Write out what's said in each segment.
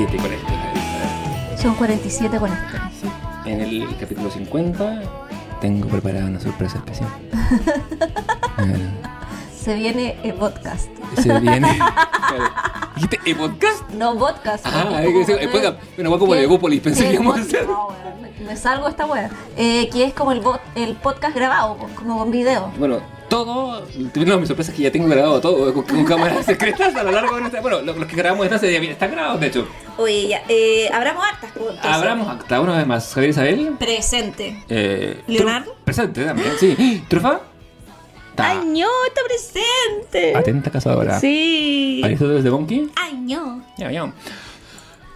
Son 47 con este. Son 47 con este. En el capítulo 50 tengo preparada una sorpresa especial. Se viene el podcast. Se viene. ¿Dijiste e podcast? No podcast. Ah, hay que el podcast. Bueno, va como de Bópolis, pensé ¿Qué que íbamos a hacer. No, me- salgo esta wea. Eh, que es como el, bot- el podcast grabado, como con video. Bueno, todo. No, mi sorpresa es que ya tengo grabado todo con, con cámaras secretas a lo largo de nuestra. Bueno, lo- los que grabamos esta serie están grabados, de hecho. Oye, ya, eh, abramos hartas. pues, entonces. Abramos acta una vez más. Javier Isabel. Presente. Eh, Leonardo. Presente también, sí. ¿Trufa? Ta. ¡Ay, no! ¡Está presente! Atenta cazadora. Sí. Aristóteles de Monkey. ¡Ay, no! Ya, ya.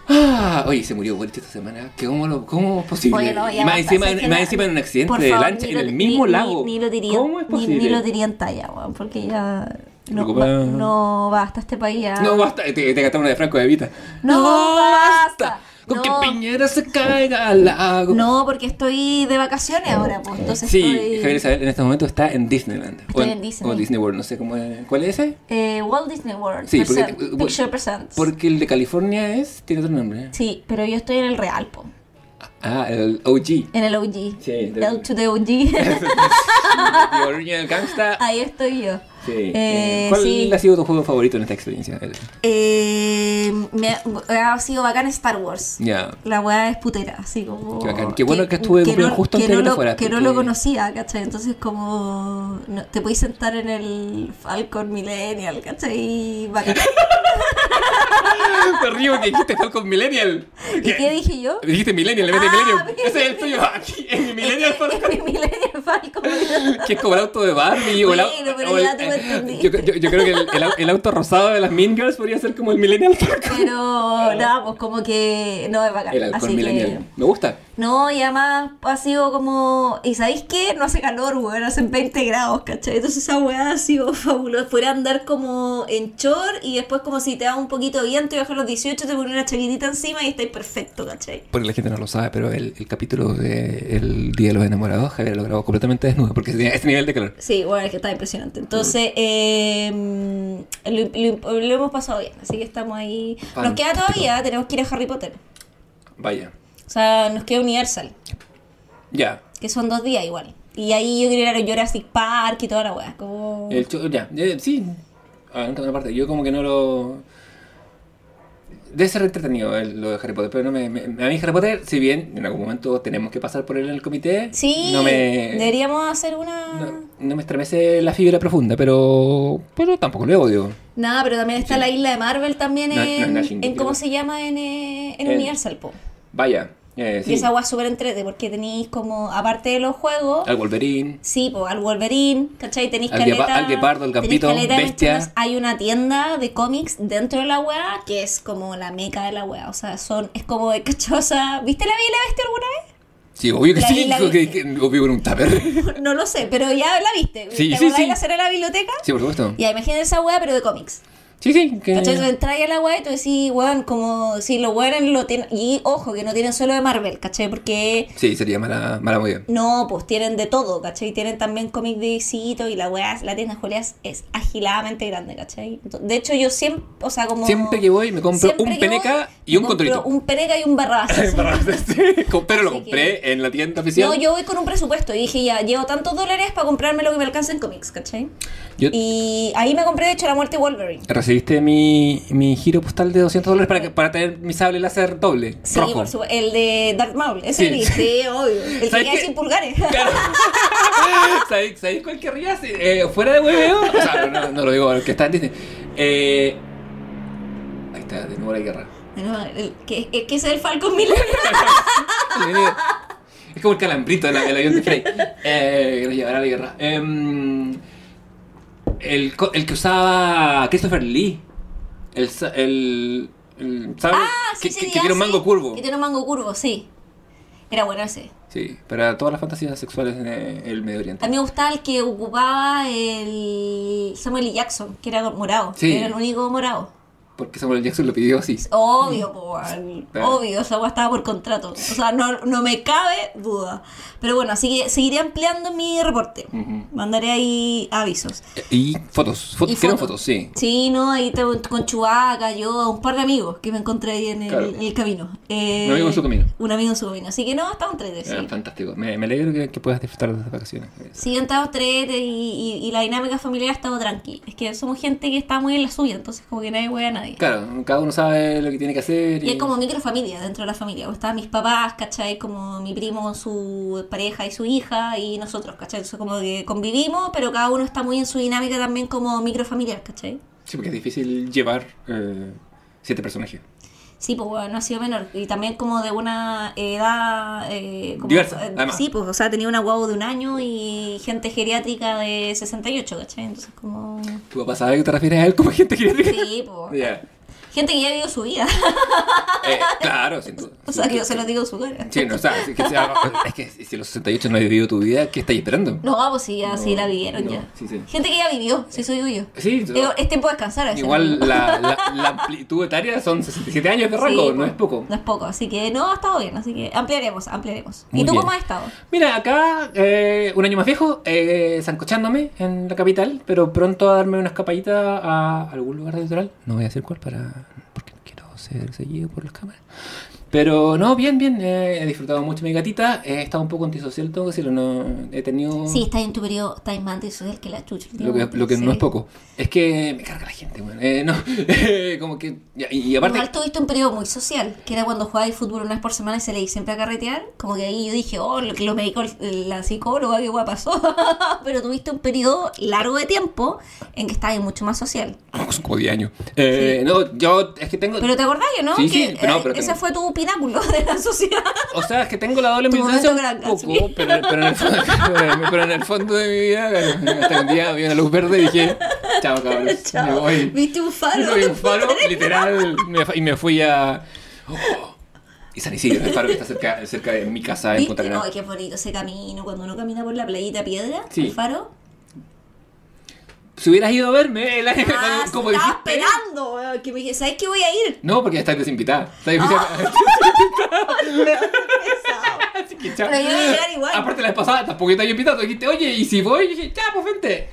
Ah, oye, se murió Boric esta semana. ¿Qué, cómo, lo- ¿Cómo es posible? Oye, no, ya y más encima, ¿sabes qué? más encima en un accidente Por de favor, lancha en el mismo ni- lago. Ni, ni lo diría, ¿Cómo es posible? Ni, lo diría en talla, weón, porque ya no, basta este país ya. No basta, te, te gastaron una de Franco de Vita. No basta. Con No. que Piñera se caiga al lago. No, porque estoy de vacaciones ahora, pues entonces Sí, estoy... Javier Isabel en este momento está en Disneyland. Estoy o en Disney. O Disney World, no sé cómo es. ¿Cuál es ese? Eh, Walt Disney World. Sí, porque- porque- Picture Presents. Porque el de California es. Tiene otro nombre. Sí, pero yo estoy en el Real, po. Ah, el OG. En el OG. Sí, el to the OG. The Original Gangsta. Ahí estoy yo. Sí. Eh, Eh, ¿Cuál sí. ha sido tu juego favorito en esta experiencia? Eh, me ha, ha sido bacán Star Wars. Ya. La weá es putera, así como. Qué bacán. Qué bueno que estuve cumpliendo justo antes no de que fuera, Que no lo conocía, ¿cachai? Entonces, como. no- te podéis sentar en el Falcon Millennial, ¿cachai? Y bacán. Me río que dijiste Falcon Millennial. ¿Y qué dije yo? Dijiste Millennial, le vez de Ah, Millennium. Ese es el tuyo aquí, en mi Millennial Falcon. mi Millennial Falcon. Que es como el auto de Barbie o el au- Yo, yo- yo creo que el, el au- el auto rosado de las Mean Girls podría ser como el Millennial Falcon. Pero nada, pues como que no es bacán. El Así Millennial. que. Me gusta. No, y además ha sido como. ¿Y sabéis qué? No hace calor, weón, hacen 20 grados, ¿cachai? Entonces esa weá ha sido fabulosa. Podría andar como en short y después, como si te da un poquito de viento y bajas los 18, te pones una chaquitita encima y estáis perfecto, ¿cachai? Porque la gente no lo sabe, pero el, el capítulo de El Día de los Enamorados, Javier lo grabó completamente desnudo porque tenía ese nivel de calor. Sí, bueno, es que está impresionante. Entonces, eh, lo, lo- lo hemos pasado bien, así que estamos ahí. Nos queda todavía, tenemos que ir a Harry Potter. Vaya. O sea, nos queda Universal, Ya. que son dos días igual. Y ahí yo quería ir a Jurassic Park y toda la weá. Como... El ya, eh, sí. Ah, parte, yo como que no lo. Debe ser entretenido el- lo de Harry Potter, pero no me, me- A mí Harry Potter, si bien en algún momento tenemos que pasar por él en el comité, Sí, no me. deberíamos hacer una... No, no me estremece la fibra profunda, pero. Pero tampoco le odio. Nada, pero también está Sí. la isla de Marvel también No, en, no, en cómo se llama en, eh, en En- Universal, po. Vaya, eh, sí. Y esa weá es súper entrete porque tenéis como, aparte de los juegos... Al Wolverine. Sí, pues al Wolverine, ¿cachai? Tenéis Al caleta, al guepardo, al de bestia. Hay una tienda de cómics dentro de la wea que es como la meca de la wea. O sea, son, es como de cachosa. ¿Viste la Bella y la Bestia alguna vez? Sí, obvio que La- sí, la que, que- obvio con un tupper. No lo sé, pero ya la viste. Sí, ¿Te sí, sí. la cena de la biblioteca? Sí, por supuesto. Ya, imagínate esa wea, pero de cómics. Sí, sí. Que... ¿Cachai? Entonces a la y tú decís, weón, como si los weones lo tienen. Y ojo, que no tienen solo de Marvel, ¿cachai? Porque. Sí, sería mala, mala movida. No, pues tienen de todo, ¿cachai? Tienen también cómics de visito y la weá, la tienda de Juliás es agiladamente grande, ¿cachai? De hecho, yo siempre, o sea, como... Siempre que voy me compro un peneca voy, y un controlito. Un peneca y un barrabás. Pero lo compré en la tienda oficial. No, yo voy con un presupuesto y dije, ya, llevo tantos dólares para comprarme lo que me alcance en cómics, ¿cachai? Yo- Y ahí me compré, de hecho, La Muerte de Wolverine. ¿Recibiste mi, mi giro postal de 200 dólares para, que- para tener mi sable láser doble? Sí, rojo. por supuesto. El de Darth Maul, ese Sí. sí, obvio. El que ¿Sabes queda sin pulgares. Claro. ¿Sabéis, ¿Sabéis cuál querría? Sí, eh, fuera de hueveo. O sea, no, no lo digo porque está en Disney. Eh, ahí está, de nuevo la guerra. No, el- que, es que es el Falcon Miller. Es como el calambrito del avión de Frey. Eh, que nos llevará a la guerra. Em, el, el que usaba Christopher Lee. El, el, el ¿sabes? Ah, sí, que, sí, que- ya, que tiene un mango curvo. Que tiene un mango curvo, sí. Era bueno ese. Sí, para todas las fantasías sexuales en el Medio Oriente. A mí me gustaba el que ocupaba el Samuel L. Jackson, que era morado. Sí. Era el único morado. Porque Samuel Jackson lo pidió así. Obvio, po, weón. Claro. obvio, esa weá estaba por contrato. O sea, no, no me cabe duda. Pero bueno, así que seguiré ampliando mi reporte. Ujú. Mandaré ahí avisos. Y fotos, fotos, quiero fotos. sí. Sí, no, ahí te, con Chubaca, yo, un par de amigos que me encontré ahí en el, Claro. el camino. Eh, Un amigo en su camino. Un amigo en su camino. Así que no, estamos tres, sí. Fantástico. Me, me alegro que, que puedas disfrutar de las vacaciones. Sí, estamos tres y, y, y la dinámica familiar ha estado tranqui. Es que somos gente que está muy en la suya, entonces como que nadie huele a nadie. Claro, cada uno sabe lo que tiene que hacer. Y hay como microfamilia dentro de la familia. Estaban mis papás, ¿cachai? Como mi primo su pareja y su hija y nosotros, ¿cachai? Entonces como que convivimos, pero cada uno está muy en su dinámica también como microfamiliar, ¿cachai? Sí, porque es difícil llevar eh, siete personajes. Sí, pues bueno, no ha sido menor. Y también como de una edad... Eh, como- Diversa, eh, además. Sí, pues, o sea, tenía una guagua de un año y gente geriátrica de 68, ¿cachai? Entonces como... ¿Tu papá sabe que te refieres a él como gente que Sí, pues... Gente que ya vivió su vida. Eh, claro, sin duda. o sea, que yo se lo digo en su cara. Sí, no, o sea, es que, es que si los 68 no has vivido tu vida, ¿qué estáis esperando? No, pues sí, ya sí la vivieron no, ya. sí, sí. Gente que ya vivió, sí soy yo. Sí, Digo, es tiempo de descansar. a veces, igual ¿no? la, la, la amplitud etaria son 67 años de rango, no pues, es poco. No es poco, así que no, ha estado bien, así que ampliaremos, ampliaremos. Muy ¿Y tú bien. cómo has estado? Mira, acá, eh, un año más viejo, eh, zancochándome en la capital, pero pronto a darme una escapadita a algún lugar del litoral. No voy a decir cuál para no ser seguido por las cámaras. Pero no, bien, bien, eh, he disfrutado mucho mi gatita, he estado un poco antisocial, tengo que decirlo, no, he tenido... Sí, estás en tu periodo, estás más antisocial que la chucha. Lo que, lo que no es poco. Es que me carga la gente, bueno. Eh, no, como que... Y, y aparte... Igual tuviste un periodo muy social, que era cuando jugabas fútbol una vez por semana y se leí siempre a carretear. Como que ahí yo dije, oh, lo que lo médico, la psicóloga, qué guapa pasó. Pero tuviste un periodo largo de tiempo en que estabas mucho más social. Como 10 años. Eh, No, yo es que tengo... Pero te acordás, ¿no? Sí, que sí, pero no, eh, pero ese tengo- fue tu pináculo de la sociedad. O sea, es que tengo la doble militancia un poco, pero, pero, en el fondo, pero en el fondo de mi vida, hasta un día vi una luz verde y dije, chao cabros, me voy. Viste un faro. Vi un faro, literal, y me fui a... oh, y San Isidro, el faro que está cerca, cerca de mi casa en Punta ¿Viste? Arenas. Ay, qué bonito ese camino, cuando uno camina por la playita piedra, Sí. el faro. Si hubieras ido a verme, el año Ah, cuando- como estaba dijiste... esperando, que me dije, ¿sabes que voy a ir? No, porque estás desinvitada. Estás desinvitada. Así que chao. Pero yo voy a llegar igual. Aparte la vez pasada tampoco te había invitado. Dijiste, oye, y si voy, y dije, ya, pues vente.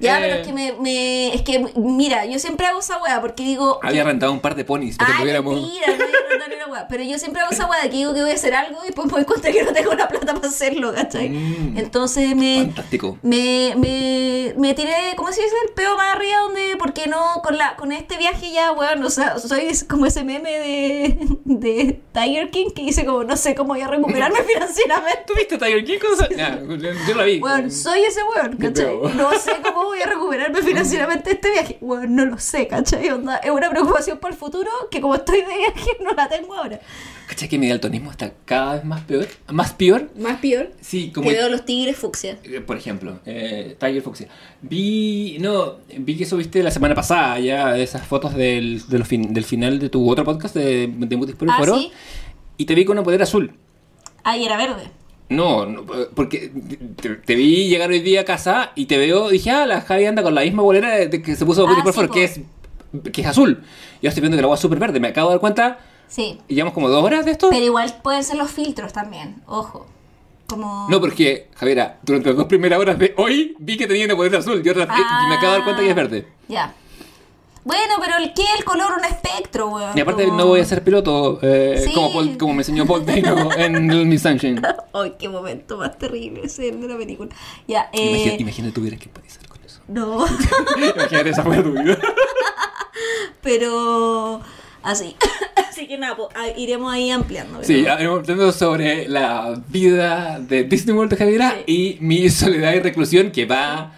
Ya, Eh, pero es que me, me- es que, mira, yo siempre hago esa weá porque digo... Había rentado un par de ponis para que tuviéramos. mentira, no había rentado una weá. Pero yo siempre hago esa weá de que digo que voy a hacer algo y después me doy cuenta que no tengo la plata para hacerlo, ¿cachai? Mm. Entonces me... Fantástico. Me, me, me tiré, ¿cómo se dice? El peo más arriba donde, ¿por qué no? Con, la, con este viaje ya, weón, o sea, soy como ese meme de, de Tiger King que dice como, no sé cómo voy a recuperarme financieramente. ¿Tuviste Tiger King? cosa? Nah, yo la vi. Weón, soy ese weón, ¿cachai? No sé cómo voy a recuperarme financieramente este viaje. Weón, no lo sé, ¿cachai? Onda, es una preocupación por el futuro que como estoy de viaje no la tengo ahora. ¿Cachai que mi daltonismo está cada vez más peor? ¿Más peor? Más peor. Sí, como. Que veo los tigres fucsia. Eh, Por ejemplo, eh, Tiger Fuxia. Vi, no, vi que subiste la semana pasada ya esas fotos del, de los fin- del final de tu otro podcast de, de Mutis por el Ah, Foro. ¿sí? Y te vi con una polera azul. Ay, era verde. No, no, porque te, te vi llegar hoy día a casa y te veo, dije, ah, la Javi anda con la misma bolera de, que se puso Ah, por el sí, que es, que es azul. Yo estoy viendo que la agua es súper verde, me acabo de dar cuenta, Sí. y llevamos como dos horas de esto. Pero igual pueden ser los filtros también, ojo. Como... No, porque, Javiera, durante las dos primeras horas de hoy vi que tenía una bolera azul y, otra- y me acabo de dar cuenta que es verde. Ya. Bueno, pero el qué el color un espectro, weón. Y aparte no voy a ser piloto, eh, Sí. como, Paul- como me enseñó Paul Dano en el Miss Sunshine. Ay, qué momento más terrible ese de la película. Ya, eh... imagina tuvieras que empatizar con eso. No, Imagínate esa fue tu vida. pero... Así. Así que nada, pues, ah, iremos ahí ampliando. Sí, hemos hablando sobre la vida de Disney World de Javiera y mi soledad y reclusión que va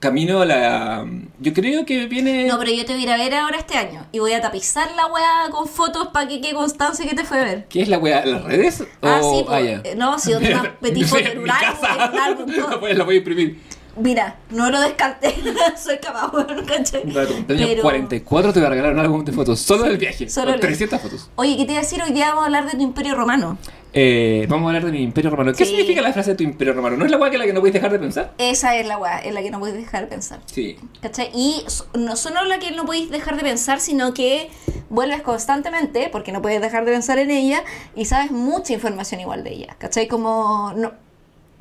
camino a la... Yo creo que viene... No, pero yo te voy a ir a ver ahora este año. Y voy a tapizar la weá con fotos para que quede constancia que te fue a ver. ¿Qué es la wea? ¿Las redes? Ah, O- sí, pues, ya. eh, no, si donde más petit foto en un álbum, la voy a imprimir. Mira, no lo descarté. Soy capaz, weón, ¿cachai? Pero- 44 te va a regalar un álbum de fotos, solo del viaje. Solo el- 300 fotos. Oye, ¿qué te iba a decir? Hoy día vamos a hablar de tu imperio romano. Eh, vamos a hablar de mi imperio romano. ¿Qué Sí. significa la frase de tu imperio romano? ¿No es la weá que la que no puedes dejar de pensar? Esa es la weá en la que no puedes dejar de pensar. Sí. ¿Cachai? Y no solo la que no podéis dejar de pensar, sino que vuelves constantemente, porque no puedes dejar de pensar en ella, y sabes mucha información igual de ella. ¿Cachai? Como. No,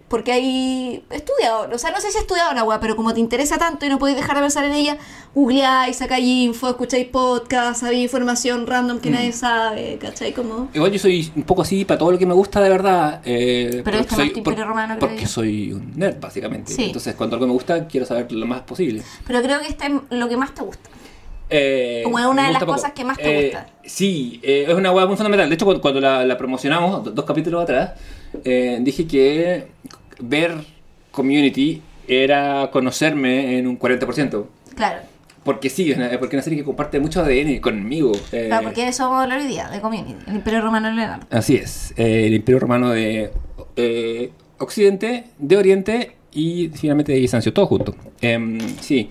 porque hay estudiado, o sea, no sé si he estudiado la weá, pero como te interesa tanto y no podéis dejar de pensar en ella, googleáis, sacáis info, escucháis podcasts, sabéis información random que nadie sabe, ¿cachai? Como. Igual yo soy un poco así para todo lo que me gusta de verdad. eh, Pero porque tu imperio romano, Porque yo. soy un nerd, básicamente. Sí. Entonces, cuando algo me gusta, quiero saber lo más posible. Pero creo que este es lo que más te gusta. Eh, Como es una de las cosas que más te Eh, gusta. Sí, eh, es una hueá muy fundamental. De hecho, cuando, cuando la, la promocionamos, do- dos capítulos atrás, eh, dije que ver Community era conocerme en un 40%. Claro. Porque sí, es una, porque es una serie que comparte mucho ADN conmigo. eh, Claro, porque eso vamos a hablar hoy día, de Community, el imperio romano de Leonardo. Así es, eh, el imperio romano de eh, Occidente, de Oriente y finalmente de Bizancio, todo junto. Em, sí.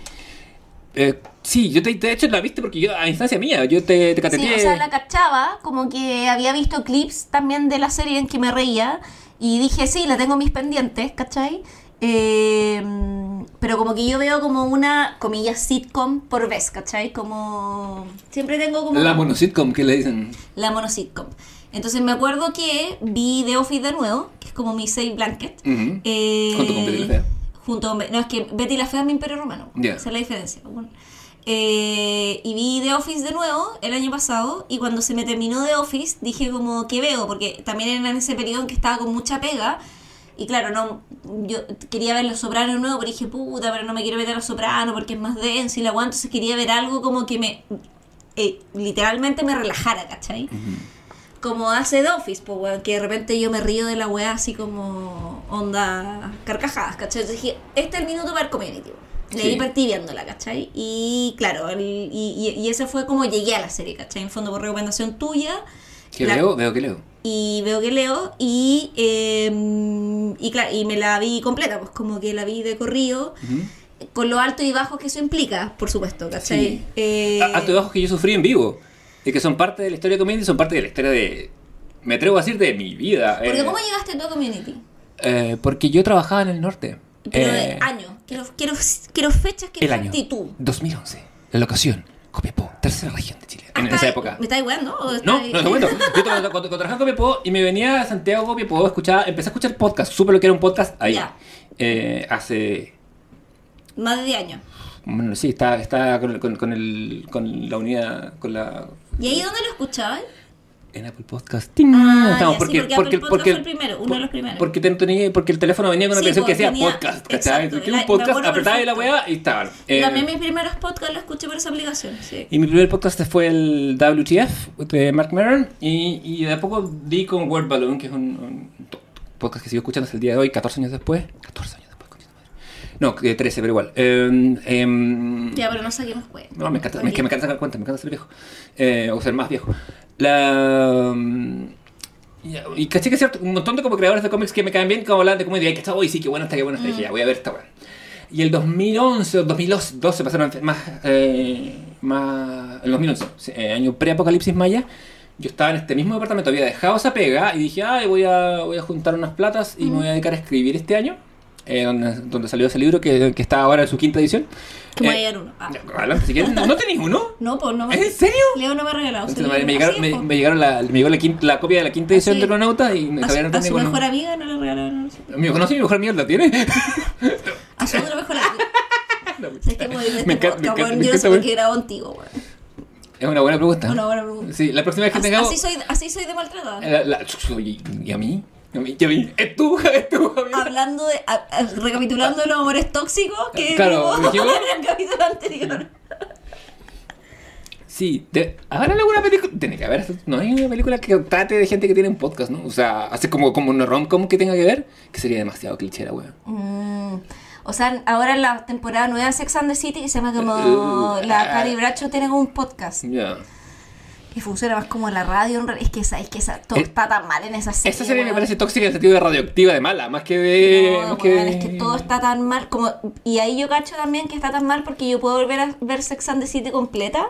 Eh, sí, yo te, de hecho la viste porque yo, a instancia mía, yo te, te Sí, o sea, la cachaba, como que había visto clips también de la serie en que me reía y dije, sí, la tengo en mis pendientes, ¿cachai? Eh, pero como que yo veo como una, comillas, sitcom por vez, ¿cachai? Como... Siempre tengo como... La monositcom que le dicen. la monositcom. Entonces me acuerdo que vi The Office de nuevo, que es como mi safe blanket. Ujú. Eh, Junto con Betty la Fea. Junto con No, es que Betty la Fea es mi imperio romano. Ya. Esa es la diferencia. Bueno. Eh, y vi The Office de nuevo el año pasado y cuando se me terminó The Office dije como, ¿qué veo? Porque también era en ese periodo en que estaba con mucha pega y claro, no yo quería ver Los Sopranos nuevo, pero dije, puta, pero no me quiero meter a Los Sopranos porque es más denso y la aguanto, entonces quería ver algo como que me, eh, literalmente me relajara, ¿cachai? Como hace The Office, pues, que de repente yo me río de la weá así como onda carcajadas, ¿cachai? Entonces dije, este es el minuto para el community, weón. Sí. partí viéndola, ¿cachai? Y claro, el- y, y- y ese fue como llegué a la serie, ¿cachai? En fondo por recomendación tuya. Que La- veo, veo que leo. Y veo que leo y, eh, y claro, y me la vi completa, pues como que la vi de corrido, con lo alto y bajo que eso implica, por supuesto, ¿cachai? Sí. Eh, A- Altos y bajos que yo sufrí en vivo. Y que son parte de la historia de Community, son parte de la historia de. Me atrevo a decir de mi vida. porque eh, ¿cómo llegaste tú a community? eh, porque yo trabajaba en el norte. Pero Eh, de año. Quiero, quiero, quiero fechas, quiero el año actitud. 2011. La locación, Copiapó, tercera región de Chile. En Hasta- esa época. ¿Me estáis weando? ¿O No, no, te cuento. Yo cuando, cuando, cuando trabajaba en Copiapó y me venía a Santiago Copiapó, escuchaba, empecé a escuchar podcast. Supe lo que era un podcast ahí. Ya. Eh, hace. Más de 10 años. Bueno, sí, está, está con, con, con el, con la unidad. Con la, ¿Y ahí dónde lo escuchabas? En Apple Podcast. ¡Ting! Ah, ya, sí, porque Apple Podcast fue el primero, uno de los primeros. Porque, te- tenía- porque el teléfono venía con una Sí, aplicación que decía podcast, ¿cachai? Entonces, la- un podcast, apretaba la weá y estaban. Eh, También mis primeros podcasts los escuché por esa aplicación. Sí. Y mi primer podcast fue el WTF de Mark Maron y, y de a poco di con Word Balloon, que es un, un podcast que sigo escuchando hasta el día de hoy, 14 años después. 14 años después, concha tu madre. No, eh, 13, pero igual. Eh, em, Ya, pero no saquemos pues. no, me encanta, es que me encanta sacar cuenta, me encanta ser viejo. Eh, o ser más viejo. La. mm, y, caché que cierto, un montón de como creadores de cómics que me caen bien, como hablan de comedia, que está hoy sí, qué bueno está, qué bueno está. Dije, ya, voy a ver esta weá. Y el 2011 o 2012 pasaron más. Eh, más el 2011, sí, eh, año pre-apocalipsis maya. Yo estaba en este mismo departamento, había dejado esa pega y dije, ay, voy a, voy a juntar unas platas y me voy a dedicar a escribir este año. Eh, donde, donde salió ese libro que, que está ahora en su quinta edición. Eh, uno. Ah. ya, adelante, si quieres. ¿No tenéis uno? No, pues no. ¿En serio? Leo no me ha regalado. Entonces, me, llegaron, me, es, po. me llegaron la, me llegó la, quinta- la copia de la quinta edición Así- de Cronauta y me A su, a su mejor amiga no le regalaron. Mi no, mi mejor amiga la tiene. A su otra mejor amiga. ¿Sabes qué morir de este Me encanta- me encanta- weón? me Yo no sé encanta, por weón. qué grabo contigo. Es una buena pregunta. Una buena pregunta. Sí, la próxima vez que Así, tengamos. así soy, así soy de maltratada. La- la- y, y a mí, a mí, y a mí, es tú, es tú, Javier. Hablando de. a- a- recapitulando de los amores tóxicos que Claro, en el capítulo anterior. Sí, de, ¿habrá alguna película? Tiene que haber, no hay una película que trate de gente que tiene un podcast, ¿no? O sea, hace como, como una rom-com que tenga que ver, que sería demasiado cliché la wea. Mm, o sea, ahora en la temporada nueva de Sex and the City, que se llama como. Uh, la ah. Cari Bracho tiene como un podcast. Ya. Que funciona más como la radio. Es que sabes que esa, todo Es- está tan mal en esa serie. Esa serie me parece tóxica en el sentido de radioactiva, de mala, más que de. No, más que de- es que todo está tan mal como y ahí yo cacho también que está tan mal porque yo puedo volver a ver Sex and the City completa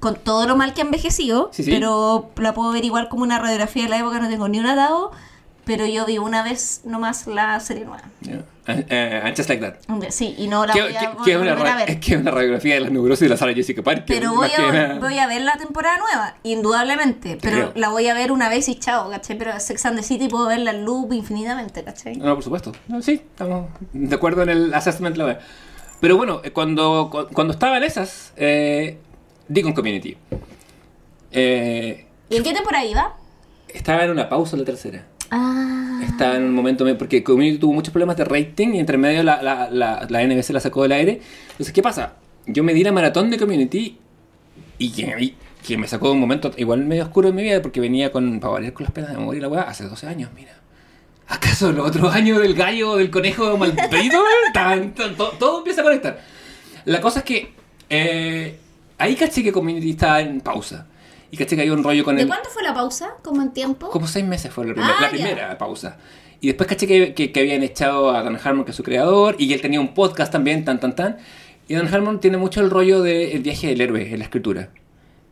con todo lo mal que ha envejecido Sí, sí. pero la puedo ver igual como una radiografía de la época no tengo ni un atado pero yo vi una vez nomás la serie nueva Yeah. Eh, just like that. Sí y no la ¿Qué, voy a, volver a ver es que es una radiografía de las neurosis de la Sarah Jessica Parker. pero voy a, voy a ver la temporada nueva, indudablemente. Pero la voy a ver una vez y chao, ¿cachai? Pero Sex and the City puedo verla en loop infinitamente, ¿cachai? No, por supuesto. No, sí, estamos de acuerdo en el assessment. La. Pero bueno, eh, cuando, cu- cuando estaba en esas, eh, Deacon Community, eh, ¿Y en qué temporada iba? estaba en una pausa la tercera. Ah. Estaba en un momento, me- porque Community tuvo muchos problemas de rating y entre medio la, la, la, la NBC la sacó del aire. Entonces, ¿qué pasa? Yo me di la maratón de Community y que, me sacó un momento igual medio oscuro en mi vida porque venía con, para variar con las penas de memoria y la weá, hace 12 años, mira. ¿Acaso los otros años del gallo, del conejo maldito? Tan, tan, to- todo empieza a conectar. La cosa es que eh, ahí caché que Community estaba en pausa. Y caché que había un rollo con ¿De el... cuánto fue la pausa? ¿Como en tiempo? Como seis meses fue la, primer- Ah, la primera pausa. Y después caché que, que, que habían echado a Dan Harmon, que es su creador, y él tenía un podcast también, tan, tan, tan. Y Dan Harmon tiene mucho el rollo del viaje del héroe en la escritura.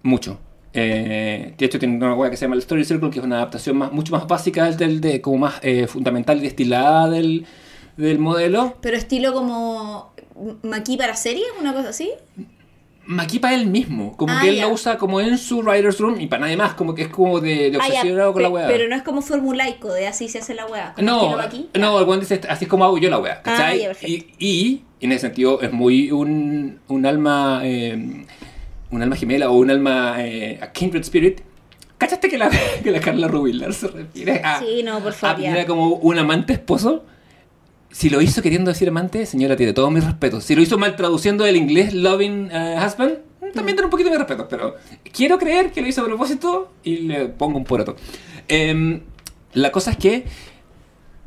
Mucho. Eh, de hecho, tiene una web que se llama el Story Circle, que es una adaptación más, mucho más básica, del, de, como más eh, fundamental y destilada del, del modelo. Pero estilo como Maki para series, una cosa así. Maquipa él mismo, como Ah, que él lo usa como en su writer's room y para nadie más, como que es como de, de Ah, obsesionado con la weá. Pero no es como formulaico de así se hace la weá. No, Maki. no, el dice, así es como hago yo la ¿cachai? Ah, perfecto. y, y, en ese sentido es muy un, un alma, eh, un alma gemela o un alma eh, a kindred spirit. ¿Cachaste que la, que la Carla Rubilar se refiere a, Sí, no, por a favor. como un amante esposo? Si lo hizo queriendo decir amante, señora, tiene todos mis respetos. Si lo hizo mal traduciendo del inglés loving eh, husband, también tiene un poquito de respeto. Pero quiero creer que lo hizo a propósito y le pongo un poroto. Em, la cosa es que,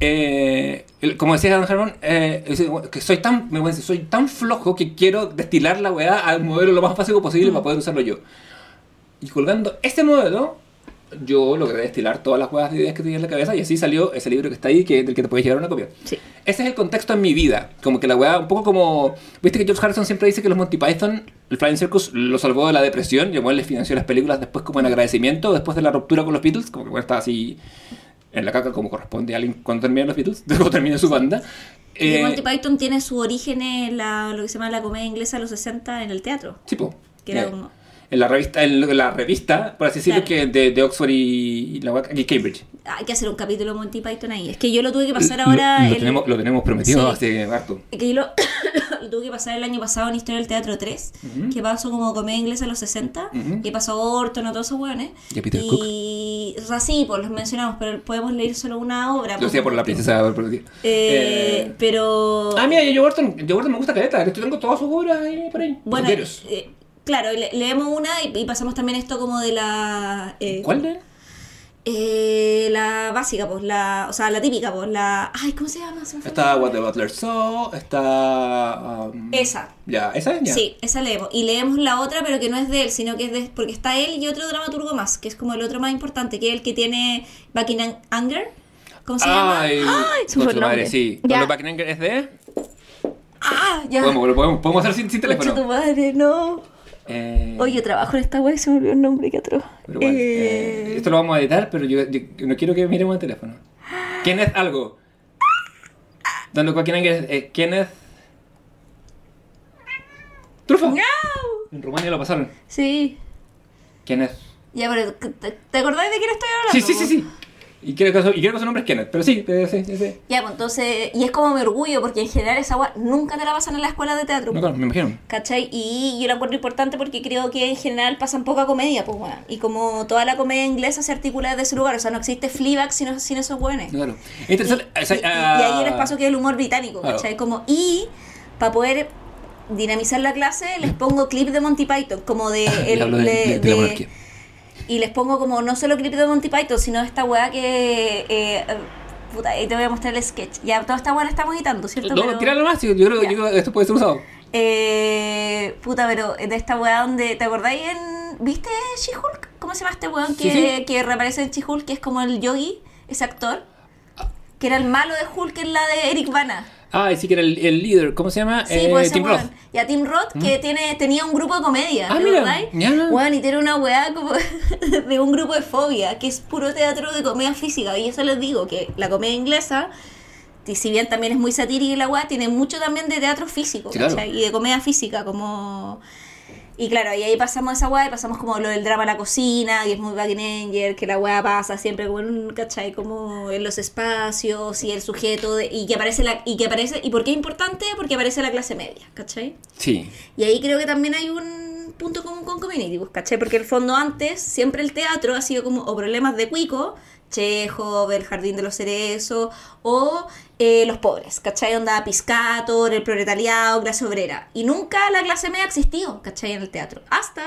eh, como decía Dan Harmon, eh, que soy tan, me voy a decir, soy tan flojo que quiero destilar la weá al modelo lo más básico posible para poder usarlo yo. Y colgando este modelo, yo logré destilar todas las weas de ideas que tenía en la cabeza y así salió ese libro que está ahí, que, del que te puedes llevar una copia. Sí. Ese es el contexto en mi vida. Como que la weá, un poco como. Viste que George Harrison siempre dice que los Monty Python, el Flying Circus, lo salvó de la depresión y weón les financió las películas después como en agradecimiento, después de la ruptura con los Beatles, como que weón estaba así en la caca como corresponde a alguien cuando terminan los Beatles, cuando termina su banda. Y Eh, Monty Python tiene su origen en la, lo que se llama la comedia inglesa de los 60 en el teatro. tipo, Que era eh, como- en la revista, en la revista, por así decirlo, Claro. que de, de Oxford y, y la weá- y Cambridge. Hay que hacer un capítulo de Monty Python ahí. Es que yo lo tuve que pasar ahora. Lo, lo el- tenemos, lo tenemos prometido Sí. hace harto. Es que yo lo, lo tuve que pasar el año pasado en Historia del Teatro 3, que pasó como comedia inglesa en los 60, Ujú. y pasó Orton, a todos esos hueones. Y Peter y, O sea, sí, pues los mencionamos, pero podemos leer solo una obra. Lo decía por la princesa prometida. Eh, Eh, pero. Ah, mira, yo Orton, yo Orton me gusta caleta. Yo tengo todas sus obras ahí por ahí. Bueno, eh, claro, le- leemos una y, y pasamos también esto como de la. eh, ¿Cuál de? eh, la básica, pues, la. O sea, la típica, pues, la. Ay, ¿cómo se llama? Se Está What the Butler Saw, está... um, Esa. Ya, ¿esa es? Ya. Sí, esa leemos. Y leemos la otra, pero que no es de él, sino que es de. Porque está él y otro dramaturgo más, que es como el otro más importante, que es el que tiene Buckingham Anger. ¿Cómo se llama? Ay, su madre, nombre. sí. Ya. ¿Cuando Buckingham es de? Ah, ya. Podemos, lo podemos, podemos hacer sin, sin teléfono. tu madre, no. Eh, Oye, trabajo en esta web y se me olvidó el nombre, qué atroz. pero bueno, Eh, eh, esto lo vamos a editar, pero yo, yo no quiero que miremos el teléfono. Kenneth algo. Buckingham es eh, Kenneth... ¡Trufo! ¡No! En Rumania lo pasaron. Sí. Kenneth... Ya, pero ¿te, te acordáis de quién estoy hablando? Sí, sí, sí, sí. Y creo que y creo que su nombre es Kenneth, pero sí, sí, sí, sí. Ya, pues entonces, y es como mi orgullo, porque en general esa agua nunca te la pasan en la escuela de teatro. No, claro, me imagino. ¿Cachai? Y yo la encuentro importante porque creo que en general pasan poca comedia, pues bueno. Y como toda la comedia inglesa se articula desde ese lugar, o sea, no existe Fleabag sin, sin esos buenos. Claro. Interesante. Y, o sea, y- y ah, ahí el espacio que es el humor británico, Claro. ¿cachai? Como, y para poder dinamizar la clase, les pongo clips de Monty Python, como de... el- de, de- de- de la monarquía. Y les pongo como no solo clips de Monty Python, sino esta weá que... eh, eh, puta, ahí te voy a mostrar el sketch. Ya, toda esta weá la estamos editando, ¿cierto? No, Pero- tíralo más, yo creo, Ya. yo creo que esto puede ser usado. Eh, puta, pero de esta weá donde... ¿Te acordáis en... ¿Viste She-Hulk? cómo se llama este weón Sí, que, sí. que reaparece en She-Hulk, que es como el yogi, ese actor? Que era el malo de Hulk en la de Eric Bana. Ah, y sí que era el, el líder. ¿Cómo se llama? Sí, Eh, pues Tim. Roth. Y a Tim Roth, que tiene, tenía un grupo de comedia, Ah, ¿te mira, ya. Weón, y tiene una weá como de un grupo de fobia, que es puro teatro de comedia física. Y eso les digo, que la comedia inglesa, y si bien también es muy satírica y la weá, tiene mucho también de teatro físico, Sí, claro. Y de comedia física, como... Y claro, y ahí pasamos esa weá y pasamos como lo del drama en la cocina, que es muy Angel, que la weá pasa siempre como en un, ¿cachai? Como en los espacios y el sujeto, de- y que aparece la, y que aparece, ¿y por qué es importante? Porque aparece la clase media, ¿cachai? Sí. Y ahí creo que también hay un punto común con Community, pues, ¿cachai? Porque en el fondo antes, siempre el teatro ha sido como o problemas de cuico, Chekhov, el Jardín de los Cerezos, o eh, los pobres, ¿cachai? Onda Piscator, el proletariado, clase obrera. Y nunca la clase media existió, ¿cachai? En el teatro. Hasta,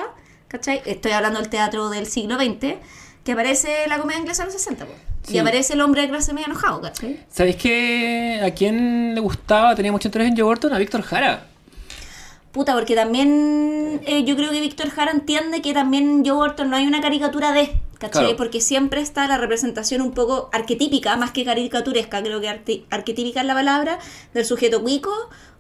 ¿cachai? Estoy hablando del teatro del siglo XX, que aparece la comedia inglesa en los 60, pues. Sí. Y aparece el hombre de clase media enojado, ¿cachai? ¿Sabéis que a quién le gustaba, tenía mucho interés en Joe Orton? A Víctor Jara. Puta, porque también eh, yo creo que Víctor Jara entiende que también Joe Orton no hay una caricatura de, ¿cachai? Claro. Porque siempre está la representación un poco arquetípica, más que caricaturesca, creo que arquetípica es la palabra, del sujeto cuico,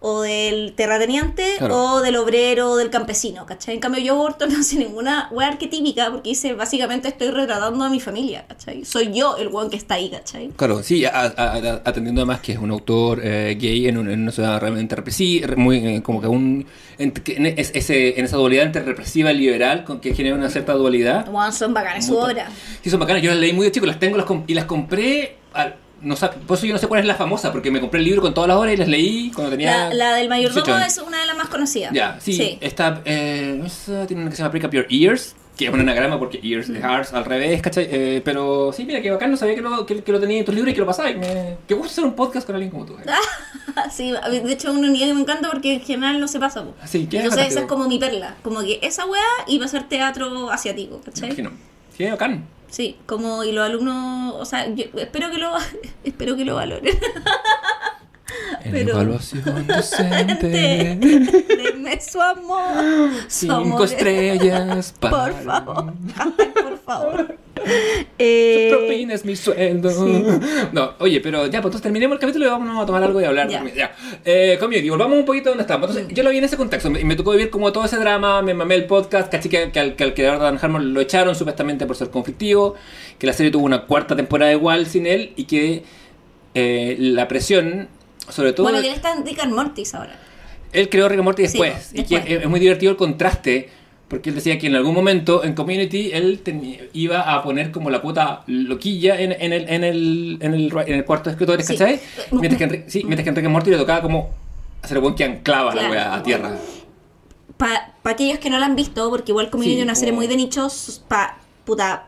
o del terrateniente, Claro. o del obrero, o del campesino, ¿cachai? En cambio Joe Orton no hace ninguna wea arquetípica, porque dice, básicamente estoy retratando a mi familia, ¿cachai? Soy yo el weón que está ahí, ¿cachai? Claro, sí, a- a- a- atendiendo además que es un autor eh, gay en, un- en una ciudad realmente represiva, muy, eh, como que un, en, en es- ese, en esa dualidad entre represiva y liberal, con que genera una cierta dualidad. Weón, son bacanas su obra. Sí, son bacanas. Yo las leí muy de chico, las tengo las y las compré. al- no sé, por eso yo no sé cuál es la famosa, porque me compré el libro con todas las horas y las leí cuando tenía. La, la del mayordomo 18 años. es una de las más conocidas. Ya, sí. Esta, eh, tiene una que se llama Prick Up Your Ears, que es un anagrama porque ears Mm. es hearts al revés, ¿cachai? Eh, pero sí, mira, que bacán, no sabía que lo, que, que lo tenía en tus libros y que lo pasaba. Y me, que gusta hacer un podcast con alguien como tú. eh. Sí, de hecho una unidad que me encanta porque en general no se pasa. po. Sí, ¿qué Entonces es esa es como mi perla. Como que esa weá iba a ser teatro asiático, ¿cachai? imagino. Sí, bacán. Sí, como y los alumnos, o sea, yo espero que lo espero que lo valoren. Pero- Evaluación docente. Denme su amor. Cinco amor. estrellas. Por favor. Favor. Eh, Propina es mi sueldo. No, oye, pero ya, pues entonces terminemos el capítulo y vamos a tomar algo y hablar. Ya. Ya. Eh, community, volvamos un poquito a donde estábamos. Entonces, yo lo vi en ese contexto. Me, me tocó vivir como todo ese drama. Me mamé el podcast. Caché que, que al, que al creador Dan Harmon lo echaron supuestamente por ser conflictivo. Que la serie tuvo una cuarta temporada igual sin él. Y que eh, la presión, sobre todo. bueno, que él está en Rick and Mortis ahora. Él creó Rick and Morty Sí, después. y que es, es muy divertido el contraste. Porque él decía que en algún momento en Community él tenía- iba a poner como la cuota loquilla en, en el, en, el, en, el, en el cuarto de escritores, Sí. ¿cachai? Mientras que, Enrique, sí, mientras que Enrique Morty le tocaba como hacer el buen que anclaba la wea a tierra. Para aquellos que no la han visto, porque igual Community Sí, es una serie muy de nichos, para puta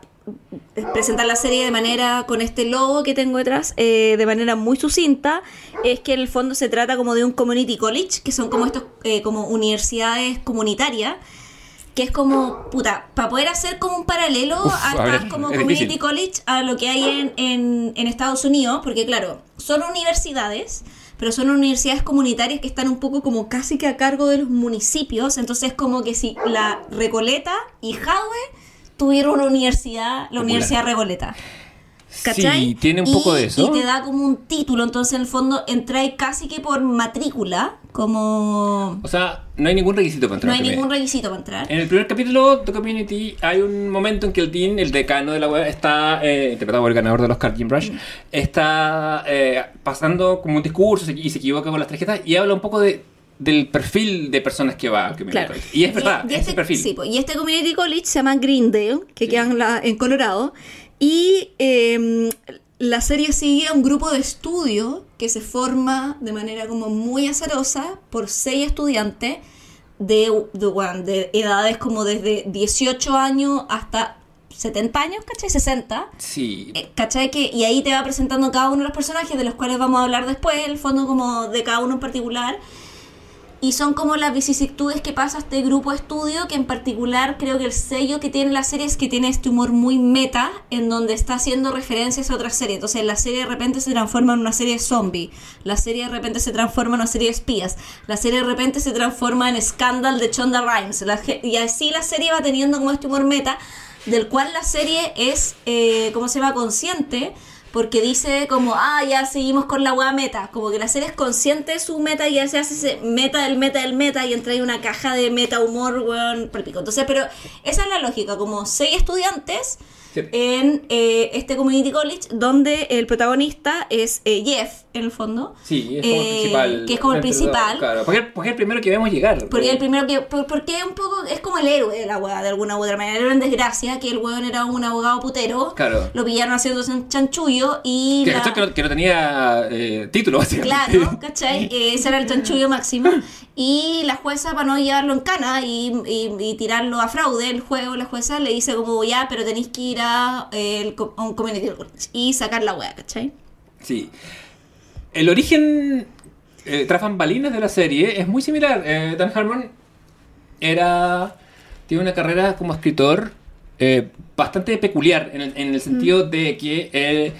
presentar la serie de manera con este logo que tengo detrás eh, de manera muy sucinta es que en el fondo se trata como de un community college que son como estos eh, como universidades comunitarias que es como puta para poder hacer como un paralelo Uf, a a estas ver, como es community difícil. college a lo que hay en, en, en Estados Unidos porque claro son universidades pero son universidades comunitarias que están un poco como casi que a cargo de los municipios entonces como que si la Recoleta y Jadwe tuvieron una universidad la Popular. Universidad Recoleta ¿Cachai? Sí, tiene un poco Y- de eso. Y te da como un título, entonces en el fondo entráis casi que por matrícula, como... O sea, no hay ningún requisito para No entrar. hay primero. ningún requisito para entrar. En el primer capítulo de Community hay un momento en que el Dean, el decano de la web, está, eh, interpretado por el ganador del Oscar, Jim Rush, está eh, pasando como un discurso y se equivoca con las tarjetas y habla un poco de, del perfil de personas que va al Community Claro. College. Y es verdad, y es este, el perfil. sí, y este Community College se llama Greendale, que queda en, la- en Colorado. Y eh, la serie sigue a un grupo de estudio que se forma de manera como muy azarosa por seis estudiantes de, de, bueno, de edades como desde 18 años hasta 70 años, ¿cachai? 60. Sí. Eh, ¿Cachai? Que, y ahí te va presentando cada uno de los personajes de los cuales vamos a hablar después, el fondo como de cada uno en particular. Y son como las vicisitudes que pasa este grupo estudio, que en particular creo que el sello que tiene la serie es que tiene este humor muy meta, en donde está haciendo referencias a otras series. Entonces la serie de repente se transforma en una serie de zombie, la serie de repente se transforma en una serie de espías, la serie de repente se transforma en Scandal de Chonda Rhimes, la y así la serie va teniendo como este humor meta, del cual la serie es, eh, ¿cómo se llama? Consciente, porque dice como, ah, ya seguimos con la weá meta, como que la serie es consciente de su meta y ya se hace ese meta del meta del meta y entra ahí una caja de meta humor, weón, por el pico. Entonces, pero esa es la lógica, como seis estudiantes Sí. en eh, este community college donde el protagonista es eh, Jeff, en el fondo. Sí, es como el Eh, principal. que es como el principal. Claro, porque, porque es el primero que vemos llegar. Porque el primero que. por- Porque un poco. Es como el héroe de la weá, de alguna u otra manera. Héroe en desgracia, que el weón era un abogado putero. Claro. Lo pillaron haciéndose un chanchullo y. Que, la- que, no, que no tenía eh, título, básicamente. Claro, ¿cachai? Eh, Ese era el chanchullo máximo. Y la jueza, para no llevarlo en cana y, y- y tirarlo a fraude, el juego, la jueza le dice como, ya, pero tenéis que ir a, eh, el un community y sacar la wea, ¿cachai? Sí. El origen eh, tras bambalinas de la serie es muy similar. Eh, Dan Harmon era. Tiene una carrera como escritor eh, bastante peculiar en el, en el sentido de que él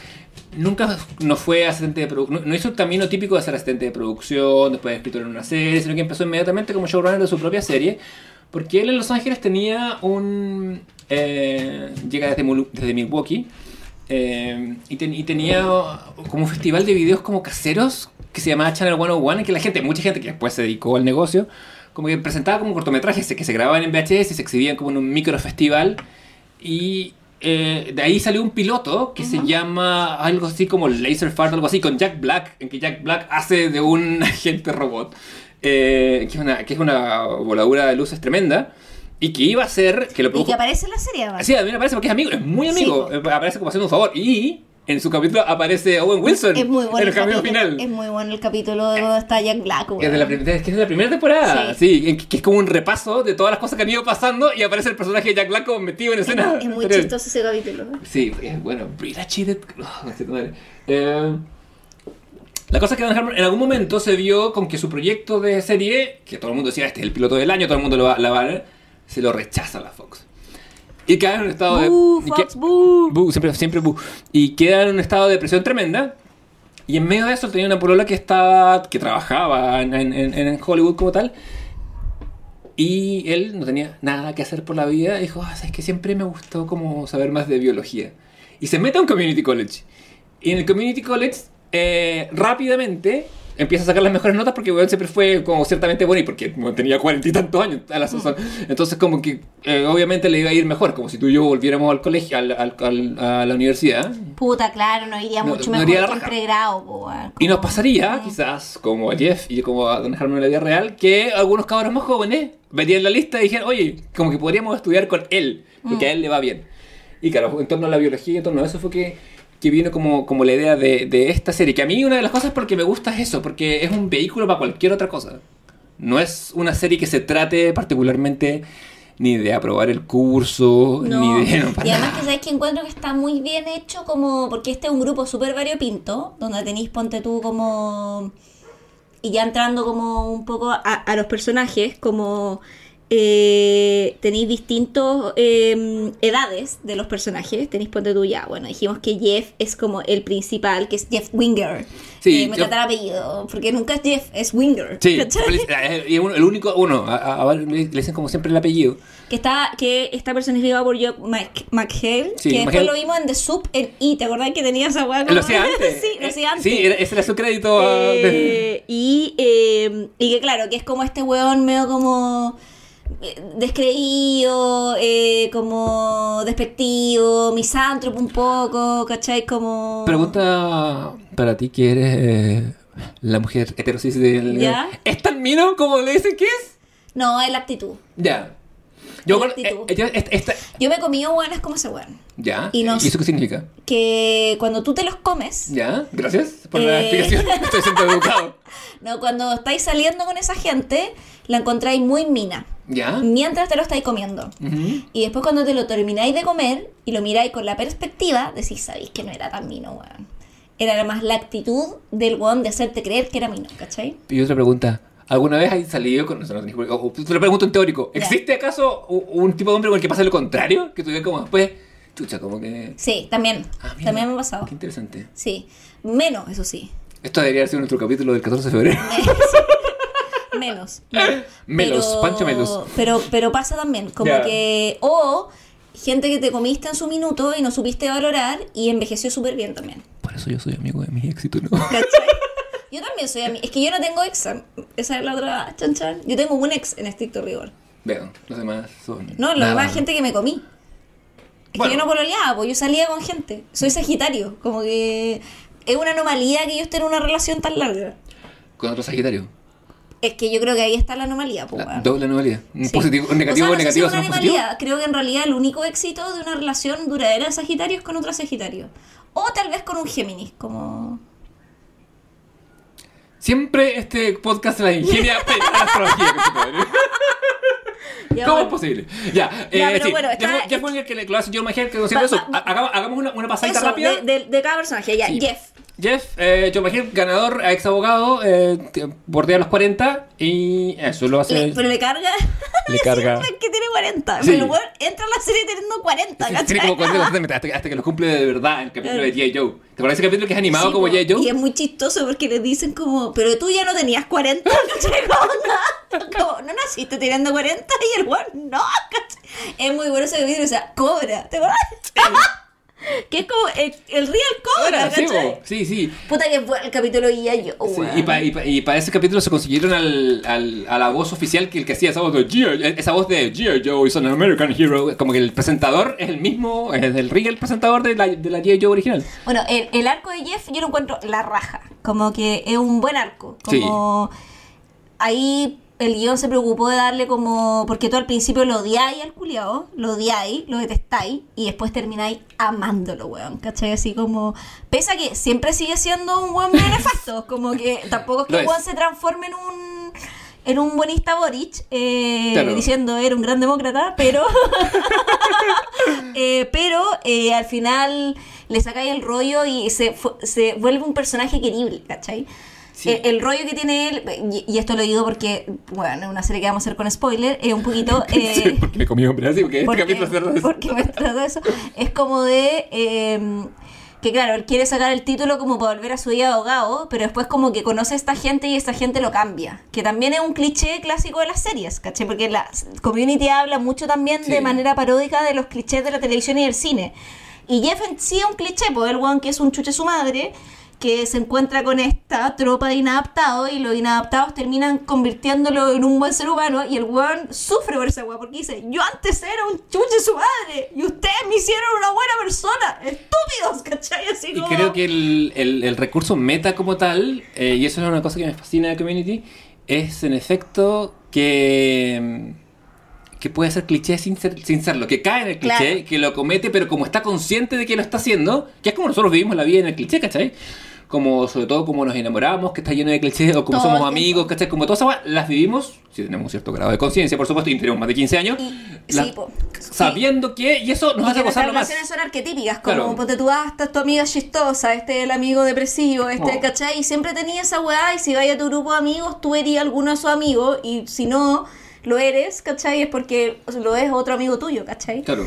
nunca no fue asistente de producción. No, no hizo el camino típico de ser asistente de producción, después de escritor en una serie, sino que empezó inmediatamente como showrunner de su propia serie. Porque él en Los Ángeles tenía un. Eh, llega desde, desde Milwaukee. eh, y, ten- y tenía como un festival de videos como caseros que se llamaba Channel 101 en que la gente, mucha gente que después se dedicó al negocio, como que presentaba como cortometrajes que se grababan en VHS y se exhibían como en un micro festival y eh, de ahí salió un piloto que se llama algo así como Laser Fart, algo así, con Jack Black, en que Jack Black hace de un agente robot, eh, que, es una, que es una voladura de luces tremenda, y que iba a ser, que lo Y produjo... que aparece en la serie, además. Sí, a mí me parece porque es amigo, es muy amigo, Sí, eh, aparece como haciendo un favor, y en su capítulo aparece Owen Wilson Es muy bueno en el el capítulo. final. Es muy bueno el capítulo de donde está Jack Black, es, de la, prim- que es de la primera temporada, sí, en que, que es como un repaso de todas las cosas que han ido pasando y aparece el personaje de Jack Black como metido en escena. Es muy anterior. chistoso ese capítulo. Sí, es bueno. Brilla Cheated. Oh. Eh, la cosa es que Dan Harmon en algún momento se vio con que su proyecto de serie, que todo el mundo decía, este es el piloto del año, todo el mundo lo va, la va a ver, se lo rechaza la Fox. Y queda en un estado de. Fox, que- boo. boo, siempre, siempre boo. Y queda en un estado de depresión tremenda. Y en medio de eso tenía una polola que estaba. que trabajaba en, en- en- en Hollywood como tal. Y él no tenía nada que hacer por la vida. Dijo, ah, es que siempre me gustó como saber más de biología. Y se mete a un community college. Y en el community college, eh, rápidamente, empieza a sacar las mejores notas porque weón siempre fue como ciertamente bueno y porque como, tenía cuarenta y tantos años a la sazón. Entonces como que eh, obviamente le iba a ir mejor, como si tú y yo volviéramos al colegio, al- al- al- a la universidad. Puta, claro, no iría No- mucho no mejor la que pregrado, weón. Y nos Como- pasaría, quizás, como a Jeff y como a Don Harmon en la vida real, que algunos cabros más jóvenes verían la lista y dijeran, oye, como que podríamos estudiar con él, porque a él le va bien. Y claro, en torno a la biología y en torno a eso fue que, que vino como, como la idea de, de esta serie. Que a mí una de las cosas porque me gusta es eso, porque es un vehículo para cualquier otra cosa. No es una serie que se trate particularmente ni de aprobar el curso, No. ni de... no, y además nada. que sabes que encuentro que está muy bien hecho como porque este es un grupo súper variopinto donde tenéis ponte tú como y ya entrando como un poco a, a los personajes como eh, tenéis distintos eh, edades de los personajes tenéis ponte tú ya bueno dijimos que Jeff es como el principal que es Jeff Winger Sí, Eh, me yo- trata el apellido porque nunca es Jeff es Winger Sí, feliz- eh, y el único, uno, a, a- a- le dicen como siempre el apellido. Que está, que está personificado por Mc- McHale, Sí, que después McHale. lo vimos en The Soup en E, ¿te acordás que tenía esa weá? Lo hacía antes. sí, lo hacía Eh, antes. Sí, ese era su crédito. ah, de- Eh, y, eh, y que claro, que es como este weón medio como eh, descreído, eh, como despectivo, misántropo un poco, ¿cachai? Como... Pregunta para ti que eres eh, la mujer heterosis del... Ya. ¿Es tan mino como le dicen que es? No, es la actitud. Ya. Yo, con- eh, yo- esta- esta- Yo me comí buenas como ese weón. Ya. Y nos- eso qué significa? Que cuando tú te los comes, Ya, gracias por la Eh. explicación. Estoy siendo educado. no, cuando estáis saliendo con esa gente, la encontráis muy mina. Ya. Mientras te lo estáis comiendo. Ujú. Y después cuando te lo termináis de comer y lo miráis con la perspectiva, decís, sabéis que no era tan mino, weón. Era más la actitud del weón de hacerte creer que era mino, ¿cachai? Y otra pregunta. ¿Alguna vez has salido con... eso no tenés o- te lo pregunto en teórico. ¿Existe acaso u- un tipo de hombre con el que pasa lo contrario? Que tú como después... Chucha, como que... Sí, también. Ah, mira. también me ha pasado. Qué interesante. Sí. Menos, eso sí. Esto debería sido nuestro capítulo del 14 de febrero. Menos. Melos, Pero- Pancho Melos. Pero, pero pasa también, como que. O gente que te comiste en su minuto y no supiste valorar y envejeció súper bien también. Por eso yo soy amigo de mi éxito, ¿no? ¿Cachai? Yo también soy amiga. Es que yo no tengo ex. Esa es la otra chan chan. Yo tengo un ex en estricto rigor. Veo, los demás son. No, nada. demás gente que me comí. Es Bueno. que yo no pololeaba, pues yo salía con gente. Soy sagitario. Como que es una anomalía que yo esté en una relación tan larga. Con otro Sagitario. Es que yo creo que ahí está la anomalía, pues. La weón. doble anomalía. Un Sí. positivo, un negativo, O sea, no sé si negativo, es una ¿son positivo? Creo que en realidad el único éxito de una relación duradera de Sagitario es con otro Sagitario. O tal vez con un Géminis, como... Siempre este podcast la ingenia pega la astrología. Ya, ¿Cómo bueno. es posible? Ya, Ya, eh, pero sí. bueno, está- fue el que le lo hace que eso. va- Hagamos, hagamos una, una pasadita Eso, rápida. de, de- de cada personaje. Ya, Sí. Jeff. Jeff, eh, John McHale, ganador, ex abogado, eh, bordea los 40 y eso lo hace. Le- pero le carga. Le carga. Que tiene 40. Sí. Pero el weón entra a la serie teniendo 40, Sí, ¿cachai? Tiene como 40 hasta, hasta, hasta que lo cumple de verdad el capítulo de G.I. Joe. ¿Te acuerdas ese capítulo que es animado Sí, como G.I. Joe? Y es muy chistoso porque le dicen como, pero tú ya no tenías 40, ¿cachai? Como, no, como, no naciste teniendo 40 y el weón, no, ¿cachai? Es muy bueno ese capítulo, o sea, cobra, ¿te acuerdas? Que es como el, el real cobra, sí, sí, sí. Puta que fue el capítulo y ya yo, Sí, y, para y, pa- y para ese capítulo se consiguieron al, al- a la voz oficial que el que hacía esa voz de G.I. esa voz de G.I. Joe is an American hero. Como que el presentador es el mismo, es el real presentador de la, de la G.I. Joe original. Bueno, el, el arco de Jeff yo lo encuentro la raja. Como que es un buen arco. Como ahí el guion se preocupó de darle como. Porque tú al principio lo odiáis al culiao, lo odiáis, lo detestáis, y después termináis amándolo, weón. ¿Cachai? Así como. Pese a que siempre sigue siendo un buen nefasto. Como que tampoco es que el weón se transforme en un. En un buenista Boric, eh, Claro. diciendo era un gran demócrata, pero Eh, pero eh, al final le sacáis el rollo y se, se vuelve un personaje querible, ¿cachai? Sí. Eh, el rollo que tiene él, y, y esto lo digo porque, bueno, es una serie que vamos a hacer con spoiler, es un poquito... eh, Sí, porque me comí hombre así, porque este porque, capítulo porque me trata de eso. Es como de... eh, que claro, él quiere sacar el título como para volver a su vida de abogado, pero después como que conoce a esta gente y esta gente lo cambia. Que también es un cliché clásico de las series, ¿cachai? Porque la community habla mucho también Sí. de manera paródica de los clichés de la televisión y del cine. Y Jeff en sí es un cliché, pues el one que es un chuche su madre, que se encuentra con esta tropa de inadaptados y los inadaptados terminan convirtiéndolo en un buen ser humano y el weón sufre por esa weá porque dice, yo antes era un chuche su madre y ustedes me hicieron una buena persona, estúpidos, ¿cachai? Así Y como... creo que el, el- el recurso meta como tal, eh, y eso es una cosa que me fascina de Community, es en efecto que, que puede ser cliché sin, ser, sin serlo, que cae en el cliché, Claro. que lo comete, pero como está consciente de que lo está haciendo, que es como nosotros vivimos la vida en el cliché, ¿cachai? Como sobre todo como nos enamoramos, que está lleno de clichés, o como Todo somos amigos. ¿cachai? Como todas esas las vivimos, si tenemos un cierto grado de conciencia, por supuesto, y tenemos más de 15 años, Y- las- sí, po. sabiendo que, y eso nos Y hace gozarlo más. relaciones son arquetípicas, como Claro. ponte tú, ah, esta es tu amiga chistosa, este es el amigo depresivo, este, Oh. ¿cachai? Y siempre tenías esa weá, y si vaya a tu grupo de amigos, tú eres alguno de sus amigos, y si no lo eres, ¿cachai? Es porque lo es otro amigo tuyo, ¿cachai? Claro.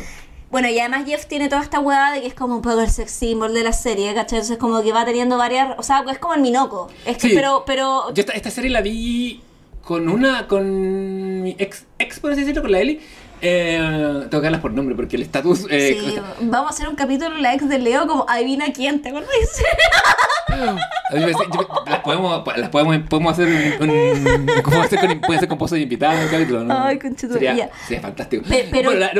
Bueno, y además Jeff tiene toda esta weá de que es como un poco el sex symbol de la serie, ¿cachai? Entonces como que va teniendo varias, o sea, es como el Minoco. Es que, Sí. pero, pero, Yo esta, esta serie la vi con una. con mi ex, ex por así decirlo, con la Eli. Eh, darlas por nombre porque el estatus. Eh, sí, vamos a hacer un capítulo la ex de Leo como adivina quién, ¿te acuerdas? Las podemos, las podemos, podemos hacer un. un- ¿Cómo hacer con, puede ser pose de invitado en un capítulo, ¿no? Ay, sería, sería fantástico. Pe- pero- Bueno, la-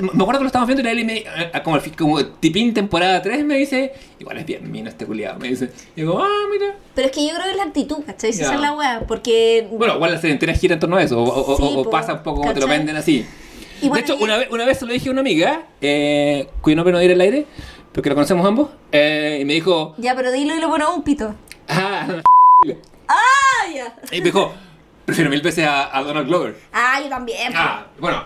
me acuerdo que lo estábamos viendo y la Eli me. eh, Como, como tipín temporada 3 me dice. Igual es bien mino este culiado, me dice. Y digo, ah, mira. Pero es que yo creo que es la actitud, ¿cachai? Si Ya. esa es la weá, porque... Bueno, igual la serie entera gira en torno a eso, o, o- Sí, o- o po, pasa un poco como te lo venden así. Y bueno, de hecho, y- una vez, una vez se lo dije a una amiga, eh, cuyo nombre no diré al aire, porque lo conocemos ambos, eh, y me dijo, Ya, pero dilo y lo ponemos un pito. ah, ¡Ah, ya! y me dijo, prefiero mil veces a, a Donald Glover. Ah, yo también. Ah, bueno,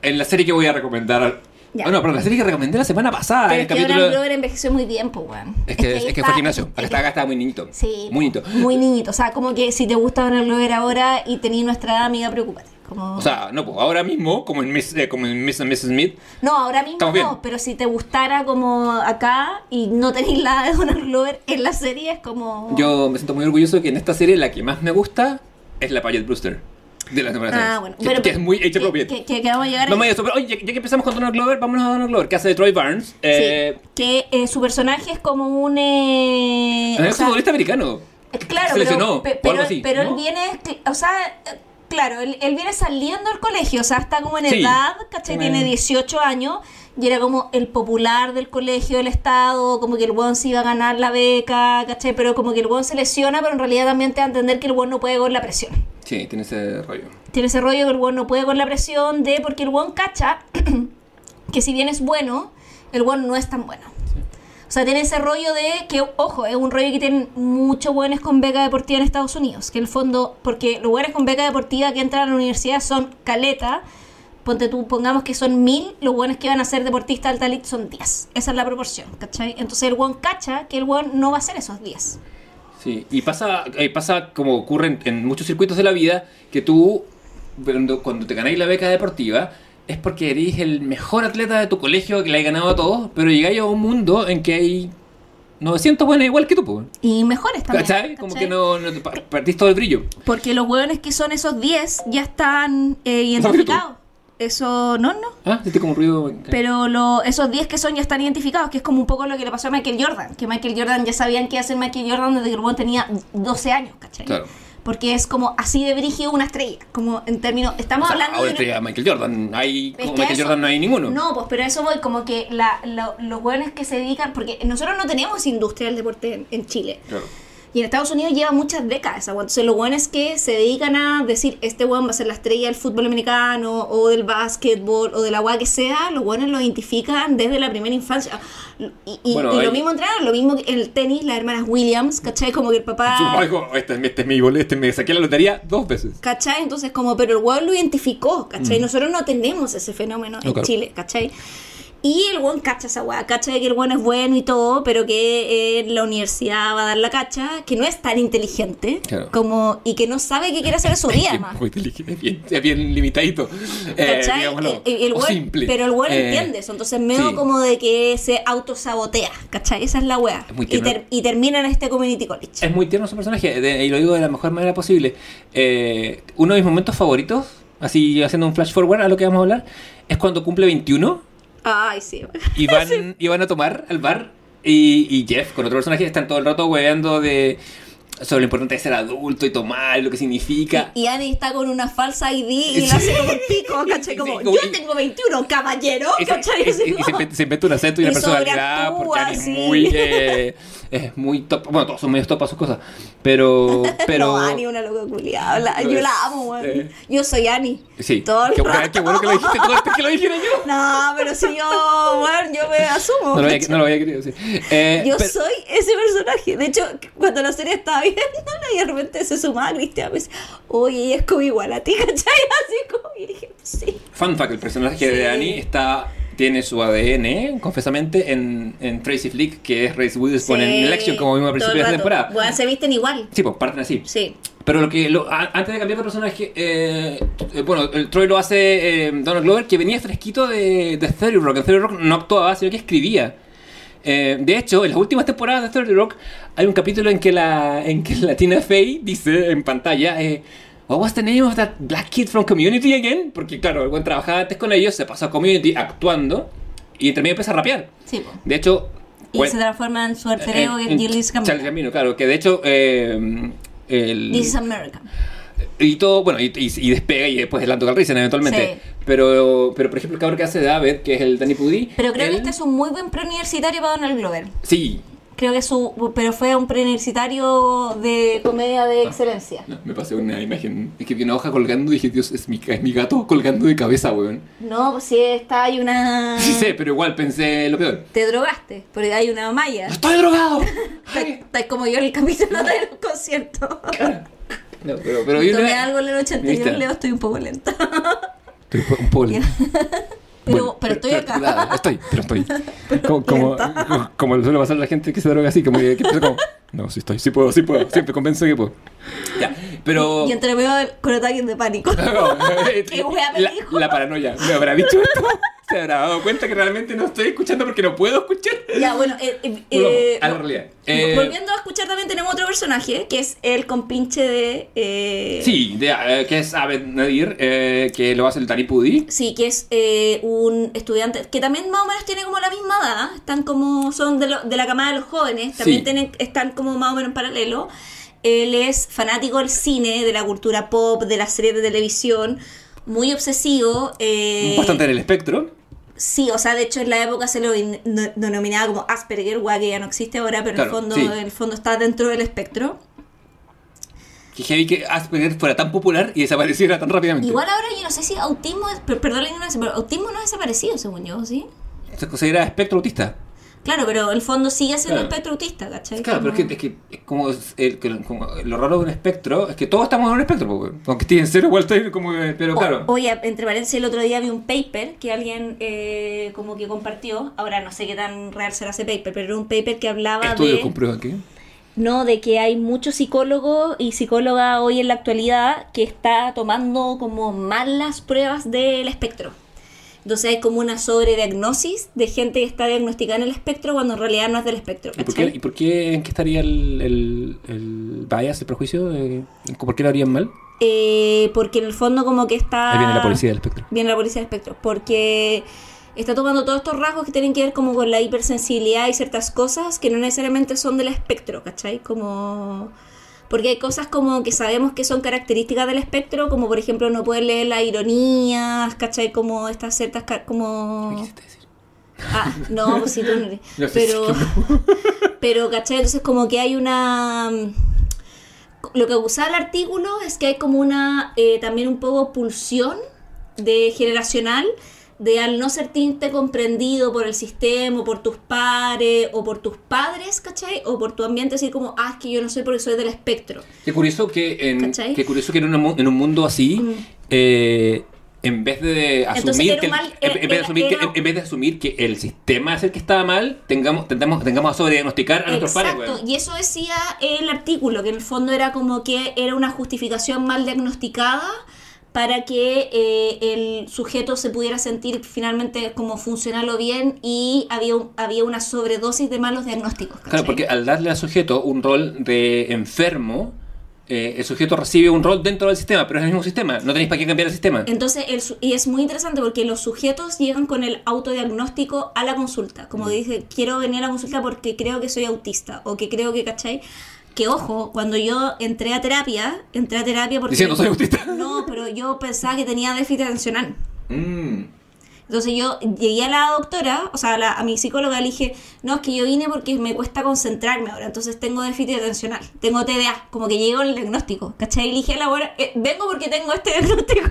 en la serie que voy a recomendar, Ya. bueno, pero la serie que recomendé la semana pasada, Pero es el que capítulo... Donald Glover envejeció muy bien, pues, weón. Es que, es que está- fue gimnasio, acá es estaba, acá estaba muy niñito. Sí. Muy niñito. Muy niñito. O sea, como que si te gusta Donald Glover ahora y tenías nuestra edad, amiga, preocúpate. Como... O sea, no, pues ahora mismo, como en Miss, eh, como en Miss and Mrs. Smith, no, ahora mismo estamos bien. no, pero si te gustara como acá y no tenéis la de Donald Glover en la serie, es como... yo me siento muy orgulloso de que en esta serie la que más me gusta es la Paget Brewster. De la temporada Ah, bueno. Que, que es muy que, appropriate. que, que- que vamos a llegar a Vamos a eso, pero oye, ya, ya que empezamos con Donald Glover, vámonos a Donald Glover, que hace de Troy Barnes. Eh, Sí, que eh, su personaje es como un... Eh, es un sea, futbolista americano. eh, claro, se lesionó, pero, o pero, algo así, pero ¿no? él viene, o sea, eh, claro, él, él viene saliendo del colegio, o sea, está como en Sí. edad, ¿cachai? Tiene 18 años y era como el popular del colegio del estado, como que el weón se iba a ganar la beca, ¿cachai? Pero como que el weón se lesiona, pero en realidad también te da a entender que el weón no puede con la presión. Sí, tiene ese rollo. Tiene ese rollo que el weón no puede con la presión de, porque el weón cacha que si bien es bueno, el weón no es tan bueno. O sea, tiene ese rollo de que, ojo, es un rollo que tienen muchos buenos con beca deportiva en Estados Unidos. Que en el fondo, porque los buenos con beca deportiva que entran a la universidad son caleta. Ponte tú, pongamos que son mil, los buenos que van a ser deportistas alta elite son 10. Esa es la proporción, ¿cachai? Entonces el buen cacha que el buen no va a ser esos 10. Sí, y pasa, eh, pasa como ocurre en, en muchos circuitos de la vida, que tú, cuando, cuando te ganáis la beca deportiva, es porque eres el mejor atleta de tu colegio que le hay ganado a todos, pero llegáis a un mundo en que hay 900 buenos igual que tú, pues. Y mejores también. ¿Cachai? Como ¿cachai? que no, no te pa- perdís todo el brillo. Porque los hueones que son esos 10 ya están eh, identificados. Eso, no, no. Ah, sentí como un ruido. Pero lo, esos 10 que son ya están identificados, que es como un poco lo que le pasó a Michael Jordan. Que Michael Jordan ya sabían que iba a ser Michael Jordan desde que el tenía 12 años, ¿cachai? Claro. Porque es como así de brígido una estrella. Como en términos. Estamos O sea, hablando ahora de. Michael Jordan. Hay, como Michael eso- Jordan no hay ninguno. No, pues pero eso voy, como que la, la- los buenos que se dedican, porque nosotros no tenemos industria del deporte en, en Chile. Claro. Y en Estados Unidos lleva muchas décadas. Entonces, los buenos que se dedican a decir, este weón va a ser la estrella del fútbol americano, o del básquetbol, o de la weá que sea, los buenos lo identifican desde la primera infancia. Y, y- Bueno, y hay- lo mismo entrenar, lo mismo el tenis, las hermanas Williams, ¿cachai? Como que el papá. Este, este es mi boleto, este me saqué la lotería dos veces. ¿Cachai? Entonces, como, pero el weón lo identificó, ¿cachai? Mm. Nosotros no tenemos ese fenómeno No, en. Chile, ¿cachai? Y el weón cacha esa weá, cacha de que el weón es bueno y todo, pero que en la universidad va a dar la cacha, que no es tan inteligente Claro. como y que no sabe qué quiere hacer en su vida, Es muy inteligente, es bien, es bien limitadito. Eh, pero el weón Eh, entiende eso, entonces medio sí. como de que se autosabotea, ¿cachai? Esa es la weá. Es Y, ter- y termina en este community college. Es muy tierno su personaje, de- y lo digo de la mejor manera posible. Eh, uno de mis momentos favoritos, así haciendo un flash forward a lo que vamos a hablar, es cuando cumple 21 Ay, sí. y van, y van a tomar al bar y, y Jeff con otro personaje están todo el rato hueveando de sobre lo importante de ser adulto y tomar, lo que significa. Y Annie está con una falsa ID y la hace como el pico, ¿cachai? Sí, Como, yo tengo 21, caballero, Y ¿cachai? y- Así y- y se, se inventa un acento y una Y personalidad porque Annie es sí. muy eh, es muy top bueno todos son medio top a sus cosas pero pero no, es una loca culiada. la- yo la amo, weón. eh. Yo soy Annie. sí Todo el qué, rato. qué bueno que lo dijiste tú antes que lo dijera yo No, pero si yo, bueno, yo me asumo. no lo había, ¿cachai? no lo había querido decir Eh, Yo pero- soy ese personaje. De hecho, cuando la serie estaba viendo, y de repente se sumaba Cristian, me dice, oye, ella es como igual a ti, ¿cachai? Así como, y dije, sí. Fun fact, el personaje Sí. de Annie está, tiene su ADN, confesamente, en, en Tracy Flick, que es Reese Witherspoon en Sí, Election, como vimos al principio de rato. temporada. Bueno, se visten igual. Sí, pues parten así. Sí. Pero lo que lo- a- antes de cambiar de personaje, eh, eh, bueno, el Troy lo hace eh, Donald Glover, que venía fresquito de, de 30 Rock. En 30 Rock no actuaba, sino que escribía. Eh, de hecho, en las últimas temporadas de 30 Rock hay un capítulo en que la, en que la Tina Fey dice en pantalla, eh, What was the name of that black kid from Community again? Porque claro, el buen trabajaba antes con ellos, se pasó a Community actuando y medio empieza a rapear. Sí. De hecho, Y cuen- se transforma en su alter ego, en- en Gilles Charles. Gambino, claro, que de hecho eh, el, This is American. y todo, bueno, y, y- y despega y después el Lando Calrissian eventualmente. Sí. Pero, pero por ejemplo, el cabrón que hace Abbott, que es el Danny Pudi. Pero creo él- que este es un muy buen preuniversitario para Donald Glover. Sí. Creo que su. Pero fue un preuniversitario de comedia de excelencia. No, me pasé una imagen. Es que vi una hoja colgando y dije, Dios, es mi, es mi gato colgando de cabeza, weón. No, pues si está, hay una. Sí sé, pero igual pensé lo peor. Te drogaste, porque hay una malla. ¡Estoy drogado! Estás como yo en el capítulo del concierto. No, pero, pero vi Tomé una- algo en anterior, ¿Viste? Leo, estoy un poco lenta. Estoy un poco lento. Pero, Bueno, pero estoy acá. estoy, pero estoy. como, como, como le suele pasar a la gente que se droga así, como que, como, no, sí estoy, sí puedo, sí puedo, siempre convenzo que puedo. Ya, pero... Y entre medio con ataques de pánico. ¿Qué wea me la, dijo? la paranoia, ¿me habrá dicho esto? Se habrá dado cuenta que realmente no estoy escuchando porque no puedo escuchar. Ya, bueno, eh, eh, eh, a la realidad. Volviendo a escuchar también tenemos otro personaje, que es el compinche de... eh, Sí, de- que es Abed Nadir, eh, que lo hace el Tani Pudi. Sí, que es eh, un estudiante que también más o menos tiene como la misma edad, están como, son de, lo- de la camada de los jóvenes, también Sí. tienen, están como más o menos en paralelo. Él es fanático del cine, de la cultura pop, de las series de televisión, muy obsesivo. Bastante en el espectro. Sí, o sea, de hecho en la época se lo in- no- denominaba como Asperger, guay, que ya no existe ahora, pero en el fondo, sí. en el fondo está dentro del espectro. Que heavy que Asperger fuera tan popular y desapareciera tan rápidamente. Igual ahora yo no sé si autismo, perdón la ignorancia, pero autismo no ha desaparecido, según yo, ¿sí? Se considera espectro autista. Claro, pero el fondo sigue siendo Claro. espectro autista, ¿cachai? Claro, pero es que, es que es como, el- que- como lo raro de un espectro es que todos estamos en un espectro, po, weón. aunque estés en cero, igual estoy como. eh, Pero O- claro. Oye, entre paréntesis, el otro día vi un paper que alguien eh, como que compartió. Ahora no sé qué tan real será ese paper, pero era un paper que hablaba Estudios de. comprueban que. No, de que hay muchos psicólogos y psicólogas hoy en la actualidad que está tomando como malas pruebas del espectro. Entonces hay como una sobrediagnosis de gente que está diagnosticada en el espectro cuando en realidad no es del espectro. ¿Y por qué, y por qué en qué estaría el, el, el bias, el prejuicio? Eh, ¿Por qué lo harían mal? Eh, porque en el fondo como que está... Ahí viene la policía del espectro. Viene la policía del espectro. Porque está tomando todos estos rasgos que tienen que ver como con la hipersensibilidad y ciertas cosas que no necesariamente son del espectro, ¿cachai? Como... Porque hay cosas como que sabemos que son características del espectro, como por ejemplo no poder leer las ironías, ¿cachai? Como estas ciertas... ca- ¿Qué como... decir? Ah, no, pues sí, tú no eres. No Pero, pero, ¿cachai? Entonces como que hay una... Lo que usaba el artículo es que hay como una, eh, también un poco pulsión de generacional de al no sentirte comprendido por el sistema o por tus pares o por tus padres, ¿cachai? O por tu ambiente, así como, ah, es que yo no soy porque soy del espectro. Qué curioso que en, curioso que en, una en un mundo así, Mm. eh, en vez de asumir que en, vez de asumir que, el sistema es el que estaba mal, tengamos tengamos, tengamos a sobrediagnosticar a nuestros pares, Exacto, y eso decía el artículo, que en el fondo era como que era una justificación mal diagnosticada para que eh, el sujeto se pudiera sentir finalmente como funcional o bien y había, un- había una sobredosis de malos diagnósticos. Claro, porque al darle al sujeto un rol de enfermo, eh, el sujeto recibe un rol dentro del sistema, pero es el mismo sistema, no tenéis para qué cambiar el sistema. Entonces, el y es muy interesante porque los sujetos llegan con el autodiagnóstico a la consulta. Como Mm. dice, quiero venir a la consulta porque creo que soy autista o que creo que, ¿cachai? Que ojo, cuando yo entré a terapia, entré a terapia porque... Diciendo, "Soy autista". No, pero yo pensaba que tenía déficit atencional. Mm. Entonces yo llegué a la doctora, o sea, a, la- a mi psicóloga, le dije, no, es que yo vine porque me cuesta concentrarme ahora, entonces tengo déficit atencional, tengo TDA, como que llego el diagnóstico, ¿cachai? Y le dije a la hora, "Eh, vengo porque tengo este diagnóstico.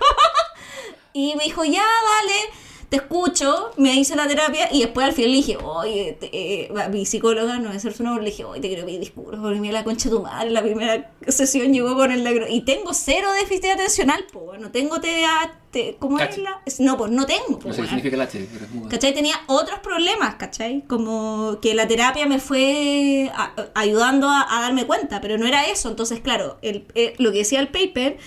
y me dijo, ya, dale, te escucho, me hice la terapia y después al final le dije, oye, te- eh, mi psicóloga, no ser su nombre, le dije, oye, te quiero pedir disculpas porque me la concha de tu madre, la primera sesión llegó con el diagnóstico. Y tengo cero déficit atencional, pues, no tengo TDA, te- ¿cómo es la...? es- No, pues no tengo, No pues, sé qué significa el H, pero es mudo. ¿Cachai? Tenía otros problemas, ¿cachai? Como que la terapia me fue a- ayudando a, a darme cuenta, pero no era eso. Entonces, claro, el, eh, lo que decía el paper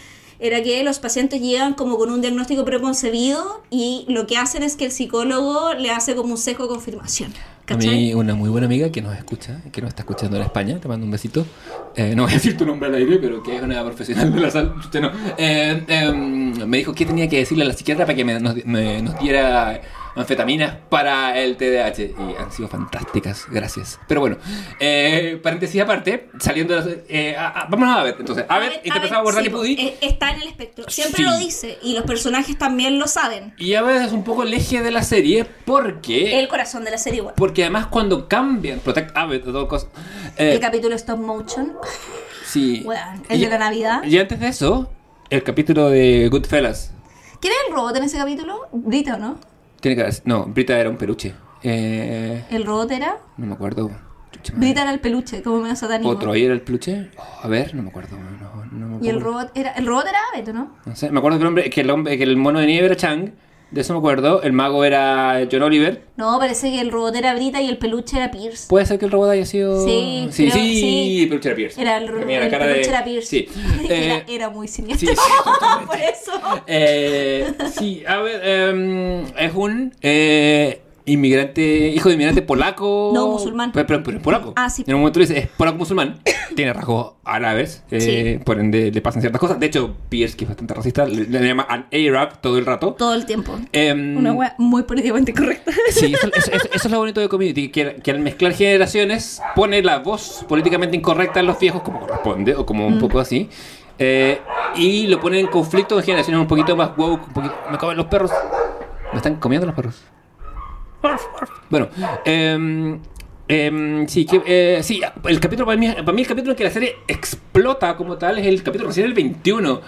era que los pacientes llegan como con un diagnóstico preconcebido y lo que hacen es que el psicólogo le hace como un sesgo de confirmación. A ¿Cachai? mí, una muy buena amiga que nos escucha, que nos está escuchando en España, te mando un besito. Eh, no voy a decir tu nombre al aire, pero que es una profesional de la salud. Usted no. Eh, em, me dijo que tenía que decirle a la psiquiatra para que me- nos, me- nos diera anfetaminas para el TDAH. Y han sido fantásticas, gracias. Pero bueno, eh, paréntesis aparte, saliendo de las- eh, a- a- vámonos a ver. Entonces, a ver, interpretado por sí, Pudi. eh, Está en el espectro. Siempre Sí. lo dice y los personajes también lo saben. Y a veces es un poco el eje de la serie porque. El corazón de la serie igual. Porque además cuando cambian, Protect Abbott, todo cosas. eh, El capítulo stop motion. Sí. Weón, el Y- de la Navidad. Y antes de eso, el capítulo de Goodfellas. ¿Quién es el robot en ese capítulo? Brita, ¿o no? Tiene que haber- No, Brita era un peluche. Eh, El robot era. no me acuerdo. Brita era el peluche, como medio satánico. ¿Otro ahí era el peluche? Oh, a ver, no me acuerdo. No, no me Y el acuerdo. robot era. El robot era Abeto, ¿no? No sé, me acuerdo que el, hombre, que el hombre, que el mono de nieve era Chang de eso me acuerdo. El mago era John Oliver. No, parece que el robot era Brita y el peluche era Pierce. Puede ser que el robot haya sido. Sí, sí, creo- sí, sí. el peluche era Pierce. Era el, Tenía la el cara peluche de- era Pierce. Sí. era, Eh, era muy siniestro. sí. Por eso. Eh, sí, a ver, em, es un eh, inmigrante, hijo de inmigrante polaco. No, musulmán. Pero, pero- pero es polaco. Ah, sí. En un momento dice, es polaco musulmán. Tiene rasgos árabes. eh, Sí. Por ende, le pasan ciertas cosas. De hecho, Pierce, que es bastante racista, le, le llama an Arab todo el rato. Todo el tiempo. Em, Una wea muy políticamente correcta. Sí, eso, eso- eso- eso es lo bonito de Community, que, que al mezclar generaciones pone la voz políticamente incorrecta en los viejos, como corresponde, o como un Mm. poco así, eh, y lo pone en conflicto de generaciones un poquito más woke, un poquito... Me comen los perros. Me están comiendo los perros. Bueno, em, em, sí, que, eh, sí, el capítulo para mí, para mí el capítulo en que la serie explota como tal es el capítulo recién el 21,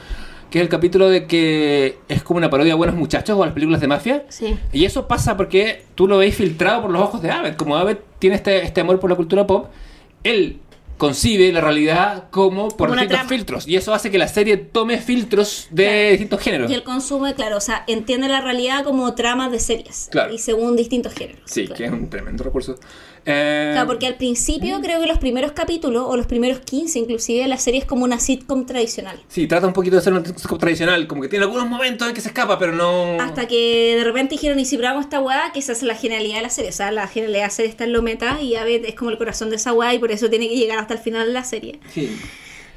que es el capítulo de que es como una parodia a Buenos Muchachos o a las películas de mafia. Sí. Y eso pasa porque tú lo veis filtrado por los ojos de Abed. Como Abed tiene este, este amor por la cultura pop, él concibe la realidad como por Como distintos filtros. Y eso hace que la serie tome filtros de Claro. distintos géneros. Y el consumo, claro, o sea, entiende la realidad como tramas de series. Claro. Y según distintos géneros. Sí, claro. que es un tremendo recurso. Eh, Claro, porque al principio creo que los primeros capítulos, o los primeros 15 inclusive, la serie es como una sitcom tradicional. Sí, trata un poquito de ser un sitcom tradicional, como que tiene algunos momentos en que se escapa, pero no... Hasta que de repente dijeron, y si probamos esta weá, que esa es la genialidad de la serie. O sea, la genialidad de la serie está en lo meta y Abed es como el corazón de esa weá y por eso tiene que llegar hasta el final de la serie. Sí.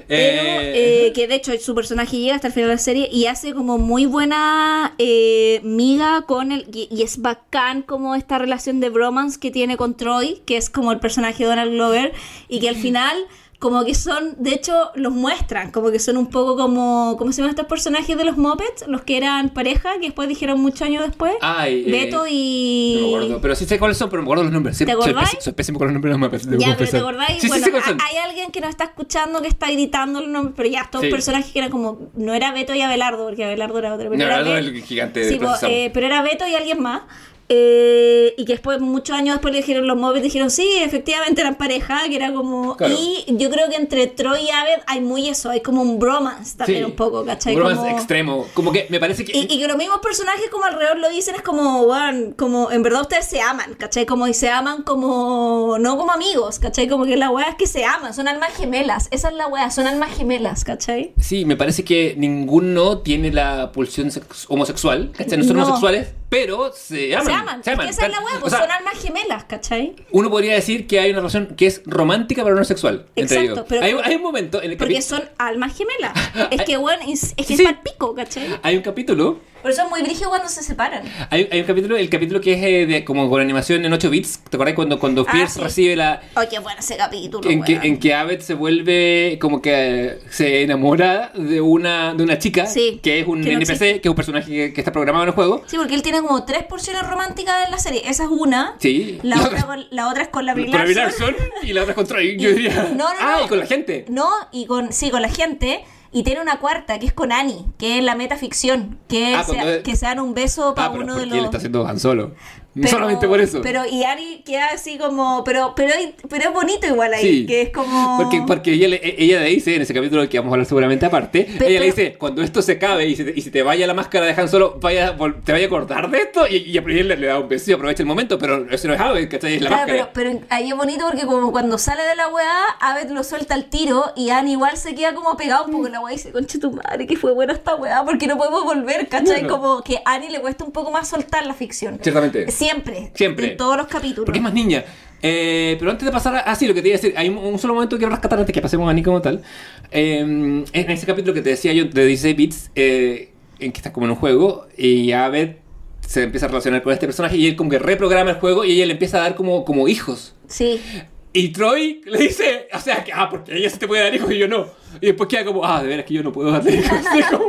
Pero, Eh, eh, que de hecho su personaje llega hasta el final de la serie y hace como muy buena eh, miga con el. Y, y es bacán como esta relación de bromance que tiene con Troy, que es como el personaje de Donald Glover, y que al final. Como que son, de hecho, los muestran, como que son un poco como, ¿cómo se llaman estos personajes de los Muppets? Los que eran pareja, que después dijeron muchos años después. Ay, eh, Beto y... No me acuerdo, pero sí sé cuáles son, pero me acuerdo los nombres. Sí, ¿Te soy, acordáis? pésimo, soy pésimo con los nombres de los debo Ya, pero ¿te confesar. acordáis? Sí, bueno, sí hay alguien que nos está escuchando que está gritando el nombre, pero ya, estos personajes que eran como, no era Beto y Abelardo, porque Abelardo era otro, pero No, era Abelardo Be- era el gigante de Sí, eh, pero era Beto y alguien más. Eh, y que después, muchos años después le dijeron los móviles, dijeron, sí, efectivamente eran pareja, que era como... Claro. Y yo creo que entre Troy y Abed hay muy eso, hay como un bromance también Sí. un poco, ¿cachai? Un bromance Como- extremo. Como que me parece que... y, y que los mismos personajes como alrededor lo dicen es como, weón, como en verdad ustedes se aman, ¿cachai? Como y se aman como, no como amigos, ¿cachai? Como que la weá es que se aman, son almas gemelas, esa es la weá, son almas gemelas, ¿cachai? Sí, me parece que ninguno tiene la pulsión sex- homosexual. ¿cachai? No son No. homosexuales, pero se aman. se aman, es que esa es la weá, O pues sea, son almas gemelas, ¿cachai? Uno podría decir que hay una relación que es romántica pero no sexual entre Exacto, ellos. pero- hay, hay un momento en el que Porque son almas gemelas. Es que, weón, es, es que Sí. es pal pico, ¿cachai? hay un capítulo Por eso es muy brígido cuando se separan. hay, hay un capítulo el capítulo que es eh, de como con animación en 8 bits ¿te acuerdas cuando cuando Ah, Pierce sí. recibe la Ay, qué bueno ese capítulo, en que, weón. en que Abed se vuelve como que se enamora de una de una chica Sí, que es un que no NPC existe. que es un personaje que, que está programado en el juego Sí, porque él tiene como tres porciones románticas en la serie. Esa es una. Sí. La, La otra, con- la otra es con la Brie Con la Brie Larson. Larson y la otra es con Troy. Yo diría. No, no, ah, no. y con la gente. No, y con, sí, con la gente. Y tiene una cuarta, que es con Annie, que es la metaficción. Que, Ah, se, que se dan un beso para Ah, uno de él los. está haciendo Han Solo. Pero- Solamente por eso. Pero, y Annie queda así como. Pero, pero, pero es bonito igual ahí. Sí. Que es como. Porque, porque ella, le, ella le dice, en ese capítulo que vamos a hablar seguramente aparte, ella le dice, cuando esto se acabe y se te, y se te vaya la máscara de Han Solo, vaya, te vaya a acordar de esto, y, y a le, le da un beso y aprovecha el momento, pero eso no es Abed, ¿cachai? Es la Claro, máscara. pero, pero ahí es bonito porque como cuando sale de la weá, Abed lo suelta al tiro y Annie igual se queda como pegado un poco en la weá y dice, conche tu madre, que fue buena esta weá, porque no podemos volver, ¿cachai? Como que a Annie le cuesta un poco más soltar la ficción. Ciertamente. Siempre. Siempre. En todos los capítulos. Porque es más niña. Eh, pero antes de pasar a. Ah, sí, lo que te iba a decir. Hay un, un solo momento que quiero rescatar antes que pasemos a Nick como tal. Eh, en ese capítulo que te decía yo de 16 bits, eh, en que estás como en un juego y Abed se empieza a relacionar con este personaje y él como que reprograma el juego y ella le empieza a dar como, como hijos. Sí. Y Troy le dice, o sea, que, ah, porque ella se te puede dar hijos y yo no. Y después queda como, ah, de veras que yo no puedo darle hijos. Es como,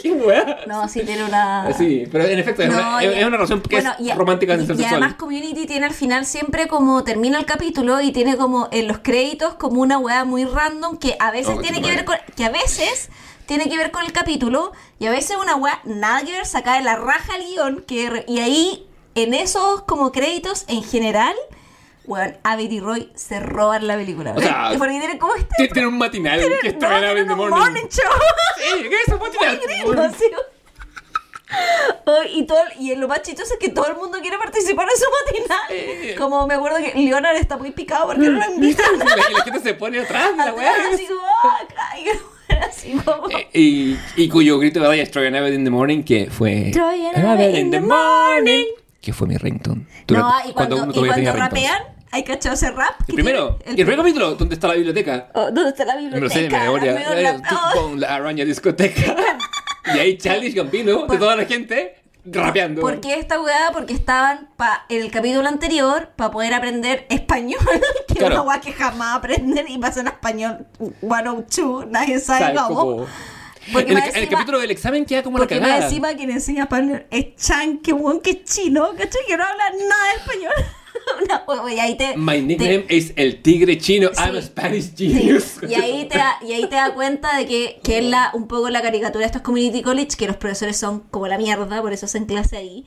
qué weá. No, sí tiene una... Sí, pero en efecto es, No, una, y- es una relación que bueno, es y- romántica y, y además Community tiene al final siempre como termina el capítulo y tiene como en los créditos como una weá muy random que a veces Oh, tiene que ver con que a veces tiene que ver con el capítulo y a veces una weá nada que ver saca de la raja el guion que y ahí en esos como créditos en general weón, Abby y Roy se roban la película. O sea, porque tienen como este Tiene- Tiene un matinal que está en Abed the tienen Morning. Sí, ¿qué es un matinal? Oh, y, todo, y lo más chistoso es que todo el mundo quiere participar en su matinal. Como me acuerdo que Leonard está muy picado porque no lo invitan. Y la gente se pone atrás de la weá. Atrás, así como, "Ah, acá", y así como- Eh, Y, y cuyo grito de batalla es Troy Abbott in the Morning, que fue. Troy Abbott in the morning. Que fue mi ringtone. No, y cuando, uno y cuando rapean, hay cachado ese rap. El primero, tiene- el, primer capítulo, ¿dónde está la biblioteca? Oh, ¿Dónde está la Me biblioteca? lo sé de memoria. Con la araña discoteca. y ahí Charlie Gambino, de toda la gente, rapeando. ¿Por qué esta weá? Porque estaban pa, en el capítulo anterior para poder aprender español, que es Claro. una weá que jamás aprenden y pasan a español 102, nadie sabe cómo. Porque En el, más en el encima- capítulo del examen queda como la Porque cagada. encima quien enseña español es Chan, que weón que es chino, ¿cachai? Que no habla nada de español. Weá, y ahí te... My te- nickname es el tigre chino. Sí. I'm a Spanish Sí, genius. y ahí te da, y ahí te da cuenta de que, que es la, un poco la caricatura de estos community college, que los profesores son como la mierda, por eso hacen clase ahí.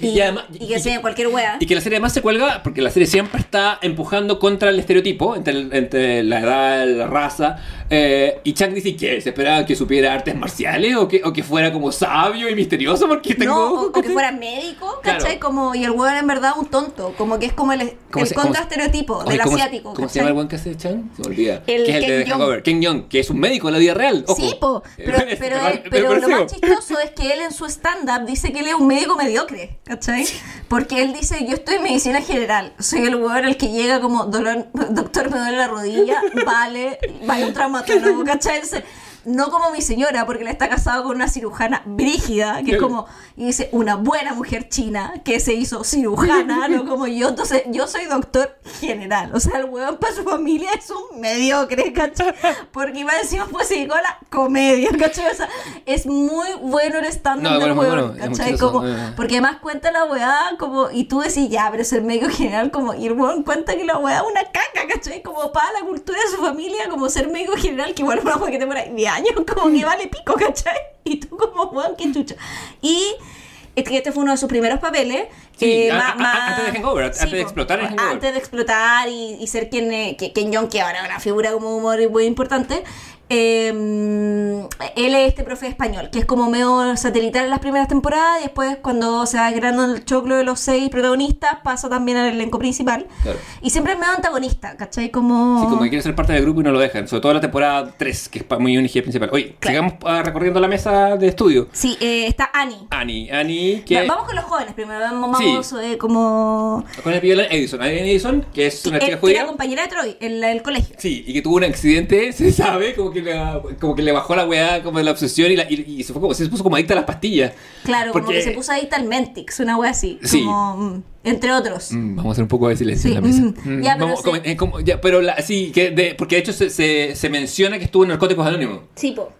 Y, Y además- y y- que cualquier wea. Y que la serie además se cuelga porque la serie siempre está empujando contra el estereotipo, entre, el- entre la edad, la raza. eh, y Chang dice que se esperaba que supiera artes marciales o que, o que fuera como sabio y misterioso porque tengo... No, o, o que fuera médico, ¿cachai? Claro. Como, y el weón en verdad un tonto, como que es como el, ¿Cómo el contraestereotipo del ¿cómo se- asiático. ¿Cómo se llama el buen que hace Chang? Se me olvida. El que es el de Ken Jeong. Hangover. Ken Young, que es un médico en la vida real. Ojo. Sí, po, pero, pero, pero lo más chistoso es que él en su stand-up dice que él es un médico mediocre, ¿cachai? Porque él dice, yo estoy en medicina general, soy el weón el que llega como, dolor, doctor me duele la rodilla, vale, vaya un traumatólogo, ¿cachai? Dice, no como mi señora, porque él está casado con una cirujana brígida, que es como, y dice, una buena mujer china que se hizo cirujana, no como yo. Entonces, yo soy doctor general. O sea, el weón para su familia es un mediocre, ¿cachai? Porque iba pues se dedicó a la comedia, ¿cachai? O sea, es muy bueno el stand-up No, del bueno, weón, bueno, ¿cachai? Como, eh. porque además cuenta la weá como, y tú decís, ya, pero es el médico general, como, y el weón cuenta que la weá es una caca, ¿cachai? Como para la cultura de su familia, como ser médico general, que igual una que te ahí 10 años, como que vale pico, ¿cachai? Y tú como, weón, qué chucha. Y es que este fue uno de sus primeros papeles. Sí, eh, a- a- antes de Hangover, antes de explotar en Hangover. Antes de explotar y, y ser quien, eh, que- Ken Jeong, que ahora es una figura como humor muy importante. Eh, él es este profe español, que es como medio satelital en las primeras temporadas y después cuando se va creando el choclo de los seis protagonistas pasa también al elenco principal. Claro. Y siempre es medio antagonista, ¿cachai? Como... Sí, como que quiere ser parte del grupo y no lo dejan. Sobre todo la temporada 3, que es muy unigida principal. Oye, Claro. sigamos ah, recorriendo la mesa de estudio. Sí, eh, está Annie. Annie, Annie, que... Vamos con los jóvenes primero, vamos, Sí. eh, como... Con el Viola Edison. Annie Edison, que es una chica que era judía. compañera de Troy en la- el colegio. Sí, y que tuvo un accidente, se sabe, como que, como que le bajó la weá como de la obsesión y, la- y- y se, fue como, se puso como adicta a las pastillas. Claro, como Porque- que se puso adicta al Mentix, una wea así. Sí. Como, mm, entre otros. Mm, vamos a hacer un poco de silencio Sí, en la mesa. mm, Mm, ya, pero vamos, sí. como- eh, como- ya, pero la- sí, que de- porque de hecho se, se, se menciona que estuvo en Narcóticos Anónimos, Sí, po.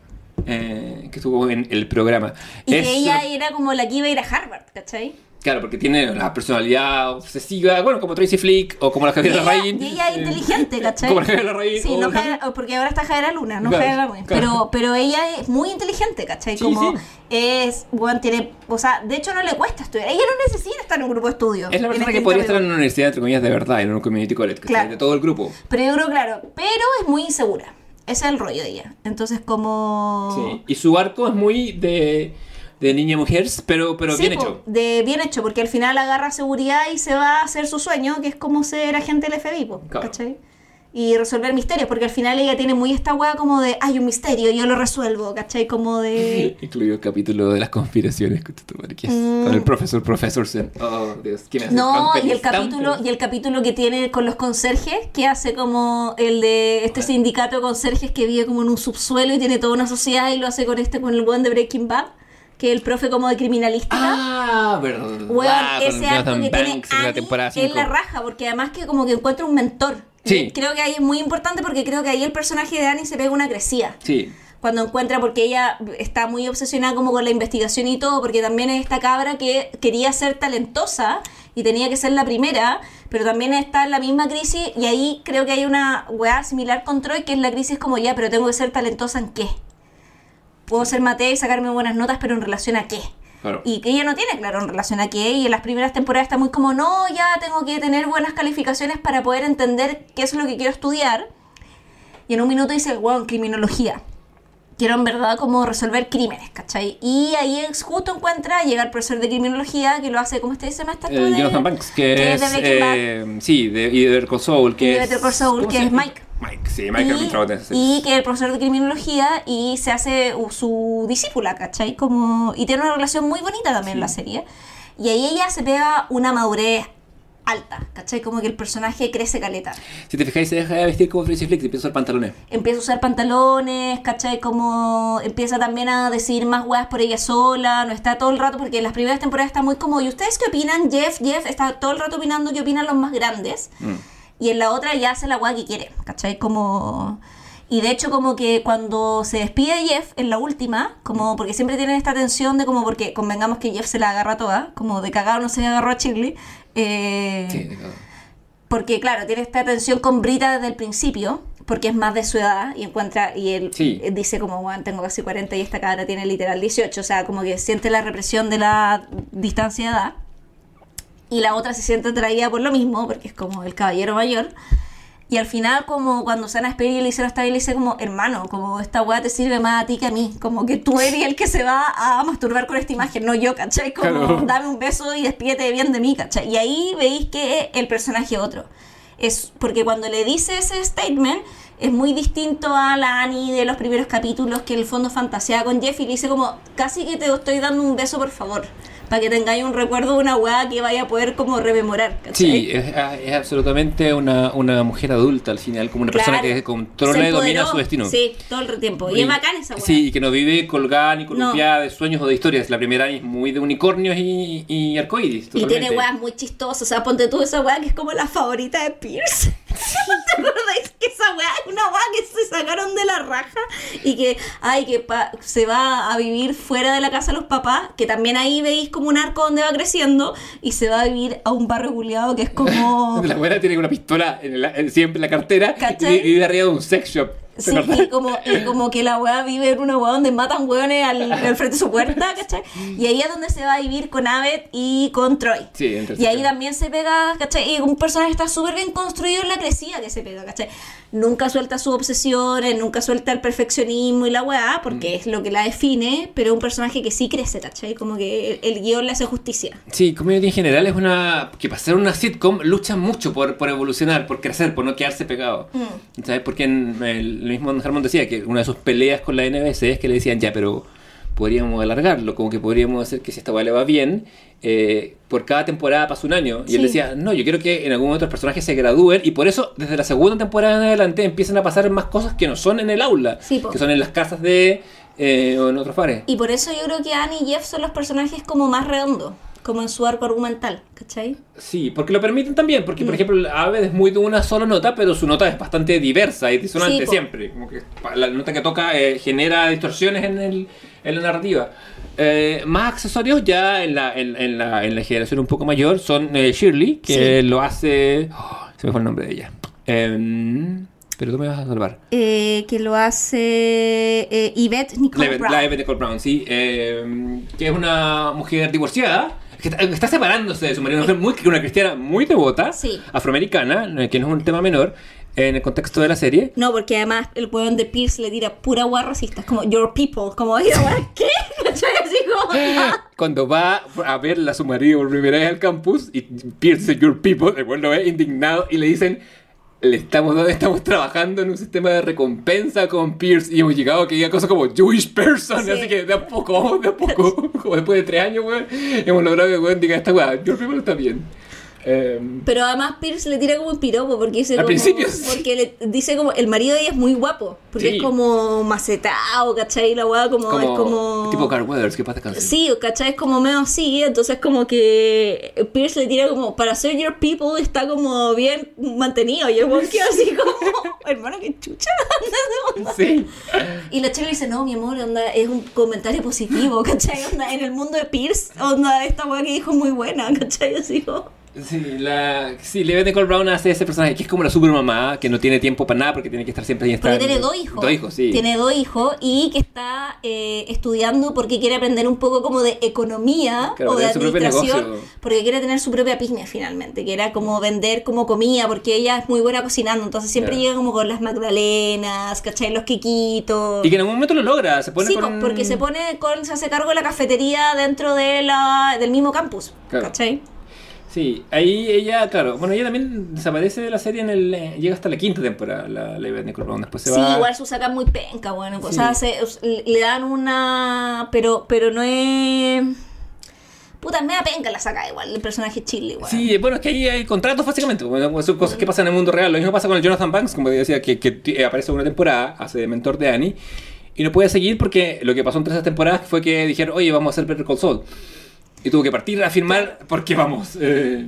eh, que estuvo en el programa. Y Es que ella era como la que iba a ir a Harvard, ¿cachai? Claro, porque tiene la personalidad obsesiva, bueno, como Tracy Flick o como la ella, Larraín. y ella es eh, inteligente, ¿cachai? Como la Javiera Larraín. Sí, o- no Javiera- porque ahora está Javiera Luna, no Claro, Javiera Larraín. claro. Pero, pero ella es muy inteligente, ¿cachai? Sí, Como sí. es, bueno, tiene, o sea, de hecho no le cuesta estudiar. Ella no necesita estar en un grupo de estudio. Es la persona este que podría estar en una universidad, entre comillas, de verdad, en un community college, ¿cachai? Claro. de todo el grupo. Pero yo creo, claro, pero es muy insegura. Ese es el rollo de ella. Entonces, como... Sí. Y su arco es muy de, de niña mujer, pero, pero Sí, bien hecho. De bien hecho, porque al final agarra seguridad y se va a hacer su sueño, que es como ser agente del FBI, po, Claro. ¿cachai? Y resolver misterios, porque al final ella tiene muy esta weá como de, hay un misterio, yo lo resuelvo, ¿cachai? Como de... Incluido el capítulo de las conspiraciones con, es con el profesor Professor Zen. Oh, Dios, ¿quién hace Mm. No, y el capítulo, y el capítulo que tiene con los conserjes, que hace como el de este sindicato de conserjes que vive como en un subsuelo y tiene toda una sociedad y lo hace con este, con el buen de Breaking Bad, que el profe como de criminalística. Ah, verdad. Weón, con ese arco que tiene Banks en la Annie temporada es 5. la raja, porque además que como que encuentra un mentor. Sí. Y Creo que ahí es muy importante porque creo que ahí el personaje de Annie se pega una crecida. Sí. Cuando encuentra, porque ella está muy obsesionada como con la investigación y todo, porque también es esta cabra que quería ser talentosa y tenía que ser la primera, pero también está en la misma crisis y ahí creo que hay una weá similar con Troy, que es la crisis como ya, pero tengo que ser talentosa en qué. Puedo ser mate y sacarme buenas notas, pero en relación a qué. Claro. Y que ella no tiene claro en relación a qué, y en las primeras temporadas está muy como, no, ya tengo que tener buenas calificaciones para poder entender qué es lo que quiero estudiar. Y en un minuto dice, wow, criminología. quiero en verdad como resolver crímenes, ¿cachai? Y ahí es justo encuentra, llega el profesor de criminología que lo hace, ¿cómo usted esta Eh, Jonathan Banks, que, que es. es de eh, sí, de, y de que Y de es. Better Call Saul, ¿cómo que es? Mike. Mike, sí, Mike es mi trabajo en esa serie. y que es el profesor de criminología y se hace su discípula, ¿cachai? Como, y tiene una relación muy bonita también la serie. Y ahí ella se pega una madurez alta, ¿cachai? Como que el personaje crece caleta. Si te fijáis, se deja de vestir como Tracy Flick y empieza a usar pantalones. Empieza a usar pantalones, ¿cachai? Como empieza también a decir más weas por ella sola, no está todo el rato, porque en las primeras temporadas está muy como, ¿y ustedes qué opinan? Jeff, Jeff está todo el rato opinando qué opinan los más grandes. Mm. Y en la otra ya hace la wea que quiere, ¿cachai? Como... Y de hecho como que cuando se despide Jeff en la última, como porque siempre tienen esta tensión de como porque convengamos que Jeff se la agarra toda, como de cagado no se le agarró a Shirley. eh, Sí, de cagado. porque claro, tiene esta tensión con Brita desde el principio, porque es más de su edad y encuentra, y él Sí. dice como, bueno, tengo casi 40 y esta cabra tiene literal 18, o sea, como que siente la represión de la distancia de edad. Y la otra se siente atraída por lo mismo, porque es como el caballero mayor. Y al final, como cuando se van a despedir y le le dice como, hermano, como esta weá te sirve más a ti que a mí. Como que tú eres el que se va a masturbar con esta imagen, no yo, ¿cachai? Como Claro. dame un beso y despídete bien de mí, ¿cachai? Y ahí veis que el personaje es otro. Es porque cuando le dice ese statement es muy distinto a la Annie de los primeros capítulos que en el fondo fantaseaba con Jeff y le dice como casi que te estoy dando un beso por favor para que tengáis un recuerdo de una weá que vaya a poder como rememorar ¿cachai? Sí, es, es absolutamente una, una mujer adulta al final, como una persona que controla y domina su destino. Sí, todo el tiempo. Y, es bacán esa weá. Sí, y que no vive colgada ni No. columpiada de sueños o de historias. La primera es muy de unicornios y, y arcoíris. Y tiene weas muy chistosas. O sea, ponte tú esa wea que es como la favorita de Pierce. ¿Te acordáis que esa wea es una wea que se sacaron de la raja? Y que, ay, que pa- se va a vivir fuera de la casa de los papás. Que también ahí veis como un arco donde va creciendo. Y se va a vivir a un barrio culiado que es como. La abuela tiene una pistola en la- en- siempre en la cartera ¿Cachai? y vive arriba de un sex shop. ¿te Sí, y como, y como que la weá vive en una weá donde matan weones al, al frente de su puerta, ¿cachai? Y ahí es donde se va a vivir con Abed y con Troy. Sí, y ahí también se pega, ¿cachai? Y un personaje está súper bien construido en la crecida que se pega, ¿cachai? Nunca suelta sus obsesiones, nunca suelta el perfeccionismo y la weá, porque es lo que la define, pero es un personaje que sí crece, ¿cachai? Como que el, el guion le hace justicia. Sí, Community en general es una. que para ser una sitcom lucha mucho por, por evolucionar, por crecer, por no quedarse pegado. Mm. ¿Sabes? Porque en el, el mismo Harmon decía que una de sus peleas con la NBC es que le decían, ya, pero podríamos alargarlo, como que podríamos hacer que si esta le va bien, eh, por cada temporada pasa un año. Y él decía, no, yo quiero que en algún momento los personajes se gradúen y por eso desde la segunda temporada en adelante empiezan a pasar más cosas que no son en el aula, Sí, que son en las casas de. eh, o en otros bares. Y por eso yo creo que Annie y Jeff son los personajes como más redondos, como en su arco argumental, ¿cachai? Sí, porque lo permiten también, porque Mm. por ejemplo Aved es muy de una sola nota, pero su nota es bastante diversa y disonante Sí, siempre. Como que la nota que toca eh, genera distorsiones en, el, en la narrativa. Eh, más accesorios ya en la, en, en la, en la generación un poco mayor son eh, Shirley, que lo hace... oh, se me fue el nombre de ella. Em, pero tú me vas a salvar. Eh, que lo hace eh, Yvette Nicole La, Brown. la Eve Nicole Brown, sí. eh, que es una mujer divorciada. Que está, que está separándose de su marido. Una, mujer muy, una cristiana muy devota. Sí. Afroamericana, eh, que no es un tema menor en el contexto de la serie. No, porque además el hueón de Pierce le tira pura guay racista. Es como, your people. Como, "Oye, weón, ¿qué? Así como. Cuando va a ver a su marido por primera vez al campus y Pierce Your People, el güey lo ve indignado y le dicen. Le estamos, estamos trabajando en un sistema de recompensa con Pierce y hemos llegado a que diga cosas como Jewish person, Sí. así que de a poco, de a poco, como después de tres años, weón, hemos logrado que el weón diga esta weá, Your People está bien. Em, Pero además Pierce le tira como un piropo porque dice Al como, principio, sí. porque le dice como el marido de ella es muy guapo, porque Sí. es como macetado, ¿cachai? La weá como, como, es como tipo Carl Weathers, que pasa canción. Sí, ¿cachai? Es como medio así, entonces como que Pierce le tira como, para ser your people está como bien mantenido, y el weón queda así como, hermano, qué chucha. Sí. Y la chica dice, no, mi amor, onda, es un comentario positivo, ¿cachai? Onda, en el mundo de Pierce, onda, esta weá que dijo muy buena, ¿cachai? Así como... Sí, la, sí, Levin Nicole Brown hace ese personaje que es como la super mamá, que no tiene tiempo para nada porque tiene que estar siempre ahí. Porque tiene dos hijos. Dos hijos, sí. Tiene dos hijos y que está eh, estudiando porque quiere aprender un poco como de economía Claro, o de administración. Porque quiere tener su propia pyme finalmente, que era como vender como comida, porque ella es muy buena cocinando, entonces siempre Claro. llega como con las magdalenas, ¿cachai? Los quequitos. Y que en algún momento lo logra, se pone Sí, con... porque se pone con, se hace cargo de la cafetería dentro de la, del mismo campus, Claro. ¿cachai? Sí, ahí ella, claro, bueno, ella también desaparece de la serie en el... eh, llega hasta la quinta temporada, la Nicole Brown, después se Sí, va... igual su saca muy penca, bueno, o Sí. sea, se- le dan una, pero, pero no es, puta, es media penca la saca igual, el personaje chile, igual. Sí, bueno, es que ahí hay contratos básicamente, bueno, son cosas que pasan en el mundo real. Lo mismo pasa con el Jonathan Banks, como decía, que, que t- aparece una temporada, hace de mentor de Annie, y no puede seguir porque lo que pasó entre esas temporadas fue que dijeron, oye, vamos a hacer Better Call Saul. Y tuvo que partir a firmar porque vamos, eh,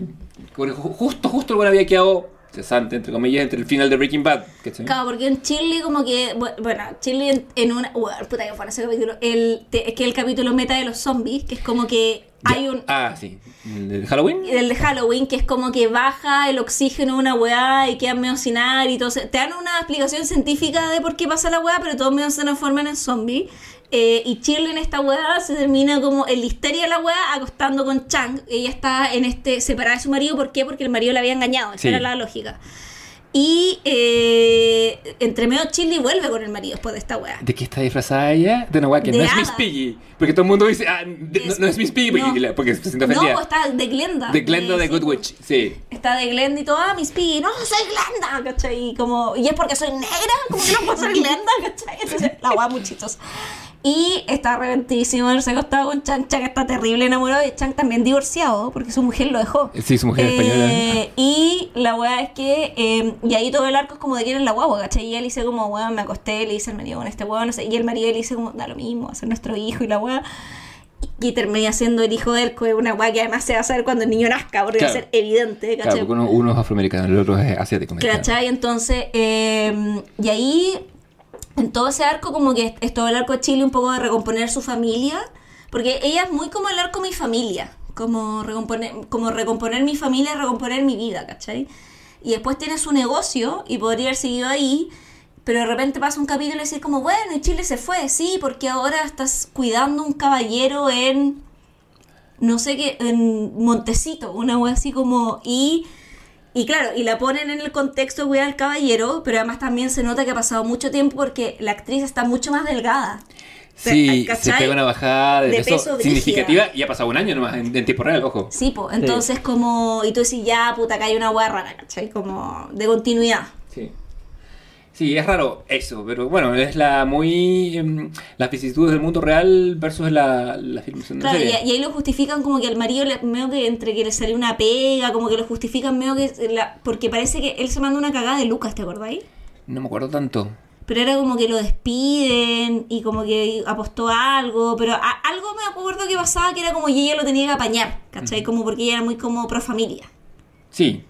justo, justo el bueno había quedado cesante, entre comillas, entre el final de Breaking Bad. ¿cachai? Claro, porque en Chile como que, bu- bueno, Chile en, en una, bueno, puta que fue ese capítulo, el, te- es que el capítulo meta de los zombies, que es como que Ya. hay un, Ah, sí. ¿De Halloween? el de Halloween, que es como que baja el oxígeno de una weá y quedan medio sin aire y todo. se- Te dan una explicación científica de por qué pasa la weá, pero todos medio se transforman en zombies. Eh, y Shirley en esta weá se termina como en la histeria de la weá acostando con Chang. Ella está en este separada de su marido. ¿Por qué? Porque el marido la había engañado. Esa Sí. era la lógica. Y eh, entre medio Shirley vuelve con el marido después de esta weá. ¿De qué está disfrazada ella? De una weá que De no es Miss. Piggy. Porque todo el mundo dice, ah, de- no, Es- no es Miss Piggy porque, no. porque se siente No, ofendida. pues está de Glenda. de Glenda de sí, Good. Witch, sí. Está de Glenda y todo, ah, Miss Piggy, no, soy Glenda, ¿cachai? Y, como, y es porque soy negra, como que no puedo ser Glenda, ¿cachai? Entonces, la guapa muy chistosa. Y está reventísimo, se ha acostado con Chang, Chang está terrible enamorado y Chang también divorciado, porque su mujer lo dejó. Sí, su mujer española. Eh, y la weá es que, eh, y ahí todo el arco es como de quién es la guagua, ¿cachai? Y él dice como, weón, me acosté, le hice el marido con este weón, no sé, y el marido le dice como, da lo mismo, va a ser nuestro hijo y la weá. Y termina siendo el hijo de él, una weá que además se va a saber cuando el niño nazca, porque va a Claro. ser evidente, Claro, ¿cachai? porque uno, uno es afroamericano, el otro es asiático. ¿Cachai? Entonces, eh, y ahí, en todo ese arco, como que es todo el arco de Chile, un poco de recomponer su familia, porque ella es muy como el arco mi familia, como recomponer, como recomponer mi familia, recomponer mi vida, ¿cachai? Y después tiene su negocio y podría haber seguido ahí, pero de repente pasa un capítulo y decir como, bueno, y Chile se fue, sí, porque ahora estás cuidando un caballero en no sé qué, en Montecito, una wea así como, y, y claro, y la ponen en el contexto de cuidar al caballero, pero además también se nota que ha pasado mucho tiempo porque la actriz está mucho más delgada. Sí, se pega una bajada de, De peso, significativa y ha pasado un año nomás en, en tiempo real, ojo. Sí, pues, entonces como, y tú decís, ya, puta, acá hay una wea rara, ¿cachai? Como de continuidad. Sí. Sí, es raro eso, pero bueno, es la muy. em, las vicisitudes del mundo real versus la, la filmación de la Claro, y, serie. y ahí lo justifican como que al marido, le, medio que entre que le salió una pega, como que lo justifican medio que, la- porque parece que él se manda una cagada de Lucas, ¿te acordáis? No me acuerdo tanto. Pero era como que lo despiden y como que apostó a algo, pero a- algo me acuerdo que pasaba que era como y ella lo tenía que apañar, ¿cachai? Como porque ella era muy como pro familia, Sí.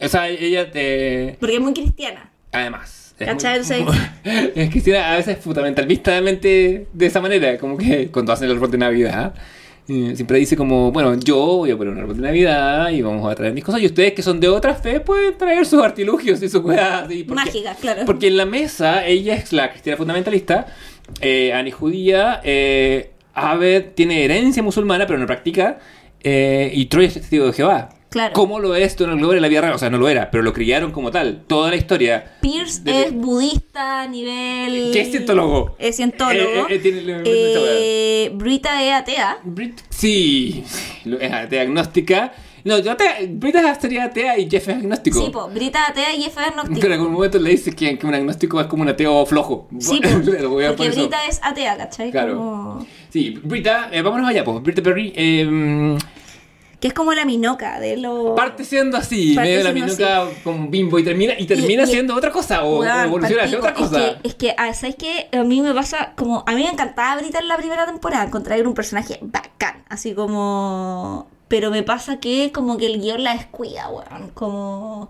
O sea, ella te. porque es muy cristiana. Además. Es ¿Cachai? Entonces- Es Cristina a veces fundamentalmente de esa manera, como que cuando hacen el árbol de Navidad, eh, siempre dice como, bueno, yo voy a poner un árbol de Navidad y vamos a traer mis cosas, y ustedes que son de otra fe pueden traer sus artilugios y sus cosas Mágicas, claro. Porque en la mesa ella es la cristiana fundamentalista, eh, Annie judía, eh, Abed tiene herencia musulmana pero no practica, eh, y Troy es testigo de Jehová. Claro. ¿Cómo lo es Donald Glover en la vida real? O sea, no lo era, pero lo criaron como tal. Toda la historia. Pierce de- es budista a nivel... ¿Qué es cientólogo? Es cientólogo. Eh, eh, tiene- Eh, Brita es atea. Brit- Sí, es atea agnóstica. No, yo atea, Brita sería atea y Jeff es agnóstico. Sí, po, Brita atea y Jeff es agnóstico. Pero en algún momento le dice que, que un agnóstico es como un ateo flojo. Sí, po, Lo voy a porque eso. Brita es atea, ¿cachai? Claro. Como- Sí, Brita, eh, vámonos allá, pues. Brita Perry eh, Que es como la minoca de los... parte siendo así, Parte medio la siendo minuca como bimbo y termina, y termina y- siendo otra cosa o, o evoluciona hacia otra cosa. Es que, es que ah, ¿sabes qué? A mí me pasa como... A mí me encantaba Brita en la primera temporada. Encontrar un personaje bacán. Así como... Pero me pasa que como que el guion la descuida, weón. Como...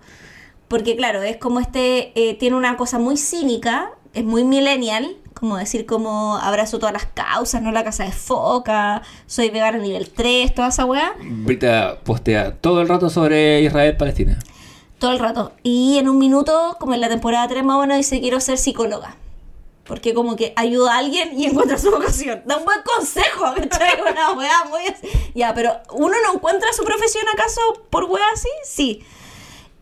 Porque claro, es como este... eh, tiene una cosa muy cínica. Es muy millennial. Como decir como abrazo todas las causas, no la casa de foca, soy vegana nivel 3, toda esa weá. Brita postea todo el rato sobre Israel-Palestina. Todo el rato. Y en un minuto, como en la temporada 3 más o menos, dice quiero ser psicóloga. Porque como que ayuda a alguien y encuentra su vocación. Da un buen consejo, ¿cachai? Una weá muy. Ya, pero ¿uno no encuentra su profesión acaso por weá así? Sí.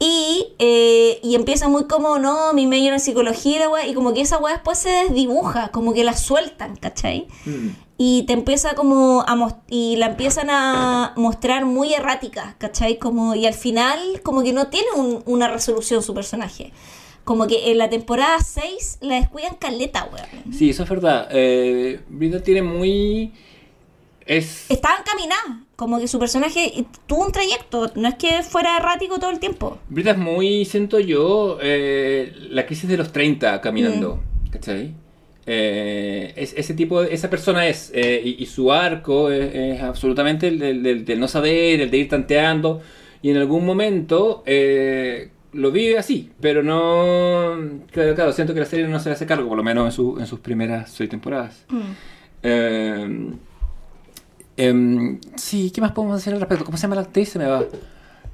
Y, eh, y empieza muy como, no, mi medio en psicología, y la weá, y como que esa weá después se desdibuja, como que la sueltan, ¿cachai? Y te empieza como a y la empiezan a mostrar muy errática, ¿cachai? Como, y al final, como que no tiene un- una resolución su personaje. Como que en la temporada 6 la descuidan caleta, weón. Sí, eso es verdad. Eh, Brita tiene muy... Es... Estaba encaminada, como que su personaje tuvo un trayecto, no es que fuera errático todo el tiempo. Brita es muy, siento yo, eh, la crisis de los 30 caminando, ¿cachai? Eh, es, ese tipo, de- esa persona es, eh, y, y su arco es, es absolutamente el del, del- del no saber, el de ir tanteando, y en algún momento eh, lo vive así, pero no, claro, claro, siento que la serie no se hace cargo, por lo menos en, su- en sus primeras seis temporadas. Eh, em, sí, ¿qué más podemos decir al respecto? ¿Cómo se llama la actriz? Se me va.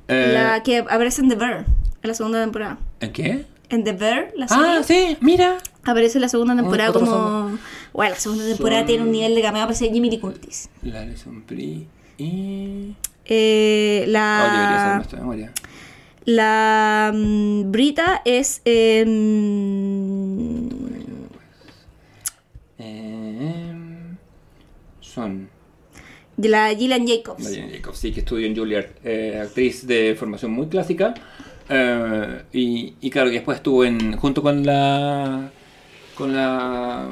Eh, La que aparece en The Bear, en la segunda temporada. ¿En qué? En The Bear, la serie. Ah, sí, mira. Aparece en la segunda temporada como... Bueno, la segunda temporada Son- tiene un nivel de cameo, aparece Jimmy Lee Curtis. La Alison Brie y... Eh, Oh, la... de memoria. La mm, Brita es. Em, son... de la Gillian Jacobs. Diane Jacobs, sí, que estudió en Juilliard. eh, actriz de formación muy clásica. eh, y, y claro, que después estuvo en... Junto con la... Con la...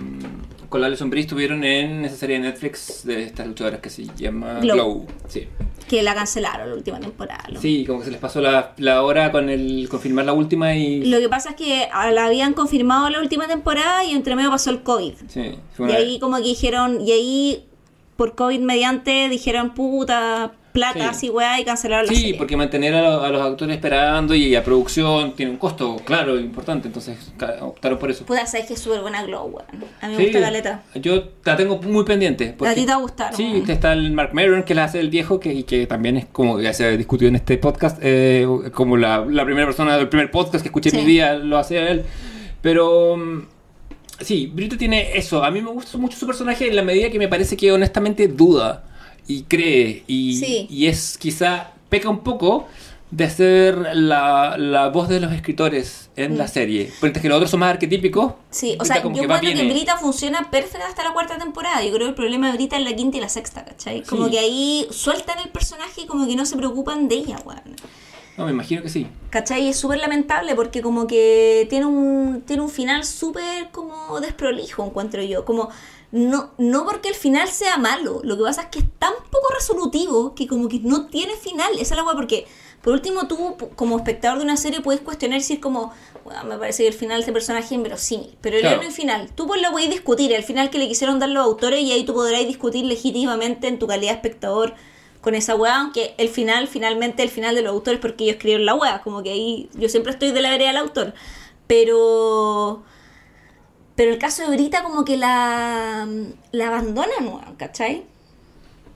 Con la Alison Brie estuvieron en esa serie de Netflix de estas luchadoras que se llama Glow. Glow. Sí. Que la cancelaron la última temporada. ¿no? Sí, como que se les pasó la, la hora con el confirmar la última y... Lo que pasa es que la habían confirmado la última temporada y entre medio pasó el COVID. Sí, fue Y ahí como que dijeron, y ahí por COVID mediante dijeron puta, plata, Sí. así weá, y cancelaron la Sí, serie. porque mantener a, lo- a los actores esperando y a producción tiene un costo, claro, importante, entonces optaron por eso. Puta, sabes que es súper buena Glow, weón. A mí me Sí, gusta Caleta. Yo la tengo muy pendiente. porque- A ti te va a gustar, Sí, está el Mark Maron que la hace el viejo, que, y que también es como ya se ha discutido en este podcast, eh, como la, la primera persona del primer podcast que escuché en mi vida lo hace él. Pero mm, sí, Brito tiene eso. A mí me gusta mucho su personaje en la medida que me parece que honestamente duda y cree. Y, Sí. y es quizá, peca un poco de ser la, la voz de los escritores en la serie. Mientras que los otros son más arquetípicos. Mm. Sí, o sea, yo que encuentro que viene. Brita funciona perfecta hasta la cuarta temporada. Yo creo que el problema de Brita es la quinta y la sexta, ¿cachai? Como Sí. que ahí sueltan el personaje y como que no se preocupan de ella, weón. No, me imagino que sí. ¿Cachai? Y es súper lamentable porque como que tiene un, tiene un final súper como desprolijo, encuentro yo. Como, no, no porque el final sea malo, lo que pasa es que es tan poco resolutivo que como que no tiene final. Esa es la weá porque, por último, tú como espectador de una serie puedes cuestionar y decir como, "Weón, me parece que el final de este personaje es inverosímil. Pero el Claro. no final. Tú pues lo podés discutir, el final que le quisieron dar los autores y ahí tú podrás discutir legítimamente en tu calidad de espectador con esa weá, aunque el final, finalmente el final de los autores porque ellos escribieron la weá, como que ahí yo siempre estoy de la vereda del autor. Pero pero el caso de Brita como que la, la abandonan, weón, ¿cachai?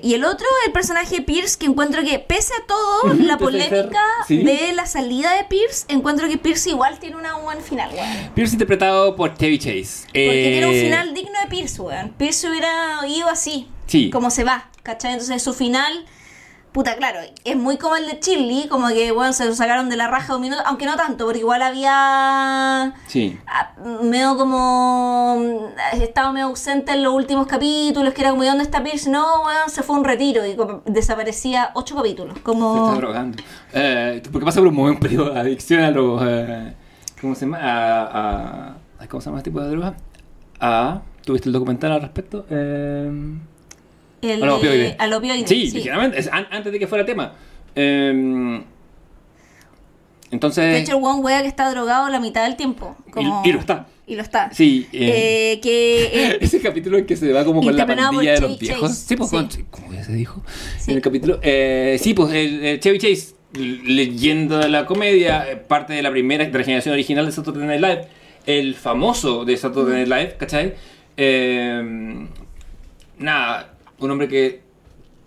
Y el otro, el personaje Pierce, que encuentro que pese a todo, la polémica sí. de la salida de Pierce, encuentro que Pierce igual tiene una buen final, weón. Pierce interpretado por Chevy Chase. Porque Eh, tiene un final digno de Pierce, weón. Pierce hubiera ido así. Sí. Como se va, ¿cachai? Entonces su final, puta, claro, es muy como el de Chili, como que, weón, se lo sacaron de la raja un minuto, aunque no tanto, porque igual había Sí. ah, medio como estaba medio ausente en los últimos capítulos, que era como, ¿y dónde está Pierce? No, weón, se fue a un retiro y como desaparecía ocho capítulos. Se está Como... drogando. Eh, porque pasa por un momento periodo de adicción a los. eh, ¿Cómo se llama? A, a- a- ¿Cómo se llama este tipo de droga? A. ¿Tuviste el documental al respecto? Eh, El, a los opioides. al opioide, Sí, ligeramente. es an- antes de que fuera tema. Eh, entonces. De hecho, el one wea que está drogado la mitad del tiempo. Como... Y- y lo está. Y lo está. Sí, eh, Eh, que eh, Ese capítulo en que se va como con la pandilla de los viejos. Chase, Sí, pues, sí. ¿cómo ya se dijo? Sí. En el capítulo. Sí, pues el, Chevy Chase, leyenda de la comedia, parte de la primera, de la generación original de Saturday Night Live, el famoso de Saturday Night Live, ¿cachai? Eh, nada, un hombre que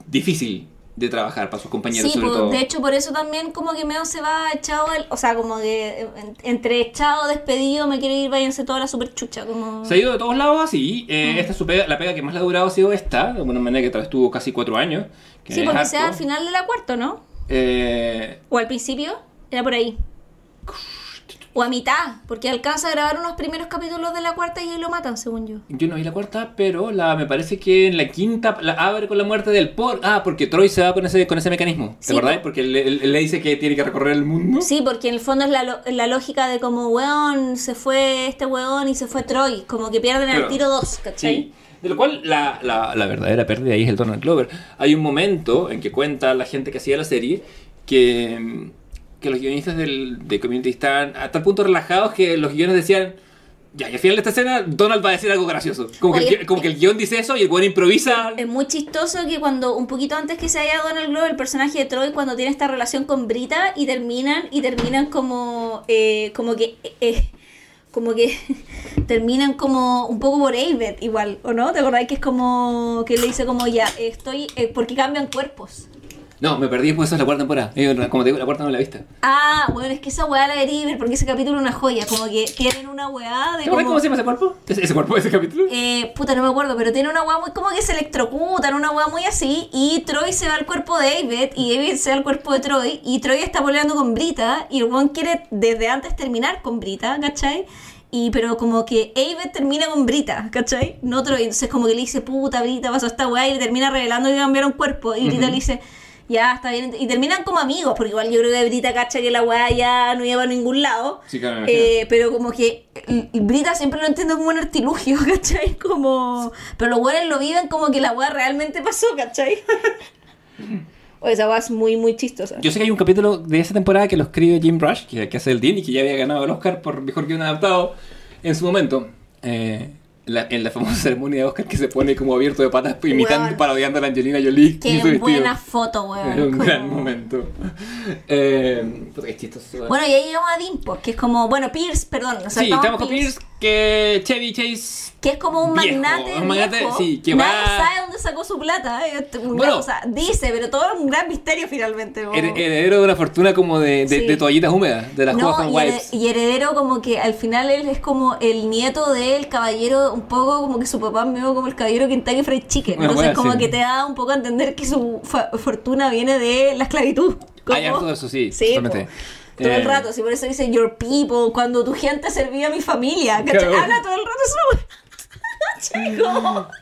difícil de trabajar para sus compañeros, Sí, sobre pues, todo. de hecho por eso también como que medio se va echado, el- o sea, como que en- entre echado, despedido, me quiere ir, váyanse toda la super chucha, como... Se ha ido de todos lados así. Mm. Eh, Esta es su pega, la pega que más le ha durado ha sido esta, de alguna manera que tal vez tuvo casi cuatro años. que Sí, porque sea al final de la cuarta, ¿no? Eh, O al principio, era por ahí. O a mitad, porque alcanza a grabar unos primeros capítulos de la cuarta y ahí lo matan, según yo. yo no vi la cuarta, pero la, me parece que en la quinta la abre con la muerte del por. Ah, porque Troy se va con ese, con ese mecanismo. ¿Te Sí. Porque él le dice que tiene que recorrer el mundo. Sí, porque en el fondo es la, la lógica de como, weón, se fue este weón y se fue Troy. Como que pierden el Claro. tiro dos, ¿cachai? Sí. De lo cual, la, la, la verdadera pérdida ahí es el Donald Glover. Hay un momento en que cuenta la gente que hacía la serie que, que los guionistas del, de Community estaban a tal punto relajados que los guiones decían. Ya, y al final de esta escena, Donald va a decir algo gracioso. Como, que, el, como que el guion dice eso y el guion improvisa. Es muy chistoso que cuando, un poquito antes que se haya Donald Glover, el personaje de Troy, cuando tiene esta relación con Brita y terminan, y terminan como, eh, como que, eh, como que terminan como un poco por Aved igual, ¿o no? ¿Te acordás que es como, que le dice como ya, estoy, eh, porque cambian cuerpos? No, me perdí después de la cuarta temporada. Eh, Como te digo, la cuarta no la he visto. Ah, bueno, es que esa weá la debería ver porque ese capítulo es una joya, como que tienen una weá de ¿Te acuerdas como... cómo se llama ese cuerpo? ¿Ese, ese cuerpo, ese capítulo? Eh, puta, no me acuerdo, pero tiene una weá muy como que se electrocutan, una weá muy así, y Troy se va al cuerpo de David, y David se va al cuerpo de Troy, y Troy está peleando con Brita, y el weón quiere desde antes terminar con Brita, ¿cachai? Y pero como que David termina con Brita, ¿cachai? No Troy, entonces como que le dice, puta, Brita, pasó esta weá, y le termina revelando que cambiaron cuerpo, y Brita le dice... Ya, está bien. Y terminan como amigos, porque igual yo creo que Brita cacha que la weá ya no iba a ningún lado. Sí, claro. Eh, pero como que Brita siempre lo entiendo como un artilugio, ¿cachai? Como... Pero los buenos lo viven como que la weá realmente pasó, ¿cachai? o esa weá es muy, muy chistosa. Yo sé que hay un capítulo de esa temporada que lo escribe Jim Rush, que, que hace el Dean y que ya había ganado el Oscar por mejor guion adaptado en su momento. Eh, la- en la famosa ceremonia de Oscar que se pone como abierto de patas imitando, Weón. parodiando a la Angelina Jolie. Qué buena foto, weón. Era un Como- gran momento. Eh, chistoso. Bueno, y ahí llegamos a Dean, pues, que es como, bueno, Pierce, perdón, nos sí, saltamos estamos con Pierce, que Chevy Chase. Que es como un Viejo, magnate, un magnate, viejo. sí, que Nadie va- sabe dónde sacó su plata. eh, este, Bueno. gran- o sea, dice, pero todo es un gran misterio finalmente. como- her- Heredero de una fortuna como de, de, Sí. de toallitas húmedas, de las No, Hoffman y, y heredero como que al final él es como el nieto del caballero, un poco como que su papá me como el caballero Kentucky Fried Chicken. Una Entonces como que te da un poco a entender que su fa- fortuna viene de la esclavitud. Hay harto de eso, sí, Sí, todo el Eh, rato, así por eso dice your people, cuando tu gente servía a mi familia. ¿cachai? Claro. Habla todo el rato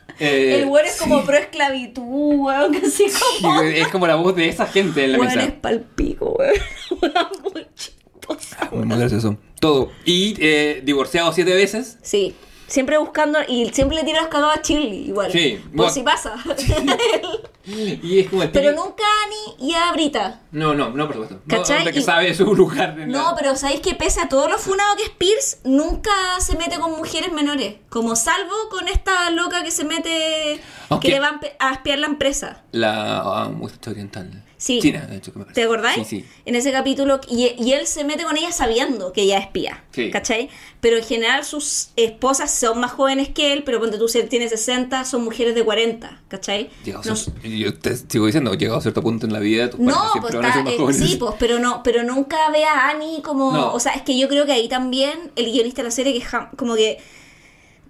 Eh, el güey es como pro esclavitud, weón, que así como... Es como la voz de esa gente en la Weón mesa. es palpico, weón. Muy chistoso. Muy gracioso. Todo. Y eh, divorciado siete veces. Sí, siempre buscando y siempre le tira los cagados a Shirley, igual. Sí, por bueno. si pasa. Y es como el pero nunca a Annie y a Brita. No, no, no, por supuesto. No, ¿Cachai? hombre que Y- sabe su lugar. No, pero ¿sabéis que pese a todo lo funado que es Pierce, nunca se mete con mujeres menores? Como salvo con esta loca que se mete, que le va a espiar la empresa. La ah, muchacha oriental. Sí. China, de hecho, que me parece. ¿Te acordáis? Sí, sí. En ese capítulo, y, y él se mete con ella sabiendo que ella es espía, Sí. ¿cachai? Pero en general sus esposas son más jóvenes que él, pero ponte tú, si él tiene 60, son mujeres de 40, ¿cachai? Llegado No- cier- yo te sigo diciendo, llegado a cierto punto en la vida, tus No, pues está, ser eh, sí, pues, pero no, pero nunca ve a Annie como, No. o sea, es que yo creo que ahí también el guionista de la serie que como que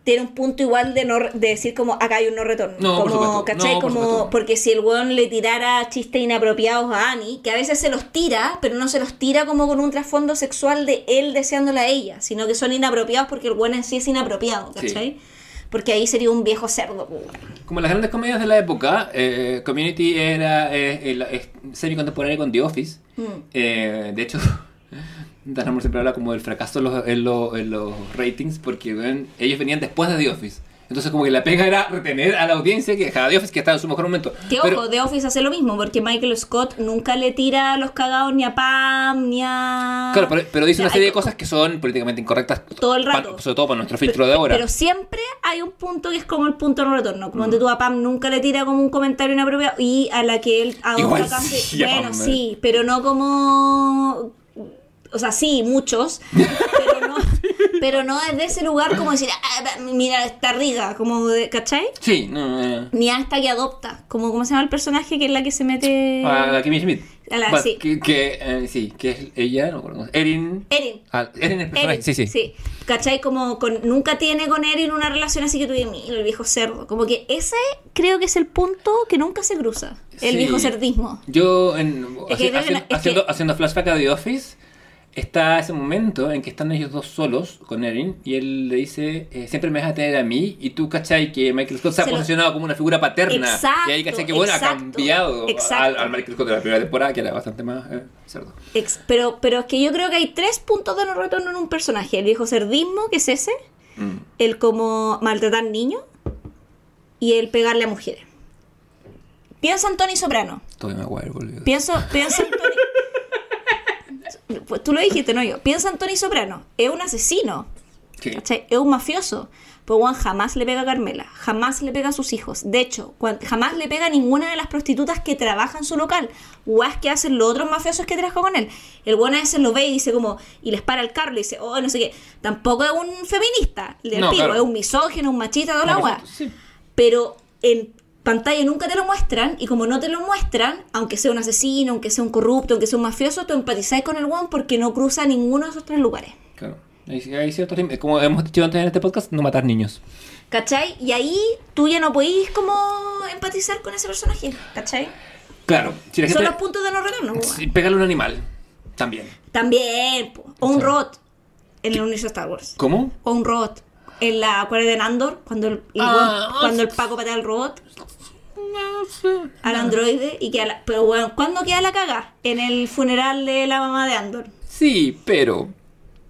tiene un punto igual de no de decir como acá hay un no retorno, No, por como, supuesto. ¿cachai? No, por como porque si el weón le tirara chistes inapropiados a Annie, que a veces se los tira, pero no se los tira como con un trasfondo sexual de él deseándola a ella, sino que son inapropiados porque el weón en sí es inapropiado, Sí. ¿cachai? Porque ahí sería un viejo cerdo, pues. Como las grandes comedias de la época, eh, Community era eh, el- es semi-contemporánea con The Office. Mm. Eh, de hecho, Harmon siempre habla como del fracaso en los, en los- en los ratings porque weón, ellos venían después de The Office. Entonces como que la pega era retener a la audiencia que dejaba The Office que estaba en su mejor momento. Que ojo, The Office hace lo mismo, porque Michael Scott nunca le tira los cagados ni a Pam, ni a... Claro, pero, pero dice O sea, una serie de cosas que son políticamente incorrectas. Todo el pa- rato. sobre todo para nuestro Pero, filtro de ahora. pero siempre hay un punto que es como el punto de no retorno. Como Mm. que tú a Pam nunca le tira como un comentario inapropiado y a la que él adopta Igual sí, a Bueno, Pam, eh. sí, pero no como... O sea, sí, muchos, pero no, Pero no desde ese lugar como decir, ah, mira, está riga, como de, ¿cachai? Sí, no. eh, Ni hasta que adopta, como ¿cómo se llama el personaje que es la que se mete... a la Kimmy Schmidt. A la- Bueno, sí. Que, que, eh, sí, que es ella, no recuerdo. Erin. Erin. Ah, Erin es el personaje. Erin, Sí, sí. ¿Cachai? Como con, nunca tiene con Erin una relación así que digas, "Mira, el viejo cerdo. Como que ese creo que es el punto que nunca se cruza. El Sí. viejo cerdismo. Yo, en, haciendo, haciendo, haciendo flashback a The Office, está ese momento en que están ellos dos solos con Erin y él le dice, eh, siempre me vas a tener a mí y tú, ¿cachai? Que Michael Scott se ha lo- posicionado como una figura paterna. Exacto, y ahí, ¿cachai? Que bueno, ha cambiado al, al Michael Scott de la primera temporada, que era bastante más eh, cerdo. Ex- pero, pero es que yo creo que hay tres puntos de no retorno en un personaje. El viejo cerdismo, que es ese. Mm. El como maltratar niños. Y el pegarle a mujeres. Piensa en Tony Soprano. Acuerdo, boludo. Pienso, piensa en Tony... Pues tú lo dijiste, no yo. Piensa en Tony Soprano. Es un asesino. Es un mafioso. Pero Juan jamás le pega a Carmela, jamás le pega a sus hijos. De hecho, jamás le pega a ninguna de las prostitutas que trabaja en su local. Guas que hacen los otros mafiosos que trabajan con él. El buen a veces lo ve y dice como, y les para el carro y dice, oh, no sé qué. Tampoco es un feminista, No, pico, claro. es un misógino, un machista, toda la guas. sí. Pero en pantalla nunca te lo muestran y como no te lo muestran, aunque sea un asesino, aunque sea un corrupto, aunque sea un mafioso, tú empatizás con el one porque no cruza ninguno de esos tres lugares. Claro. Hay, hay ciertos. Como hemos dicho antes en este podcast, no matar niños. ¿Cachai? Y ahí tú ya no podís como empatizar con ese personaje, ¿cachai? Claro. Si la Son los puntos de no retorno. pegarle a un animal. También. También, po. o un Sí. robot en el universo de Star Wars. ¿Cómo? O un robot en la cual de Andor, cuando el, el Ah, weón- cuando el Paco patea al robot, al androide, y queda la, pero bueno, ¿cuándo queda la caga? En el funeral de la mamá de Andor. Sí, pero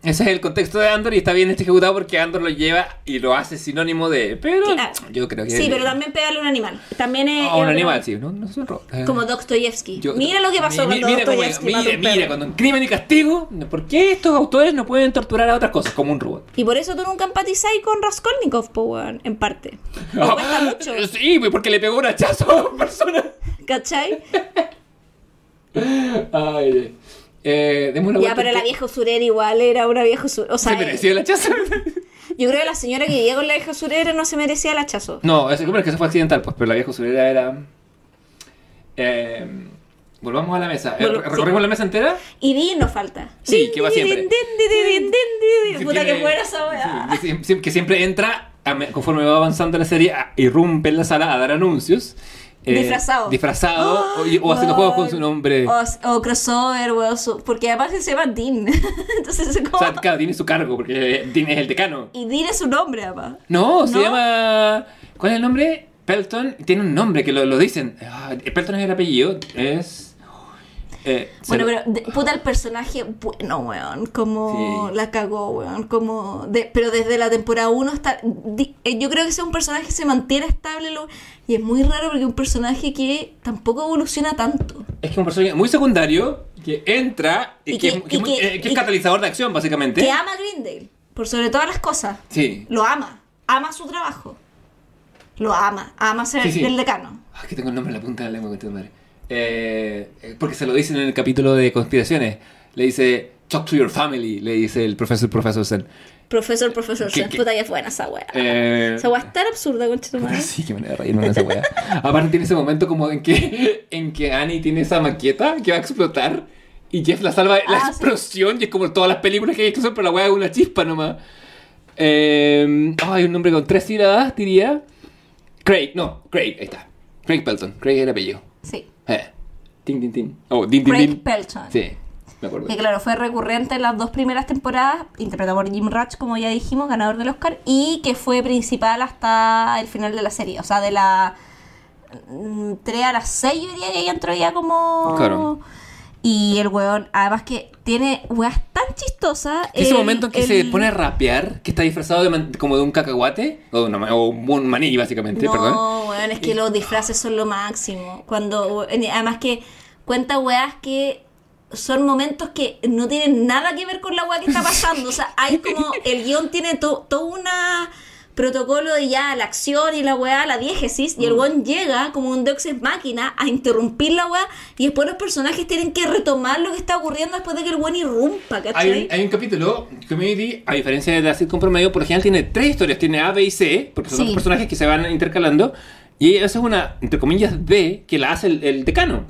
ese es el contexto de Andor y está bien este ejecutado porque Andor lo lleva y lo hace sinónimo de. Pero Claro. yo creo que. Sí, pero también pegarle a un animal. También es. A un animal, otro- sí, no, no es un robot. Eh, Como Dostoyevsky. yo- mira lo que pasó mi- mi- cuando mira, Dostoyevsky mira, mira, perro. cuando en crimen y castigo, ¿por qué estos autores no pueden torturar a otras cosas como un robot? Y por eso tú nunca empatizáis con Raskolnikov, po, weón, en parte. Me cuesta mucho. Sí, pues, porque le pegó un hachazo a una persona. ¿Cachai? Ay, eh, demos una Ya, pero la vieja usurera igual era una vieja usurera. O sea, ¿Se mereció el hachazo? yo creo que la señora que vivía con la vieja usurera no se merecía el hachazo. No, es es que eso fue accidental, pues, pero la vieja usurera era. Eh, volvamos a la mesa. Eh, ¿Recorrimos sí. la mesa entera? Y Dean nos falta. Sí, que va siempre. Puta que fuera esa weá. siempre entra, conforme va avanzando la serie, irrumpe en la sala a dar anuncios. Eh, Disfrazado. Disfrazado o, o haciendo juegos con su nombre. O, o crossover, weón. Porque además se llama Dean. Entonces es O como. sea, claro, tiene su cargo, porque Dean es el decano. Y Dean es su nombre, además. No, se ¿No? llama. ¿Cuál es el nombre? Pelton. Tiene un nombre que lo, lo dicen. Ah, Pelton es el apellido. Es. Eh, Bueno, lo- pero de- puta el personaje, bueno, weón, como Sí. la cagó, weón, como de, pero desde la temporada 1 hasta di- eh, yo creo que ese es un personaje que se mantiene estable lo- y es muy raro porque es un personaje que tampoco evoluciona tanto. Es que es un personaje muy secundario que entra y, Y que, que- que- y que- eh, que es y- catalizador de acción, básicamente. Que ama a Greendale, por sobre todas las cosas. Sí. Lo ama, ama su trabajo. Lo ama, ama ser Sí, sí. el decano. Ah, que tengo el nombre en la punta de la lengua, de madre. Eh, eh, porque se lo dicen en el capítulo de conspiraciones. Le dice, talk to your family, le dice el profesor, profesor Sen. Profesor, profesor, ¿Qué- Sen, qué? puta que es buena esa weá. Eh, Esa weá es tan absurda, concha tu madre. Sí, que manera de reírme con esa weá. Aparte tiene ese momento como en que, en que Annie tiene esa maqueta que va a explotar y Jeff la salva de la Ah, sí. explosión y es como todas las películas que hay que pero la weá es una chispa nomás. Eh, oh, hay un nombre con tres sílabas, diría. Craig, no, Craig, ahí está. Craig Pelton, Craig el apellido. Sí. Eh. Tin, tin, tin. Oh, din, din, Craig din. Pelton. Sí, me acuerdo. Que claro, fue recurrente en las dos primeras temporadas, interpretado por Jim Ratch, como ya dijimos, ganador del Oscar, y que fue principal hasta el final de la serie. O sea, de la 3 a las 6 yo diría que ya entró ya como... Claro. Y el weón, además que tiene weas tan chistosas. Ese el- momento en que el- se pone a rapear, que está disfrazado de man- como de un cacahuate, o, no, o un maní, básicamente, no, perdón. weón, es que los disfraces son lo máximo. Cuando, además que cuenta weas que son momentos que no tienen nada que ver con la wea que está pasando. O sea, hay como, el guion tiene to- toda una protocolo de ya la acción y la weá, la diégesis, y el Mm. weón llega como un Deus máquina a interrumpir la weá, y después los personajes tienen que retomar lo que está ocurriendo después de que el weón irrumpa, ¿cachai? Hay un, hay un capítulo, Community, a diferencia de la sitcom promedio, por lo general tiene tres historias. Tiene A, B y C, porque son Sí. dos personajes que se van intercalando. Y esa es una, entre comillas, D, que la hace el, el decano.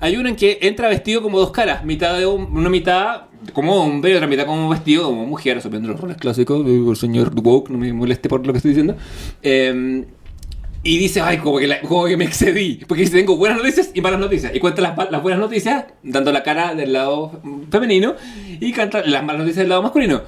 Hay una en que entra vestido como dos caras. Mitad de un- una mitad como hombre otra mitad como vestido como mujer, asumiendo los roles clásicos. Digo, señor Woke, no me moleste por lo que estoy diciendo. Eh, y dice, ay, como que, la- como que me excedí. Porque dice, tengo buenas noticias y malas noticias. Y cuenta las, las buenas noticias, dando la cara del lado femenino, y canta las malas noticias del lado masculino.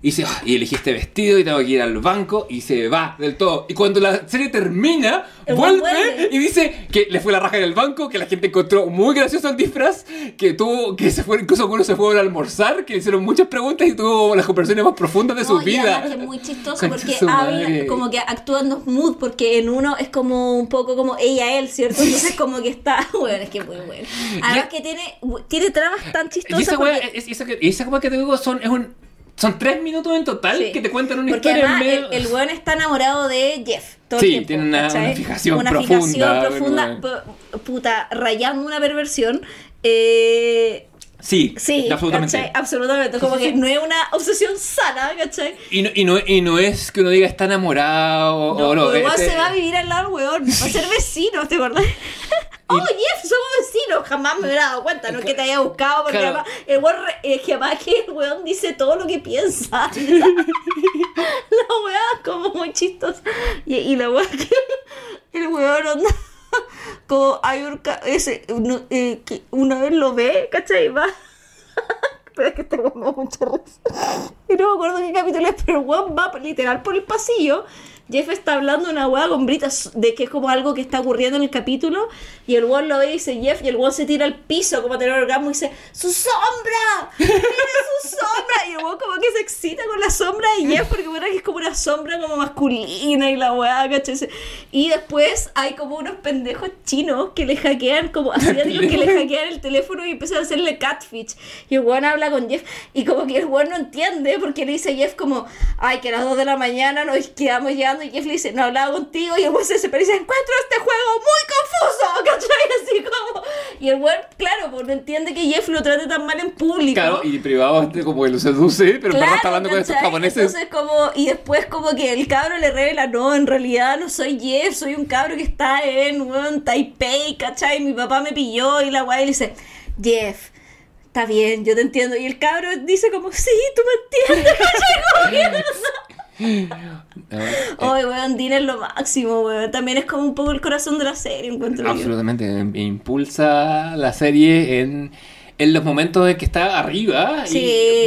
Y dice, "Ah, y elegí este vestido y tengo que ir al banco y se va del todo. Y cuando la serie termina, El vuelve, vuelve. y dice que le fue la raja en el banco, que la gente encontró muy gracioso el disfraz, que tuvo, que se fue, incluso algunos se fueron a almorzar, que le hicieron muchas preguntas y tuvo las conversaciones más profundas de su No, y vida. es muy chistoso Concha porque su habla, como que actúa en dos moods, porque en uno es como un poco como ella, él, ¿cierto? Entonces como que está, bueno, es que muy bueno. Además Ya- que tiene, tiene tramas tan Y chistosas. esa weá, porque- es- esa, esa que te digo son, es un, son tres minutos en total Sí. que te cuentan una Porque historia además medio. el, el weón está enamorado de Jeff. Todo Sí, tiempo, tiene una- una fijación Una profunda, fijación profunda, bueno, puta, rayando una perversión. Eh, Sí, sí, absolutamente. ¿cachai? Absolutamente. Como que no es una obsesión sana, ¿cachai? Y no, y, no, y no es que uno diga está enamorado No, o no. igual este- se va a vivir al lado, weón. Va a ser vecino, ¿te acordás? Oh, Jeff, somos vecinos. Jamás me hubiera dado cuenta, no es que te haya buscado, porque Claro. además, el weón, eh, que además que el weón dice todo lo que piensa. la es como muy chistosa. Y, y la que el weón onda. Como hay un. Ese, eh, que una vez lo ve, ¿cachai? Va. Pero es que da mucha risa. Y no me acuerdo qué capítulo es, pero weón va literal por el pasillo. Jeff está hablando una weá con britas de que es como algo que está ocurriendo en el capítulo. Y el weón lo ve y dice Jeff. Y el weón se tira al piso como a tener orgasmo y dice: ¡Su sombra! ¡Mira su sombra! Y el weón como que se excita con la sombra de Jeff porque bueno, que es como una sombra como masculina y la weá, ¿cachai? Y después hay como unos pendejos chinos que le hackean, como asiáticos que le hackean el teléfono y empiezan a hacerle catfish. Y el weón habla con Jeff y como que el weón no entiende porque le dice a Jeff como, ay, que a las 2 de la mañana nos quedamos y Jeff le dice, no hablaba contigo y el weón se desespera y dice, encuentro este juego muy confuso, ¿cachai? Así como... Y el weón, claro, pues no entiende que Jeff lo trate tan mal en público. Claro, y privado este como que lo seduce, pero verdad está hablando con estos japoneses. Entonces como, y después como que el cabro le revela, no, en realidad no soy Jeff, soy un cabro que está en weón, Taipei, ¿cachai? Mi papá me pilló y la guay le dice, Jeff, está bien, yo te entiendo. Y el cabro dice como, sí, tú me entiendes, ¿cachai? Que Eh, Ay, weón, Dean es lo máximo, weón. También es como un poco el corazón de la serie, encuentro yo. Absolutamente, impulsa la serie en, en los momentos en que está arriba y- Sí.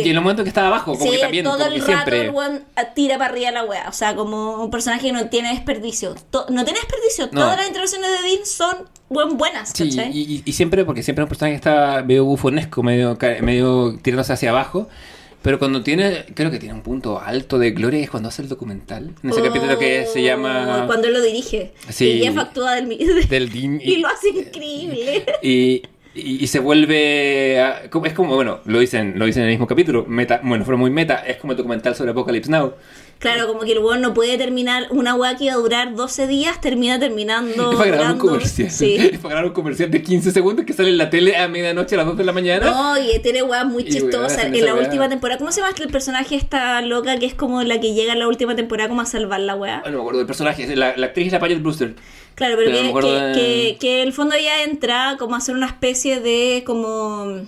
y, en los momentos en que está abajo, como sí, que también, todo como el que rato siempre. el weón tira para arriba la wea. O sea, como un personaje que no tiene desperdicio. To- no tiene desperdicio. No. Todas las intervenciones de Dean son buen, buenas, Sí, y, y- y siempre, porque siempre es un personaje que está medio bufonesco, medio, medio tirándose hacia abajo. Pero cuando tiene, creo que tiene un punto alto de gloria es cuando hace el documental. En ese Oh, capítulo que se llama. Cuando él lo dirige. Sí. Y Jeff actúa del, Del Dean y lo hace increíble. Y, y, y se vuelve. a- es como, bueno, lo dicen, lo dicen en el mismo capítulo. Meta, bueno, fue muy meta. Es como el documental sobre Apocalypse Now. Claro, como que el weón no puede terminar una weá que iba a durar 12 días, termina terminando. Es para grabar un comercial. Sí. Es para grabar un comercial de 15 segundos que sale en la tele a medianoche a las 2 de la mañana. No, y tiene weas muy hacen En la última temporada, ¿cómo se llama el personaje esta loca que es como la que llega en la última temporada como a salvar la wea? Ah, No me acuerdo del personaje. La, la actriz es la Paget Brewster. Claro, pero, Pero que, que, de- que- que el fondo ella entra como a hacer una especie de como...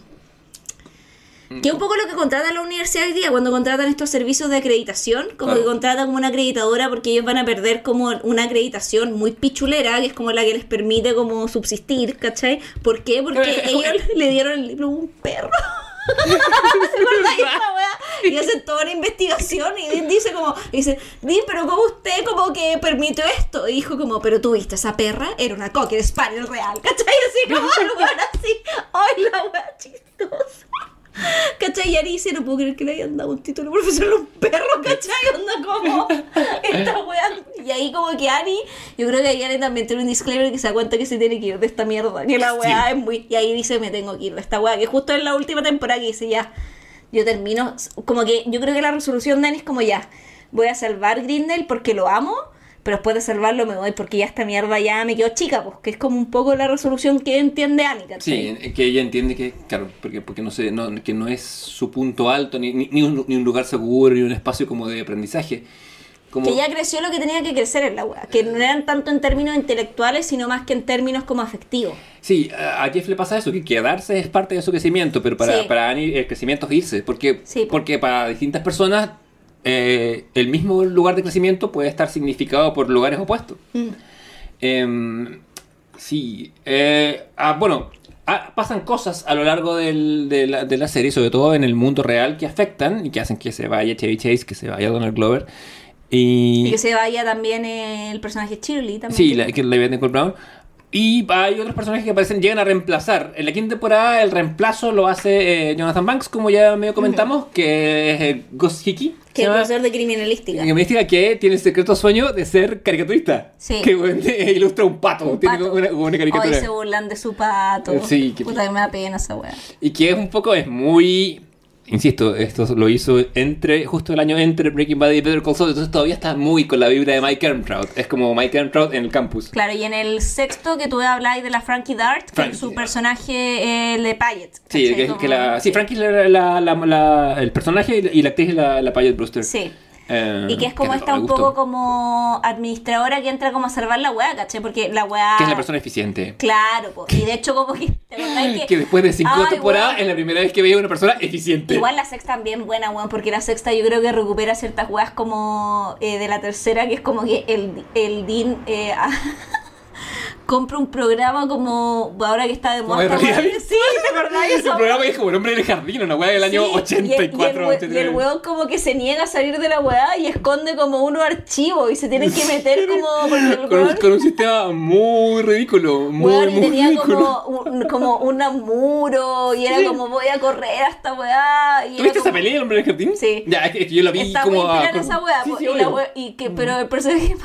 Que es un poco lo que contrata la universidad hoy día cuando contratan estos servicios de acreditación, como Claro. que contratan como una acreditadora porque ellos van a perder como una acreditación muy pichulera, que es como la que les permite como subsistir, ¿cachai? ¿Por qué? Porque ellos le dieron el libro a un perro. ¿Se Y hacen toda una investigación y dice como, dice, Dean, pero ¿cómo usted como que permitió esto? Y dijo como, pero tú viste, esa perra era una cocker spaniel real, ¿cachai? Así como, así, ay, la wea chistosa. ¿Cachai? Y Ari dice, no puedo creer que le hayan dado un título profesor a un perro, ¿cachai? Onda como, esta wea. Y ahí como que Ari, yo creo que ahí Ari también tiene un disclaimer que se da cuenta que se tiene que ir de esta mierda, que la wea es muy... Y ahí dice, me tengo que ir de esta wea, que justo en la última temporada que dice, ya, yo termino, como que yo creo que la resolución de es como ya, voy a salvar Grindel porque lo amo, pero después de salvarlo me voy porque ya esta mierda ya me quedó chica, pues que es como un poco la resolución que entiende ¿cachai? Sí, que ella entiende que, claro, porque, porque no sé, no, que no es su punto alto, ni, ni, ni un, ni un lugar seguro, ni un espacio como de aprendizaje. Como, Que ya creció lo que tenía que crecer en la wea, que no eran tanto en términos intelectuales, sino más que en términos como afectivos. Sí, a Jeff le pasa eso, que quedarse es parte de su crecimiento, pero para, Sí. para Annie el crecimiento es irse, porque, Sí. porque para distintas personas eh, el mismo lugar de crecimiento puede estar significado por lugares opuestos. Mm. Em, sí, eh, ah, bueno, ah, pasan cosas a lo largo del- de, la, de la serie, sobre todo en el mundo real, que afectan y que hacen que se vaya Chevy Chase, que se vaya Donald Glover. Y, Y que se vaya también el personaje Shirley también. Sí, la, que la de Nicole Brown. Y hay otros personajes que aparecen, llegan a reemplazar. En la quinta temporada el reemplazo lo hace eh, Jonathan Banks, como ya medio comentamos, que es eh, Gus Hickey. que es profesor de criminalística. diga que tiene el secreto sueño de ser caricaturista. Sí. Que ilustra un pato. Un tiene pato. una, una caricatura. Hoy se burlan de su pato. Sí, que- Puta que me da pena esa wea. Y que es un poco, es muy... Insisto, esto lo hizo entre justo el año entre Breaking Bad y Better Call Saul, entonces todavía está muy con la vibra de Mike Ehrmantraut. Es como Mike Ehrmantraut en el campus. Claro, y en el sexto que tú habláis de la Frankie Dart, que Frankie, su personaje eh, de Payet. Sí, que, Como- que la, sí, Frankie es la, la- la- la- el personaje y la, y actriz es la, la Payette Brewster. Sí. Eh, Y que es como esta me un poco como administradora que entra como a salvar la weá, ¿cachai? Porque la weá... Que es la persona eficiente. Claro, po. y de hecho como que... ¿te acordás que, Que después de cinco Ay, temporadas es la primera vez que veía una persona eficiente. Igual la sexta también buena, weón, porque la sexta yo creo que recupera ciertas weas como eh, de la tercera, que es como que el, el Dean eh, compra un programa como ahora que está de ¿Como moda. reality? Sí, ¿te el eso? programa es como el hombre del jardín, una weá del año Sí, y el- 84. Y el, y el 89. weón como que se niega a salir de la weá y esconde como unos archivos y se tienen que meter como... Con, un, con un sistema muy ridículo. Muy, Weón, y muy tenía ridículo. como un, como muro y era Sí. como voy a correr a esta weá. Y ¿Tuviste esa como- pelea, el hombre del jardín? Sí. Ya, es que, yo la vi Está como. a- con- esa wea, Sí, y la wea- y que, pero el personaje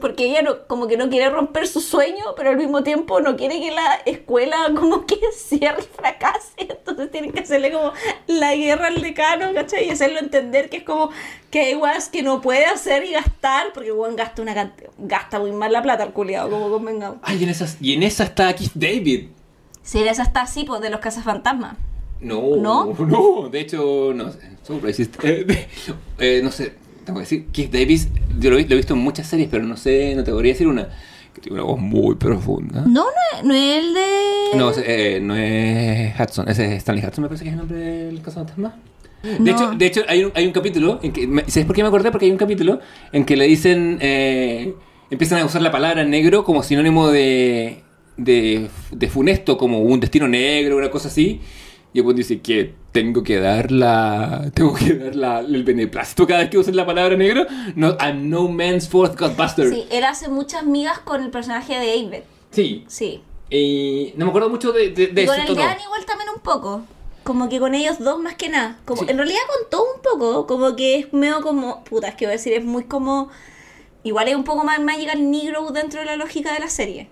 porque ella no, como que no quiere romper su sueño, pero al mismo tiempo no quiere que la escuela como que cierre y fracase, entonces tienen que hacerle como la guerra al decano, ¿cachai? Y hacerlo entender que es como que hay weas que no puede hacer y gastar, porque weón gasta una gasta muy mal la plata el culiado, como convengamos. Ay, y en, esas, y en esa está Keith David. Si esa está así, pues de los cazafantasmas. No, ¿No? no, de hecho, no sé. Eh, eh, no sé, tengo que decir, Keith Davis, yo lo, he- lo he visto en muchas series, pero no sé, no te podría decir una, que tiene una voz muy profunda. No, no es, no es el de... No, eh, no es Hudson, ese es Stanley Hudson, me parece que es el nombre del cazafantasma. De No. hecho, de hecho hay, un, hay un capítulo, en que, ¿sabes por qué me acordé? Porque hay un capítulo en que le dicen, eh, empiezan a usar la palabra negro como sinónimo de, de, de funesto, como un destino negro, una cosa así. Y buen dice que tengo que dar la, tengo que dar la, el beneplácito cada vez que usen la palabra negro. No, I'm no man's fourth godbuster. Sí, él hace muchas migas con el personaje de David. Sí. Sí. Y no me acuerdo mucho de, de, de y con el. Jan igual también un poco. Como que con ellos dos más que nada. Como, Sí. En realidad con todo un poco. Como que es medio como. Puta, es que voy a decir, es muy como. Igual es un poco más Magical Negro dentro de la lógica de la serie.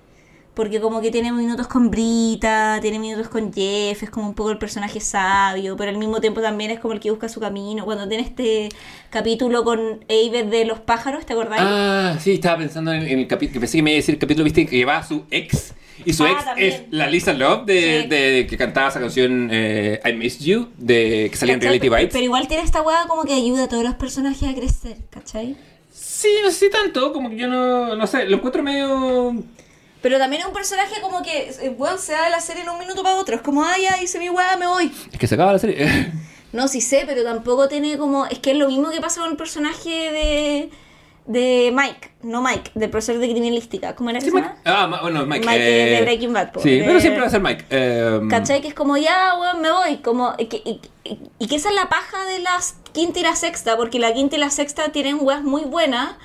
Porque como que tiene minutos con Brita, tiene minutos con Jeff, es como un poco el personaje sabio, pero al mismo tiempo también es como el que busca su camino. Cuando tiene este capítulo con Aves de los pájaros, ¿te acordás? Ah, sí, estaba pensando en, en el capítulo. Pensé que me iba a decir el capítulo, viste, que llevaba a su ex. Y su Ah, ex también. es la Lisa Love, de, Sí. de- que cantaba esa canción eh, I Missed You, de, que salía en. Reality Bites. Pero igual tiene esta hueá como que ayuda a todos los personajes a crecer, ¿cachai? Sí, no sé tanto, como que yo no, no sé, lo encuentro medio... Pero también es un personaje como que, eh, weón, se da de la serie en un minuto para otro. Es como, ah, ya hice mi weá, me voy. Es que se acaba la serie. No, sí sé, pero tampoco tiene como. Es que es lo mismo que pasa con el personaje de. de Mike. No Mike, del profesor de criminalística. ¿Cómo era Sí, Mike. Ah, bueno, Mike. Mike eh, de Breaking Bad. Sí, De- pero siempre va a ser Mike. eh, ¿Cachai? Que es como, ya, weón, me voy. Como, y, que, y, y- y que esa es la paja de las quinta y la sexta, porque la quinta y la sexta tienen weas muy buenas,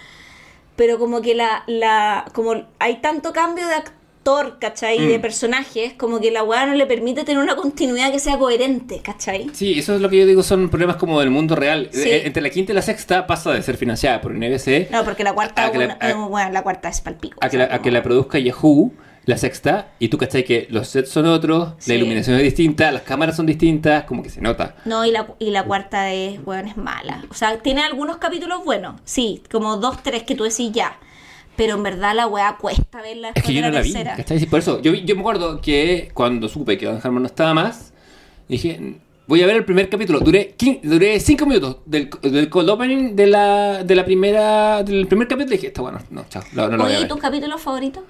pero como que la, la, como hay tanto cambio de actor, ¿cachai? De Mm. personajes, como que la wea no le permite tener una continuidad que sea coherente, ¿cachai? Sí, eso es lo que yo digo, son problemas como del mundo real. Sí. Eh, Entre la quinta y la sexta pasa de ser financiada por NBC No, porque la cuarta, A que la- una- a- bueno, la cuarta es palpico. a que, la, a que la produzca Yahoo, la sexta, y tú cachai que los sets son otros, Sí. la iluminación es distinta, las cámaras son distintas, como que se nota. No, y la, y la cuarta es, weón, es mala. O sea, tiene algunos capítulos buenos, sí, como dos, tres que tú decís ya. Pero en verdad la weá cuesta verla Es que yo no la vi. ¿cachai? Sí, por eso, yo, vi- yo me acuerdo que cuando supe que Don Harmon no estaba más, dije, voy a ver el primer capítulo. Duré, quin- duré cinco minutos del, del cold opening de la, de la primera, del primer capítulo y dije, está bueno, no, chao, no, no lo voy a Oye, ¿y ver. tus capítulos favoritos?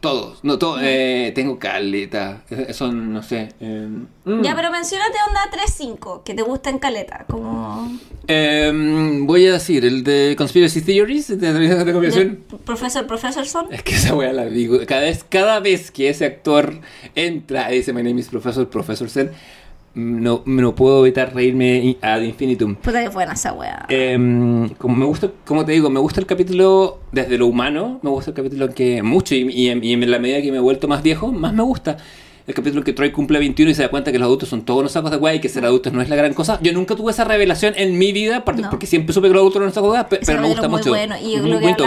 Todos, no, todos, eh, tengo caleta, eh, son, no sé. eh, mm. Ya, pero mencionate onda 3-5, que te gusta en caleta, como... Em, voy a decir, el de Conspiracy Theories, de teorías de de conspiración. Profesor Professorson. Es que esa wea la digo. Cada vez, cada vez que ese actor entra y dice My name is Professor, Professor Sen, no, no puedo evitar reírme ad infinitum. Puta que buena esa weá. Em, como me gusta, como te digo, me gusta el capítulo desde lo humano, me gusta el capítulo que mucho y, y en- y en la medida que me he vuelto más viejo, más me gusta. El capítulo en que Troy cumple 21 y se da cuenta que los adultos son todos unos sacos de weá y que ser adultos no es la gran cosa. Yo nunca tuve esa revelación en mi vida, porque, No. porque siempre supe que los adultos eran unos sacos de Ese pero me gusta muy mucho. bueno. Y muy lo que bonito.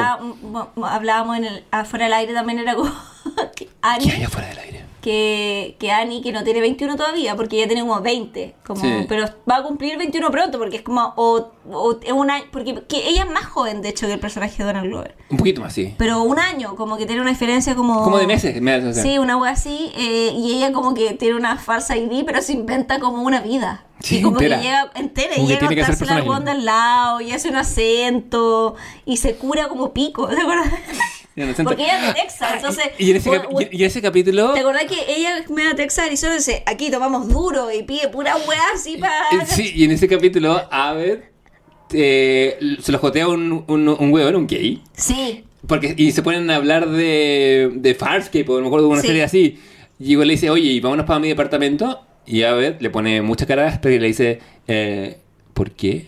hablábamos, en el, afuera del aire también era como ¿Qué hay afuera del aire? Que, que Annie, que no tiene 21 todavía, porque ella tiene como 20, como, Sí. pero va a cumplir 21 pronto, porque es como, o, o un año, porque que ella es más joven, de hecho, que el personaje de Donald Glover. Un poquito más, sí. Pero un año, como que tiene una diferencia como... Como de meses, me da. Sí, una wea así, eh, y ella como que tiene una falsa ID, pero se inventa como una vida. Sí, y como entera. que llega entera, Como y llega a estarse la al lado, y hace un acento, y se cura como pico, ¿te acuerdas? Porque ella es de Texas, Ah, entonces... y, y en ese, weón, capi- weón, y- y en ese capítulo... ¿Te acordás que ella es media Texas, Arizona, dice, aquí tomamos duro, y pide pura weá así para... Sí, y en ese capítulo, Abed eh, se lo jotea un, un, un huevón, un gay. Sí, Porque, y se ponen a hablar de, de Farscape, o me acuerdo de una Sí. serie así. Y igual le dice, oye, y vámonos para mi departamento. Y Abed le pone mucha cara, pero le dice, eh, ¿por qué?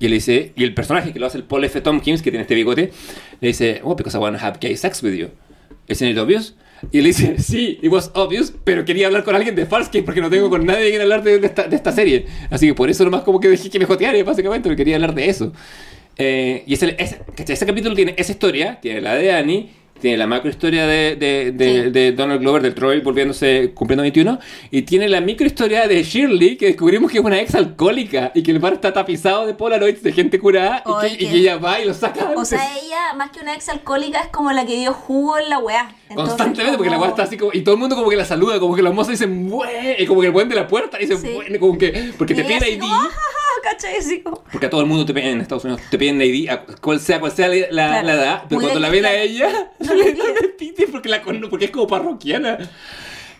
Y él dice, y el personaje que lo hace el Paul F. Tompkins, que tiene este bigote, le dice, oh, because I want to have gay sex with you. ¿Isn't it obvious? Y él dice, sí, it was obvious, pero quería hablar con alguien de Farscape porque no tengo con nadie que hablar de, de esta, de esta serie. Así que por eso nomás como que dejé que me joteara, básicamente, porque quería hablar de eso. Eh, y ese, ese, ese capítulo tiene esa historia, tiene la de Annie, tiene la macro historia de, de, de- Sí. de Donald Glover, del Troy volviéndose, cumpliendo 21, y tiene la micro historia de Shirley, que descubrimos que es una ex alcohólica y que el bar está tapizado de Polaroids de gente curada y, que, y qué- que ella va y lo saca o antes. sea, ella, más que una ex alcohólica, es como la que dio jugo en la weá. Entonces, Constantemente, porque la weá está así como. Y todo el mundo como que la saluda, como que los mozos dicen. Y como que el buen de la puerta dice, Sí. Como que. Porque Y te así ID. como, "Ah, ja, ja", ¿cachai? Así como- Porque a todo el mundo te piden en Estados Unidos, te piden ID, a cual sea, cual sea la, la- Claro. la edad, pero Muy cuando la ven a ella, No le le piden porque, la porque es como parroquiana.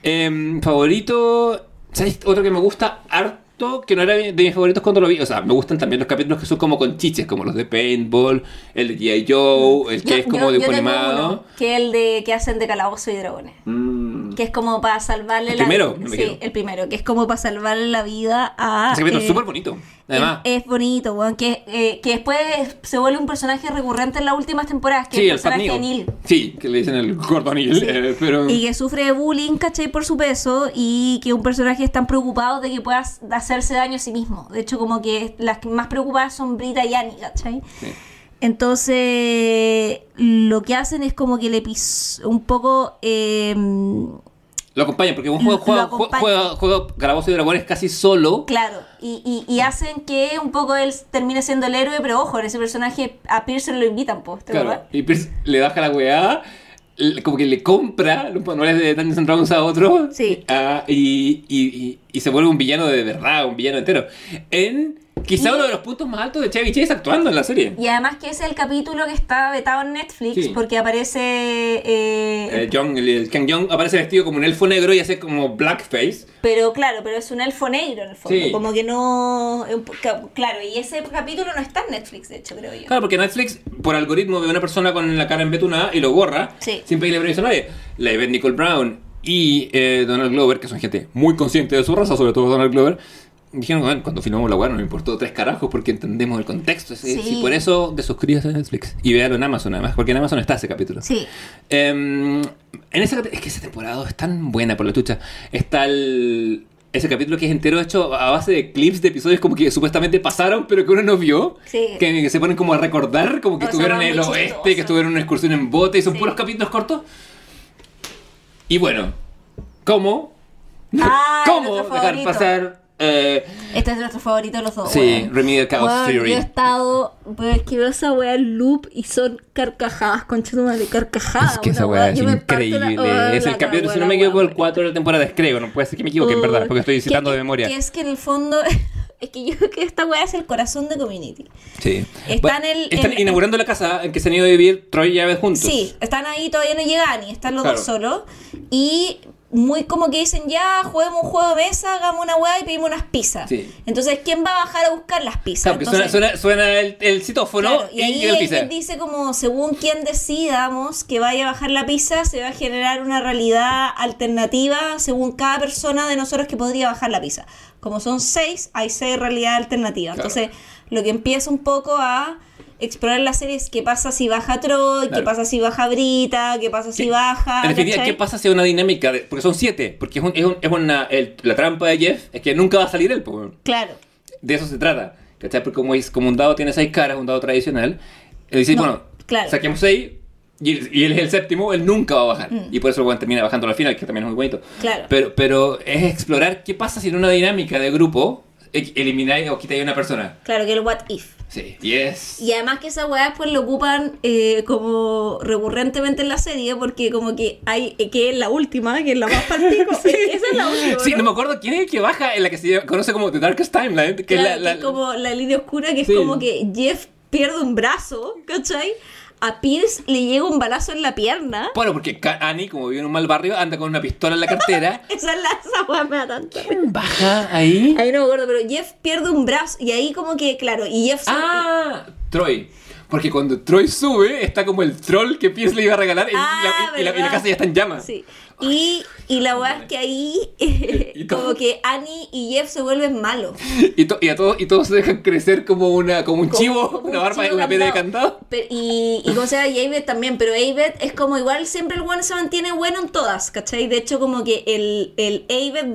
Em, favorito, ¿sabes? Otro que me gusta harto, que no era de mis favoritos cuando lo vi, o sea, me gustan también los capítulos que son como con chiches, como los de Paintball, el de G.I. Joe, el que Yo- es como yo- de tengo animado. que el de que hacen de calabozo y dragones. Mm. Que es como para salvarle ¿El la primero? Me Sí, el primero, que es como para salvarle la vida a. Ese capítulo es eh, súper bonito, además. Es, es bonito, weón. Que, eh, que después se vuelve un personaje recurrente en las últimas temporadas, que sí, es el personaje Neil. Sí, que le dicen el gordo Neil, Sí. eh, pero... Y que sufre de bullying, ¿cachai? Por su peso y que un personaje están preocupados de que pueda hacerse daño a sí mismo. De hecho, como que las que más preocupadas son Brita y Annie, ¿cachai? Sí. Entonces, lo que hacen es como que le pis un poco... eh, Lo acompañan, porque un juego, juega, juega, juega Calabozo y Dragones casi solo. Claro, y, y, y hacen que un poco él termine siendo el héroe, pero ojo, en ese personaje a Pearson lo invitan, pues, ¿te Claro, y Pierce le baja la weá, como que le compra los manuales de Dungeons and Dragons a otro. Sí. ah, y, y, y, y se vuelve un villano de verdad, un villano entero. En quizá Y- uno de los puntos más altos de Chevy Chase actuando en la serie. Y además que es el capítulo que está vetado en Netflix Sí. porque aparece... eh, El Young, el, el Kang Young aparece vestido como un elfo negro y hace como blackface. Pero claro, pero es un elfo negro en el fondo. Sí. Como que no. Claro, y ese capítulo no está en Netflix, de hecho, creo yo. Claro, porque Netflix, por algoritmo, ve a una persona con la cara embetunada y lo borra Sí. sin pedirle permiso a nadie. La Nicole Brown y eh, Donald Glover, que son gente muy consciente de su raza, sobre todo Donald Glover, dijeron, bueno, cuando filmamos la weá no me importó tres carajos porque entendemos el contexto. Sí. Sí. sí, por eso desuscríbase a Netflix y véalo en Amazon además, porque en Amazon está ese capítulo. Sí. Em, en ese, es que esa temporada es tan buena por la chucha. Está el, ese capítulo que es entero hecho a base de clips de episodios como que supuestamente pasaron, pero que uno no vio. Sí. Que, que se ponen como a recordar, como que estuvieron en el oeste, que estuvieron en una excursión en bote y son Sí. puros capítulos cortos. Y bueno, ¿cómo? Ah, ¿Cómo dejar favorito. pasar? Eh, Este es nuestro favorito de los dos. sí, weón. Remedial Chaos Weón, Theory. Yo he estado, pero es que veo esa weá en loop y son carcajadas, conchetumare, de carcajadas. Es que esa weá es yo me parto la- increíble. oh, es el capítulo, si weá, no me equivoco, weá, el 4 de la temporada 3, creo. No puede ser que me equivoque, en verdad, porque estoy citando de memoria. Que es que en el fondo, es que yo creo que esta weá es el corazón de Community. Sí. Están Bueno, el- están en- inaugurando la casa en que se han ido a vivir Troy y Abed juntos. Sí, están ahí, todavía no llegan y están los Claro. dos solos. Y muy como que dicen, ya, juguemos un juego de mesa, hagamos una weá y pedimos unas pizzas. Sí. Entonces, ¿quién va a bajar a buscar las pizzas? Claro, suena, suena, suena el, el citófono Claro, y, ahí el pizza. David dice como según quien decidamos que vaya a bajar la pizza, se va a generar una realidad alternativa según cada persona de nosotros que podría bajar la pizza. Como son seis, hay seis realidades alternativas. Claro. Entonces, lo que empieza un poco a explorar la serie es qué pasa si baja Troy, qué Claro. pasa si baja Brita, qué pasa si Sí. baja. En definitiva. ¿qué pasa si hay una dinámica? de- porque son siete. Porque es, un- es, un- es una. el- la trampa de Jeff es que nunca va a salir él. po. Claro. De eso se trata. ¿Cachai? Porque como, es, como un dado tiene seis caras, un dado tradicional. Él dice, No, bueno, claro. saquemos seis. Y, él- es el séptimo, él nunca va a bajar. Y por eso bueno, termina bajando al final, que también es muy bonito. Mm. Claro. Pero, pero es explorar qué pasa si en una dinámica de grupo elimináis o quitáis a una persona. Claro que el what if. Sí, y es. Y además que esa weá después lo ocupan eh, como recurrentemente en la serie, porque como que hay, eh, que es la última, que es la más partico. Esa es la última. Sí, ¿no? no me acuerdo quién es el que baja en la que se conoce como The Darkest Timeline. Que Claro, la, que la- es como la línea oscura, que es Sí. como que Jeff pierde un brazo, ¿cachai? A Pierce le llega un balazo en la pierna. Bueno, porque Annie, como vive en un mal barrio, anda con una pistola en la cartera. Esa es la esa me da tanta risa. baja ahí? Ahí no me acuerdo, pero Jeff pierde un brazo y ahí como que, claro, y Jeff... Ah, Troy. Porque cuando Troy sube, está como el troll que Pierce le iba a regalar y, Ah, la, y la- y la verdad. casa ya está en llamas. Sí. Y, y la weá es que ahí Y como que Annie y Jeff se vuelven malos. Y, to- y a todos, y todos se dejan crecer como, una, como un Como- chivo, como una un barba, chivo una piedra de candado. Pe- y, y como sea, y Aved también, pero Aved es como igual siempre el bueno se mantiene bueno en todas, ¿cachai? De hecho, como que el, el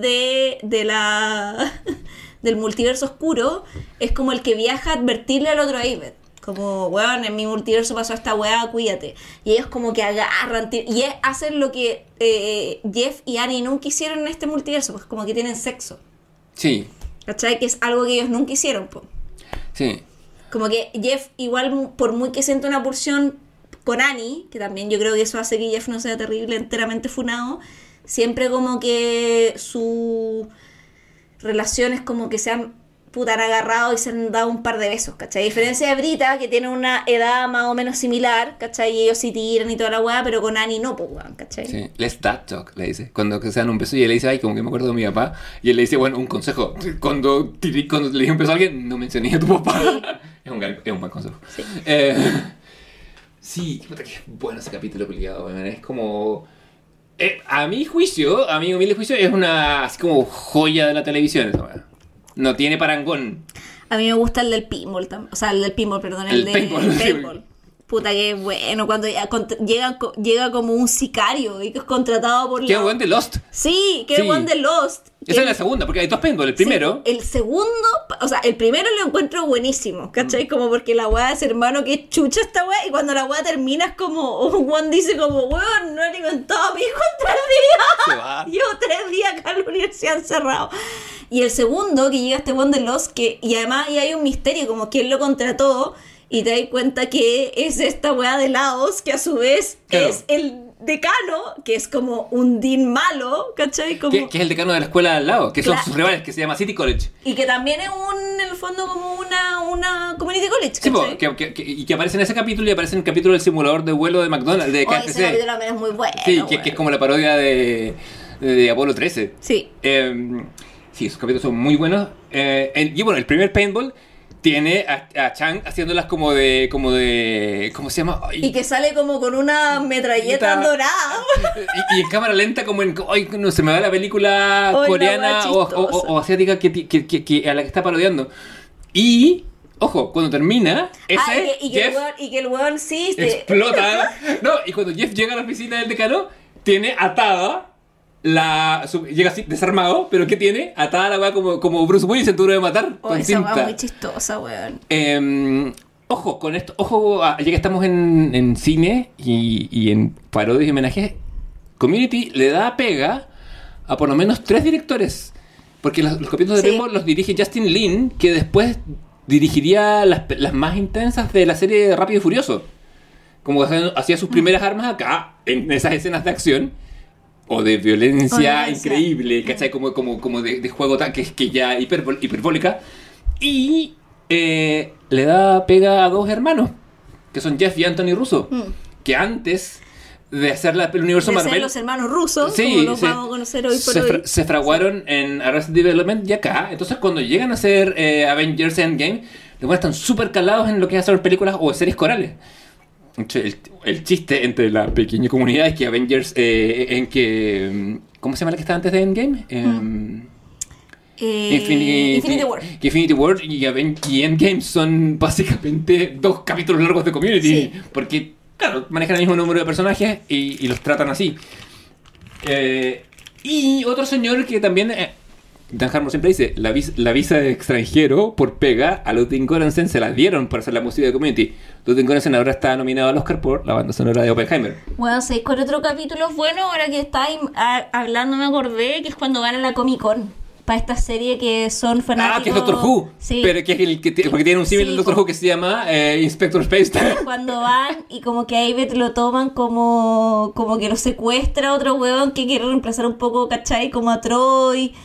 de, de la del multiverso oscuro es como el que viaja a advertirle al otro Aved. Como, weón, en mi multiverso pasó esta weá, cuídate. Y ellos como que agarran, y hacen lo que eh, Jeff y Annie nunca hicieron en este multiverso, pues como que tienen sexo. Sí, ¿Cachai? Que es algo que ellos nunca hicieron, pues. sí. Como que Jeff, igual por muy que sienta una pulsión con Annie, que también yo creo que eso hace que Jeff no sea terrible, enteramente funado, siempre como que su relación es como que se han puta han agarrado y se han dado un par de besos, ¿cachai? A diferencia de Brita, que tiene una edad más o menos similar, ¿cachai? Y ellos sí tiran y toda la weá, pero con Annie no, pues weón, ¿cachai? Sí, let's dad talk, le dice. Cuando se dan un beso y él le dice, ay, como que me acuerdo de mi papá. Y él le dice, bueno, un consejo. Cuando, cuando le dije un beso a alguien, no mencioné a tu papá. es, un, es un buen consejo. Sí. Eh, sí, puta que bueno ese capítulo peleado, Es como... eh, a mi juicio, a mi humilde juicio, es una así como joya de la televisión esa weá. No tiene parangón. A mí me gusta el del pinball. O sea, el del pinball, perdón, el, El de paintball, paintball. Puta que bueno, cuando llega, llega como un sicario y que es contratado por es buen de Lost. Sí, que Sí. one de Lost. Esa es la segunda, porque hay dos paintball. El primero... Sí, el segundo, o sea, el primero lo encuentro buenísimo, ¿cachai? Como porque la weá es hermano que chucha esta weá y cuando la weá termina es como, Juan dice como, weón, no he alimentado a mi hijo en tres días. Se va. Llevo tres días acá en la universidad encerrado. Y el segundo, que llega este one de los que, y además ahí hay un misterio, como quién lo contrató, y te das cuenta que es esta weá de Laos, que a su vez Claro. es el decano, que es como un dean malo, ¿cachai? Como... Que, que es el decano de la escuela al lado, que son Claro. sus rivales, que se llama City College. Y que también es un, en el fondo, como una, una community college, Sí, po, ¿cachai? que, que- que- y que aparece en ese capítulo y aparece en el capítulo del simulador de vuelo de McDonald's, de Oh, ese KFC. capítulo también es muy bueno. sí, que, bueno. que es como la parodia de, de Apolo 13. Sí. Eh, sí, esos capítulos son muy buenos. Eh, el- y bueno, el primer paintball tiene a, a Chang haciéndolas como de. como de. ¿Cómo se llama? Ay, Y que sale como con una metralleta dorada. y, y en cámara lenta como en ay, no se me va la película coreana o, asiática que, ti- que- que- que- a la que está parodiando y ojo cuando termina ese Ah, y, que, que el Jeff weón, y que el weón sí. te- explota no y cuando Jeff llega a la oficina del decano tiene atada la su- llega así desarmado pero ¿qué tiene? atada la weá como, como Bruce Willis en Duro de Matar Oh, con esa cinta muy chistosa, weón. Em, ojo, con esto, ojo, ah, ya que estamos en, en cine y, y en parodias y homenajes, Community le da pega a por lo menos tres directores. Porque los, los capítulos de Sí. Los dirige Justin Lin, que después dirigiría las, las más intensas de la serie de Rápido y Furioso. Como hacía- hacía sus primeras armas acá, en esas escenas de acción. O de violencia, O increíble, ¿cachai? Como, como, como de, de juego tan, que, que ya hiperbol- hiperbólica. Y eh, le da pega a dos hermanos, que son Jeff y Anthony Russo. Mm. Que antes de hacer la, el universo De ser Marvel. los hermanos rusos, Sí, como los se- vamos a conocer hoy por se, hoy. fra- se fraguaron en Arrested Development y acá. Entonces, cuando llegan a hacer eh, Avengers Endgame, los buenos están súper calados en lo que es hacer películas o series corales. El, el chiste entre la pequeña comunidad es que Avengers, eh, en que. mm, ¿Cómo se llama la que estaba antes de Endgame? Em, Eh, Infinity, Infinity War. que Infinity War y, y Endgame son básicamente dos capítulos largos de Community. Sí. Porque, claro, manejan el mismo número de personajes y, y los tratan así. Eh, y otro señor que también. Dan Harmon siempre dice: la, vis- la visa de extranjero por pega a Ludwig Göransson se la dieron para hacer la música de Community. Ludwig Göransson ahora está nominado al Oscar por la banda sonora de Oppenheimer. Bueno, ¿sabéis cuál otro capítulo bueno? Ahora que estáis a- hablando me acordé que es cuando van a la Comic Con. Para esta serie que son fanáticos... Ah, que es Doctor Who. Sí. Pero que es el que tiene- porque tiene un símil Sí, del Doctor. Who que se llama eh, Inspector Space. Cuando van y como que a Ivette lo toman como, como que lo secuestra otro huevón que quiere reemplazar un poco, ¿cachai? Como a Troy.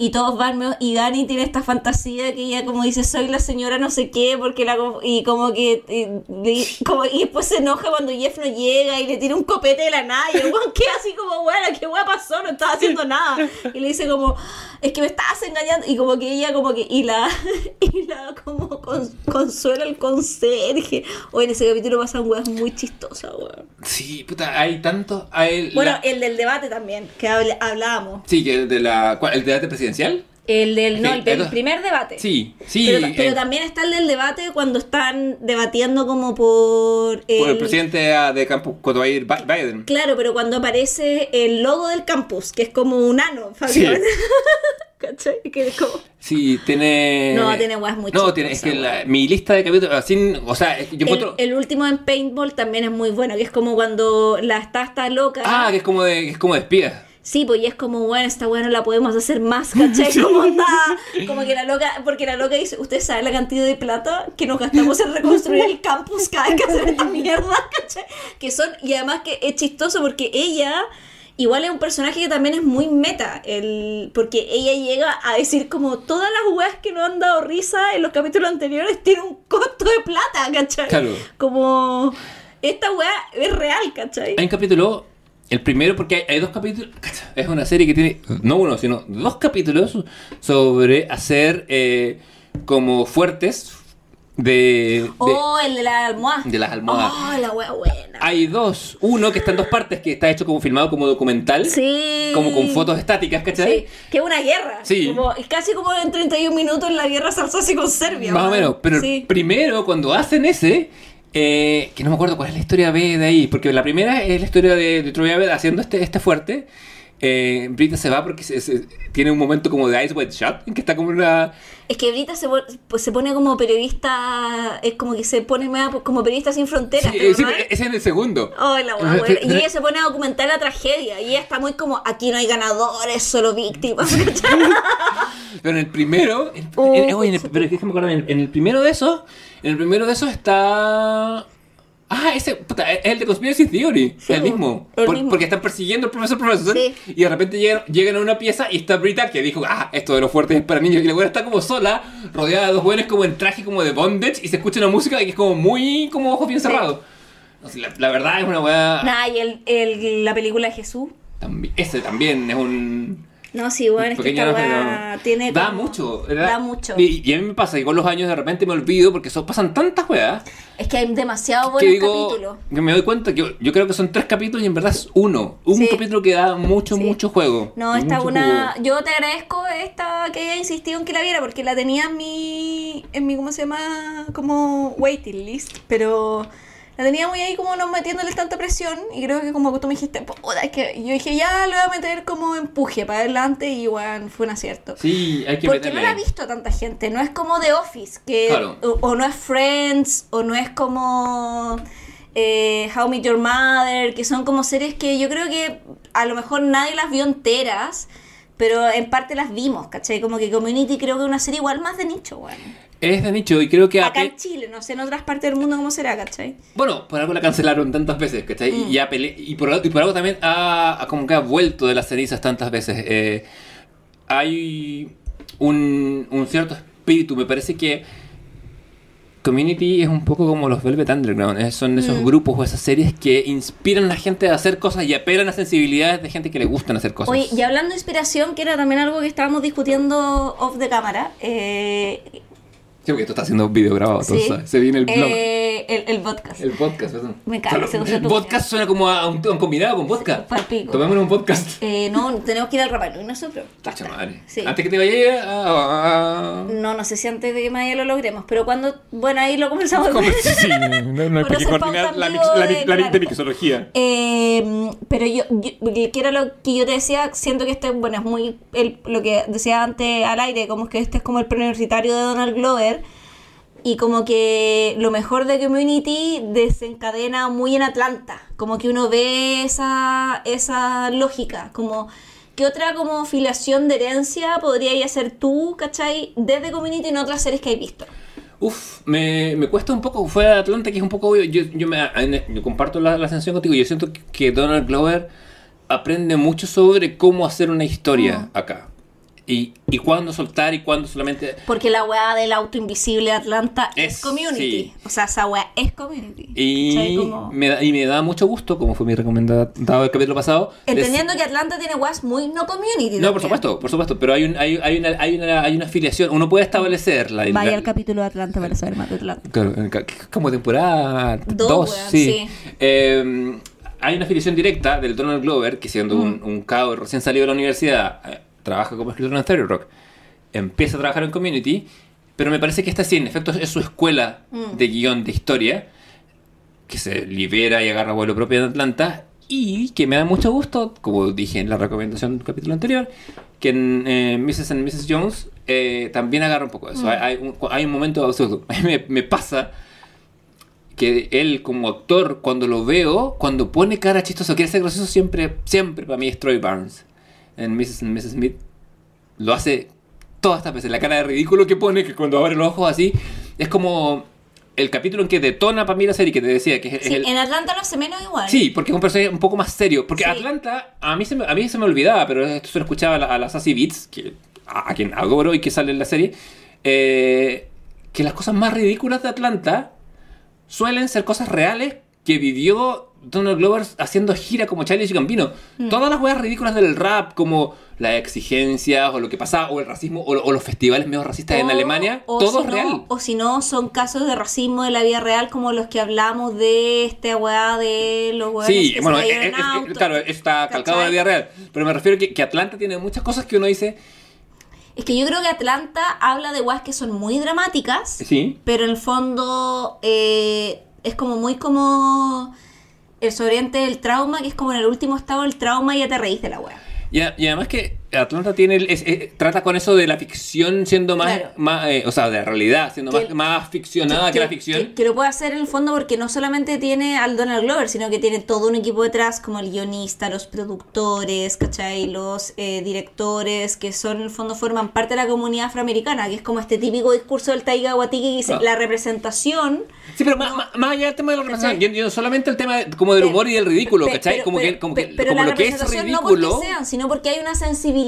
Y todos van, y Dani tiene esta fantasía de que ella como dice, soy la señora no sé qué, porque la... Y como que... Y, y- como, y después se enoja cuando Jeff no llega y le tira un copete de la nada. Y el queda así como, bueno, ¿qué hueá pasó? No estaba haciendo nada. Y le dice como, es que me estabas engañando. Y como que ella como que... Y la... Y la como con- consuela el conserje. O en ese capítulo pasan weas muy chistosas, weón. Sí, puta, hay tanto. Hay Bueno, la- el del debate también, que hablábamos. Sí, que el de la. ¿El debate presidencial? El del, no, Sí, el el- primer debate. Sí, sí. Pero, pero eh, también está el del debate cuando están debatiendo como por... Por el presidente ah, de campus cuando va a ir Bi- Biden. Claro, pero cuando aparece el logo del campus, que es como un ano, Fabián. ¿Cachai? Que es como... Sí, tiene. No, tiene weas muy No, tiene. Es que la- mi lista de capítulos. Así, o sea, yo El, encuentro. el último en Paintball también es muy bueno, que es como cuando la está, está loca. Ah, que es como de, que es como de espía. Sí, pues y es como, bueno, esta bueno la podemos hacer más, ¿cachai? Como onda, como que la loca, porque la loca dice, usted sabe la cantidad de plata que nos gastamos en reconstruir el campus cada vez que hacen esta mierda, ¿cachai? Que son, y además que es chistoso porque ella igual es un personaje que también es muy meta, el, porque ella llega a decir como todas las weas que nos han dado risa en los capítulos anteriores tienen un costo de plata, ¿cachai? Claro. Como, esta wea es real, ¿cachai? Hay un capítulo. El primero, porque hay, hay dos capítulos. Es una serie que tiene. No uno, sino dos capítulos sobre hacer eh, como fuertes de. de- Oh, el de la almohada. de las almohadas. Oh, la wea buena. Hay dos. Uno que está en dos partes, que está hecho como filmado como documental. Sí. Como con fotos estáticas, ¿cachai? Sí, que es una guerra. Sí. Como, es casi como en 31 minutos en la guerra Salsasi con Serbia. Más o menos. Pero Sí. primero, cuando hacen ese, eh, que no me acuerdo cuál es la historia B de ahí, porque la primera es la historia de, de Troy Abed haciendo este, este fuerte. Eh, Brita se va porque se- se- tiene un momento como de Ice White Shot, en que está como una... Es que Brita se, pues, se pone como periodista, es como que se pone como periodista sin fronteras. Sí, pero sí, ¿no pero es? ese es en el segundo. Oh, la buena. Y ella se pone a documentar la tragedia. Y ella está muy como, aquí no hay ganadores, solo víctimas. Pero en el primero... en- Oh, en- oye, en el- pero es que me acuerdo, en el, en el primero de esos, en el primero de esos está... Ah, ese, puta, es el de Conspiracy Theory, Sí, el mismo. el Por- mismo. Porque están persiguiendo al profesor profesor Sí. y de repente llegan, llegan a una pieza y está Brita que dijo, ah, esto de los fuertes es para niños. Y la buena está como sola, rodeada de dos buenos como en traje como de bondage y se escucha una música que es como muy, como ojos bien cerrados. La, la verdad es una weá... Nah, y el, el- la película de Jesús. tambi- Ese también es un... No, sí, bueno, es que esta wea tiene Da como- mucho, ¿verdad? Da mucho. Y, y a mí me pasa que con los años de repente me olvido porque eso, pasan tantas weas Es que hay demasiado que buenos digo capítulos. que me doy cuenta que yo creo que son tres capítulos y en verdad es uno. Un Sí. capítulo que da mucho, Sí. mucho juego. No, esta una. jugo. Yo te agradezco esta que haya insistido en que la viera porque la tenía en mi. en mi, ¿cómo se llama? como waiting list. Pero la tenía muy ahí como no metiéndole tanta presión. Y creo que como tú me dijiste, puta, es que yo dije, ya le voy a meter como empuje para adelante y bueno, fue un acierto. Sí, hay que Porque meterle. no la ha visto tanta gente, no es como The Office, que Claro. o, o no es Friends, o no es como eh, How I Met Your Mother, que son como series que yo creo que a lo mejor nadie las vio enteras, pero en parte las vimos, ¿cachai? Como que Community creo que es una serie igual más de nicho, weón. Es de nicho y creo que... Acá en Chile, no sé en otras partes del mundo cómo será, ¿cachai? Bueno, por algo la cancelaron tantas veces, ¿cachai? Mm. Y, ha pele- y, por, y por algo también ha, ha como que ha vuelto de las cenizas tantas veces. Eh, hay un, un cierto espíritu, me parece que Community es un poco como los Velvet Underground, eh, son esos Mm. grupos o esas series que inspiran a la gente a hacer cosas y apelan a sensibilidades de gente que le gustan hacer cosas. Oye, y hablando de inspiración, que era también algo que estábamos discutiendo off de cámara, eh, Sí, porque esto está haciendo video grabado, sí, se viene el blog. eh, el, el podcast. El podcast, perdón. Me usa El podcast suena como a un, a un combinado con vodka. pa'l pico. Tomémonos un podcast. Eh, no, tenemos que ir al rapalo y nosotros. Basta. madre. Sí. Antes que te vayas a... a- No, no sé si antes de que Maya lo logremos, pero cuando, bueno, ahí lo comenzamos. Sí, no, no hay Por eso coordinar la, mix- la, de- mix- la, claro. de mixología. Eh, pero yo, yo- que era lo que yo te decía, siento que este, bueno, es muy el- lo que decía antes al aire, como que este es como el preuniversitario de Donald Glover. Y como que lo mejor de Community desencadena muy en Atlanta. Como que uno ve esa, esa lógica. Como, ¿qué otra como filiación de herencia podría hacer tú, cachai? Desde Community en otras series que hay visto. Uf, me, me cuesta un poco. Fue a Atlanta, que es un poco obvio. Yo, yo, me, yo comparto la, la sensación contigo. Yo siento que, que Donald Glover aprende mucho sobre cómo hacer una historia acá. Y, y cuándo soltar y cuándo solamente. Porque la weá del auto invisible de Atlanta es, Es- community. sí. O sea, esa weá es community. Y. Como- me, da, y me da mucho gusto, como fue mi recomendado del capítulo pasado. Entendiendo que Atlanta tiene weas muy no community. No, por supuesto, por supuesto, pero hay, un, hay, hay, una, hay, una, hay una afiliación. Uno puede establecerla. Vaya al capítulo de Atlanta para saber más de Atlanta. Claro, como temporada Dos, 2, weón, sí. sí. Eh, hay una afiliación directa del Donald Glover, que siendo Mm. un, un cabo recién salido de la universidad, eh, trabaja como escritor en Theory Rock, empieza a trabajar en Community, pero me parece que esta sí, en efecto, es su escuela Mm. de guion de historia, que se libera y agarra vuelo propio en Atlanta, y que me da mucho gusto, como dije en la recomendación del capítulo anterior, que en eh, Mrs. and Mrs. Jones eh, también agarra un poco de eso. Mm. Hay, hay un, hay un momento absurdo. Me, me pasa que él como actor, cuando lo veo, cuando pone cara chistosa, quiere ser gracioso, siempre, siempre para mí es Troy Barnes. En Mrs. and Mrs. Smith lo hace todas estas veces. La cara de ridículo que pone, que cuando abre los ojos así, es como el capítulo en que detona para mí la serie que te decía, que es, es Sí, el... en Atlanta lo hace menos igual. Sí, porque es un personaje un poco más serio. Porque Sí. Atlanta, a mí, se me, a mí se me olvidaba, pero esto se lo escuchaba a la, a la Sassy Beats, que, a, a quien adoro y que sale en la serie, eh, que las cosas más ridículas de Atlanta suelen ser cosas reales que vivió Donald Glover haciendo gira como Charlie y Gambino. Mm. Todas las weas ridículas del rap, como las exigencias, o lo que pasaba, o el racismo, o, o los festivales medio racistas en Alemania, o todo si es no- real. O si no, son casos de racismo de la vida real, como los que hablamos de esta weá de los weones Sí, que bueno, se es- auto. claro, está calcado de la vida real. Pero me refiero que, que Atlanta tiene muchas cosas que uno dice, Es que yo creo que Atlanta habla de weas que son muy dramáticas. sí, pero en el fondo eh, es como muy como el sobreviviente del trauma, que es como en el último estado del trauma y ya te reís de la wea. Y, y además que Atlanta tiene es- es- trata con eso de la ficción siendo más, Claro. más eh, o sea, de la realidad, siendo Que- más, más ficcionada que, la ficción. Que, que lo puede hacer en el fondo porque no solamente tiene al Donald Glover, sino que tiene todo un equipo detrás, como el guionista, los productores, ¿cachai? Los eh, directores, que son en el fondo forman parte de la comunidad afroamericana, que es como este típico discurso del Taiga Waititi que dice, Ah. la representación Sí, pero más, más- más allá del tema de la representación, yo, yo solamente el tema de- como del humor y del ridículo, ¿cachai? pero- como pero- que, como pe- que, pero como la lo que es representación no ridículo. porque sean, sino porque hay una sensibilidad,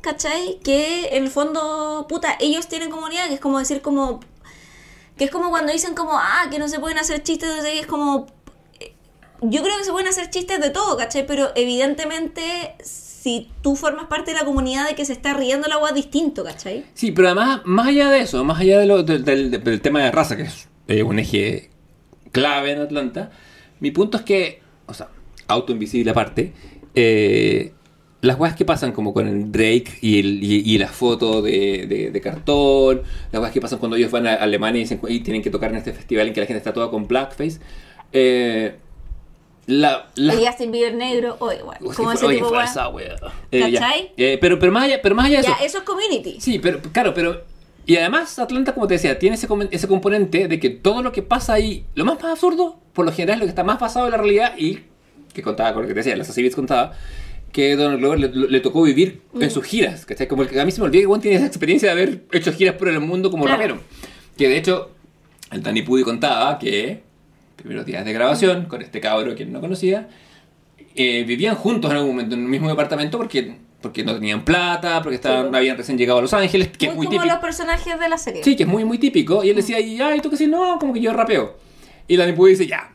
¿cachai? Que en el fondo, puta, ellos tienen comunidad, que es como decir como... Que es como cuando dicen como, ah, que no se pueden hacer chistes, qué, es como... eh, Yo creo que se pueden hacer chistes de todo, ¿cachai? Pero evidentemente, si tú formas parte de la comunidad de que se está riendo la agua, es distinto, ¿cachai? Sí, pero además, más allá de eso, más allá de lo- del, del- del tema de raza, que es eh, un eje clave en Atlanta, mi punto es que, o sea, auto invisible aparte, eh, las weas que pasan como con el Drake y, el, y, y la foto de, de- de cartón, las weas que pasan cuando ellos van a Alemania y, encu- y tienen que tocar en este festival en que la gente está toda con blackface, eh, la, la- El Justin Bieber negro, o igual, Oye, como ese oye, tipo esa wea. Eh. Eh, pero, pero, más allá, pero más allá de Ya, eso, eso es community. Sí, pero claro, pero Y además, Atlanta, como te decía, tiene ese, ese componente de que todo lo que pasa ahí, lo más, más absurdo, por lo general es lo que está más basado en la realidad y que contaba con lo que te decía, las Beats contaba, que Donald Glover le, le tocó vivir en sus giras. ¿cachai? Como el que a mí se me olvida que Juan tiene esa experiencia de haber hecho giras por el mundo como Claro. rapero. Que de hecho, el Danny Pudi contaba que, primeros días de grabación, con este cabro que no conocía, eh, vivían juntos en algún momento en el mismo departamento porque, porque no tenían plata, porque estaban, Sí. habían recién llegado a Los Ángeles, que muy, es muy como típico. los personajes de la serie. Sí, que es muy, muy típico. Y él decía, y, ay, ¿tú qué sí? No, como que yo rapeo. Y Danny Pudi dice, ya,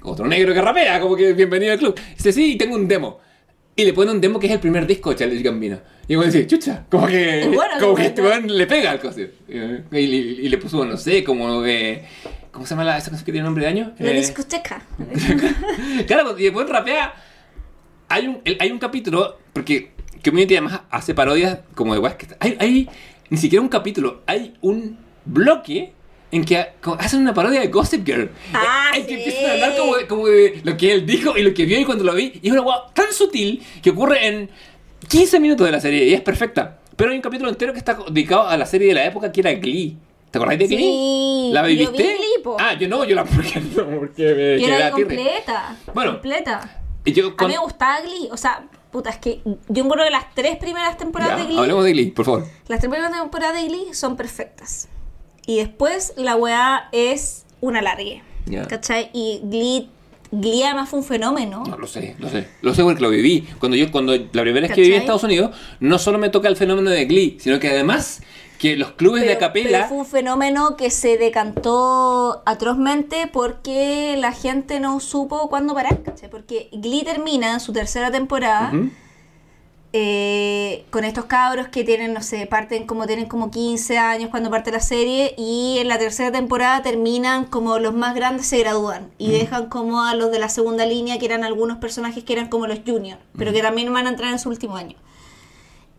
otro negro que rapea, como que bienvenido al club. dice, sí, tengo un demo. Y le pone un demo que es el primer disco de Charlie Gambino. Y uno dice, chucha, como que, bueno, como que este bueno. weón le pega al coso. Y, y- y le puso, no sé, como... eh, ¿Cómo se llama la, esa cosa que tiene nombre de año? La Eh, discoteca. claro, y después rapea. Hay un, el- hay un capítulo, porque Community además hace parodias como de que hay, hay ni siquiera un capítulo, hay un bloque en que hacen una parodia de Gossip Girl. Ah, en que sí. empiezan a hablar como, como de lo que él dijo y lo que vio y cuando lo vi. Y es una wea tan sutil que ocurre en 15 minutos de la serie y es perfecta. Pero hay un capítulo entero que está dedicado a la serie de la época que era Glee. ¿Te acordás de Sí, Glee? ¿La yo viviste? vi Glee, po. Ah, yo no, yo la porque, porque me Yo quedé la a completa. Bueno. Completa. Yo A con- mí me gustaba Glee. O sea, puta, es que yo encuentro que las tres primeras temporadas Ya, de Glee. hablemos de Glee, por favor. Las tres primeras temporadas de Glee son perfectas. Y después la weá es una largue. ¿Cachai? Y Glee, Glee además fue un fenómeno. No, lo sé, lo sé. Lo sé porque lo viví. Cuando yo, cuando la primera vez que viví en. Estados Unidos, no solo me toca el fenómeno de Glee, sino que además que los clubes de acapela. pero fue un fenómeno que se decantó atrozmente porque la gente no supo cuándo parar, ¿cachai? Porque Glee termina su tercera temporada. Eh, con estos cabros que tienen, no sé, parten como tienen como 15 años cuando parte la serie y en la tercera temporada terminan como los más grandes se gradúan y dejan como a los de la segunda línea que eran algunos personajes que eran como los juniors, pero que también van a entrar en su último año.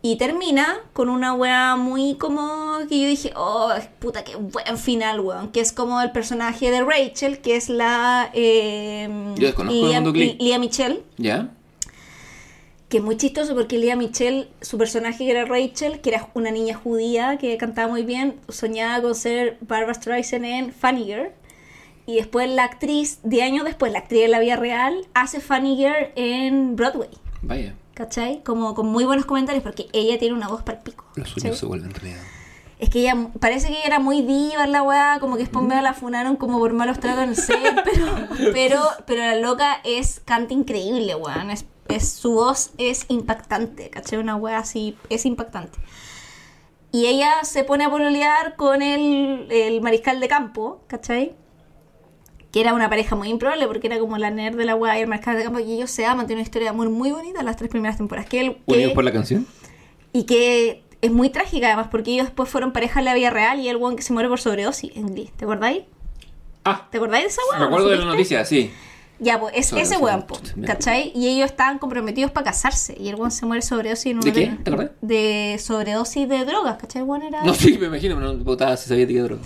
Y termina con una wea muy como que yo dije, oh, puta, qué buen final, weón. Que es como el personaje de Rachel, que es la. Eh, Yo desconozco el mundo. Lea Michelle ¿Ya? Que es muy chistoso porque Lea Michelle, su personaje que era Rachel, que era una niña judía que cantaba muy bien, soñaba con ser Barbara Streisand en Funny Girl. Y después la actriz, de años después, la actriz de la vida real, hace Funny Girl en Broadway. Vaya. ¿Cachai? Como con muy buenos comentarios porque ella tiene una voz para el pico. Los sueños se vuelven realidad. Es que ella, parece que era muy diva la weá, como que me la funaron como por malos tratos en el set, pero, pero, pero la loca es, canta increíble, weón. Es, es, su voz es impactante, ¿cachai? Una weá así, es impactante. Y ella se pone a pololear con el, el mariscal de campo, ¿cachai? Que era una pareja muy improbable porque era como la nerd de la weá y el mariscal de campo y ellos se aman, tienen una historia de amor muy bonita en las tres primeras temporadas. Que él, que- ¿Unidos por la canción? y que es muy trágica además, porque ellos después fueron pareja en la vida real y el weón que se muere por sobredosis en Glee. ¿Te acordáis? Ah, ¿Te acordáis de esa weón? me acuerdo de la noticia, sí. Ya, pues es ese weón, ¿cachai? Y ellos estaban comprometidos para casarse y el weón se muere sobredosis en un ¿De qué? ¿Te acordás? De sobredosis de drogas, ¿cachai? El weón era No, sí, me imagino, no puta, se sabía de qué droga.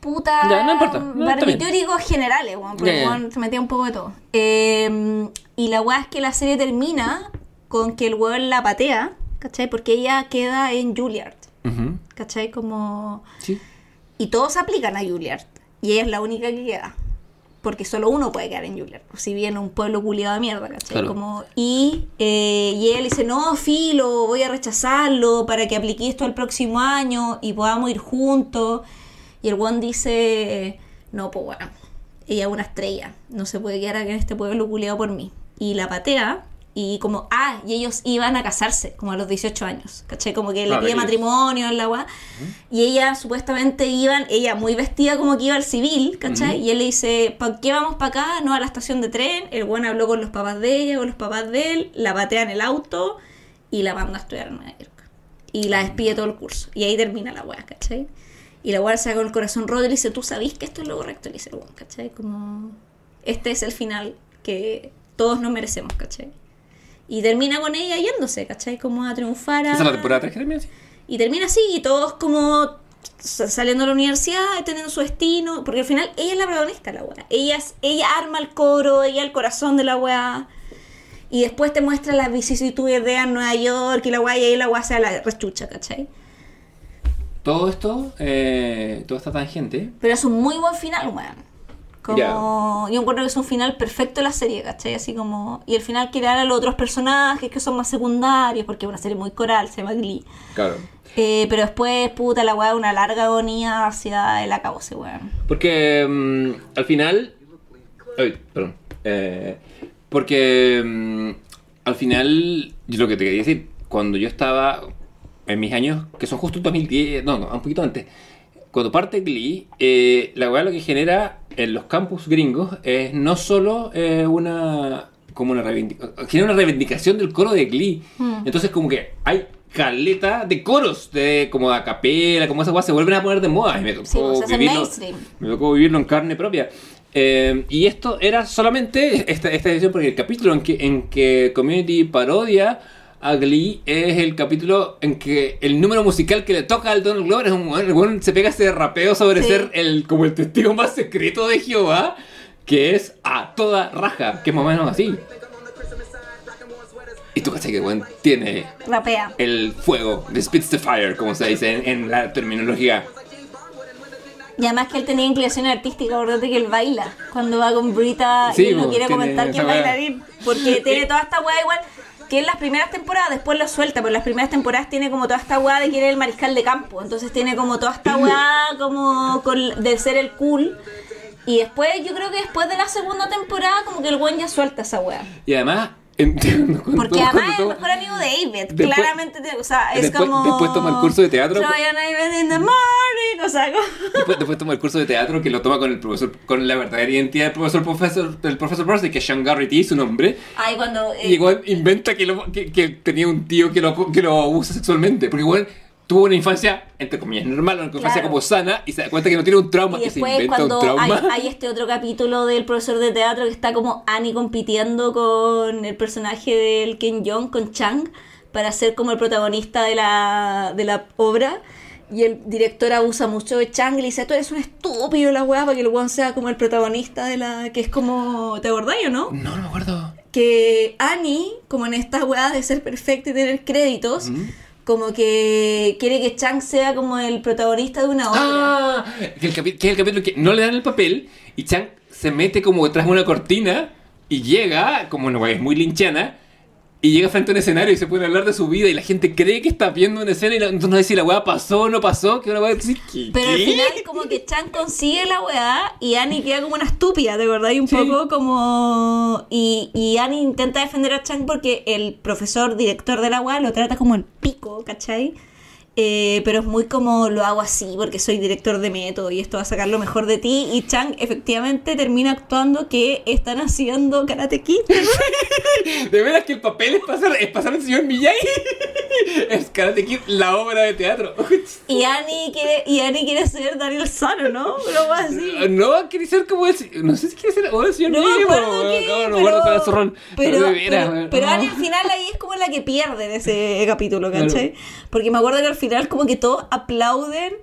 puta Ya, no importa, no, barbitúricos generales, weón, porque ya. el weón se metía un poco de todo. Eh, y la weá es que la serie termina con que el weón la patea, ¿cachai? Porque ella queda en Juilliard, Ujú. ¿cachai? Como... Sí. Y todos aplican a Juilliard. Y ella es la única que queda. Porque solo uno puede quedar en Juilliard. Si viene un pueblo culiado de mierda, ¿cachai? Claro. Como, y, eh, y él dice, no, filo, voy a rechazarlo para que aplique esto al próximo año y podamos ir juntos. Y el one dice, no, pues bueno, ella es una estrella. No se puede quedar aquí en este pueblo culiado por mí. Y la patea. Y como, ah, y ellos iban a casarse, como a los 18 años, ¿cachai? Como que le pide matrimonio en la. Y ella supuestamente iban, ella muy vestida como que iba al civil, ¿cachai? Y él le dice, ¿para qué vamos para acá? No, a la estación de tren. El buen habló con los papás de ella, con los papás de él, la patea en el auto y la manda a estudiar en Nueva York. Y la despide todo el curso. Y ahí termina la weá, ¿cachai? Y la weá se con el corazón roto y le dice, ¿tú sabís que esto es lo correcto? Y le dice, bueno, ¿cachai? Como, este es el final que todos nos merecemos, ¿cachai? Y termina con ella yéndose, ¿cachai? Como a triunfar a... Esa es la temporada 3 que termina así. Y termina así, y todos como sa- saliendo de la universidad, teniendo su destino, porque al final ella es la protagonista la weá. Ella, es- ella arma el coro, ella el corazón de la weá. Y después te muestra las vicisitudes de en Nueva York y la weá, y ahí la weá se la rechucha, ¿cachai? todo esto, eh, toda esta tangente, Pero es un muy buen final, weón. Como. Yo encuentro que es un final perfecto de la serie, ¿cachai? Así como. Y el final que a los otros personajes que son más secundarios, porque es una serie muy coral, se llama Glee. claro. Eh, pero después, puta, la weá, una larga agonía hacia el acabose, weón. Porque mm, al final. Ay, perdón. Eh, porque mm, al final, yo lo que te quería decir, cuando yo estaba en mis años, que son justo 2010, no, no, un poquito antes, cuando parte Glee, eh, la weá lo que genera en los campus gringos es no solo eh, una. como una reivindicación, genera una reivindicación del coro de Glee. Mm. Entonces, como que hay caleta de coros, de como a capela, como esas weas se vuelven a poner de moda. Y me tocó Sí, pues, vivirlo- me tocó vivirlo en carne propia. Eh, y esto era solamente esta, esta edición porque el capítulo en que, en que Community parodia a Glee es el capítulo en que el número musical que le toca al Donald Glover es un el weón se pega ese rapeo sobre Sí. ser el, como el testigo más secreto de Jehová, que es a toda raja, que es más o menos así. Y tú cachai que weón tiene Rapea. el fuego, the spits the fire, como se dice en, en la terminología. Y además que él tenía inclinación artística, acordate que él baila cuando va con Brita Sí, y él no pues, quiere comentar que es bailarín. Porque tiene toda esta weá igual que en las primeras temporadas, después lo suelta, pero en las primeras temporadas tiene como toda esta weá de que era el mariscal de campo. Entonces tiene como toda esta weá como con- de ser el cool. Y después, yo creo que después de la segunda temporada, como que el buen ya suelta esa weá. Y además, entiendo cuando Porque todo- además es el mejor amigo de David. Después- Claramente, te- o sea, es después- como. después toma el curso de teatro. Brian David in the morning. O sea, como. Después, después toma el curso de teatro que lo toma con el profesor, con la verdadera identidad del profesor, profesor del profesor Brosy, que es Sean Garrity, su nombre. Ay, cuando. eh, Y igual inventa que, lo- que, que tenía un tío que lo, que lo abusa sexualmente. Porque igual tuvo una infancia, entre comillas, normal, una infancia Claro. como sana, y se da cuenta que no tiene un trauma, Y que se después inventa un cuando hay, trauma. hay este otro capítulo del profesor de teatro que está como Annie compitiendo con el personaje del Ken Jeong, con Chang, para ser como el protagonista de la, de la obra. Y el director abusa mucho de Chang y le dice, tú eres un estúpido la weá para que el weón sea como el protagonista de la... que es como... ¿Te acordás o no? No, no me acuerdo. que Annie, como en esta weá de ser perfecta y tener créditos. Como que quiere que Chang sea como el protagonista de una obra. Ah, que, el que es el capítulo que no le dan el papel y Chang se mete como detrás de una cortina y llega, como una es muy linchana, y llega frente a un escenario y se puede hablar de su vida y la gente cree que está viendo una escena y la- no sé si la weá pasó o no pasó, que una weá decir ¿qué? Pero al final como que Chan consigue la weá y Annie queda como una estúpida, ¿de verdad? Y un Sí. poco como... Y, y Annie intenta defender a Chan porque el profesor director de la weá lo trata como el pico, ¿cachai? Eh, pero es muy como lo hago así porque soy director de método y esto va a sacar lo mejor de ti y Chang efectivamente termina actuando que están haciendo Karate Kid De veras que el papel es pasar, es pasar al señor Miyagi. es Karate Kid, la obra de teatro. y Annie quiere y Annie quiere ser Daniel Sano, ¿no? Pero algo así. No, quiere ser como el. No sé si quiere ser o el señor No Miyagi, No, no pero, su rol. Pero, pero, pero no. Annie al final ahí es como la que pierde en ese capítulo, ¿cachai? Porque me acuerdo que al final como que todos aplauden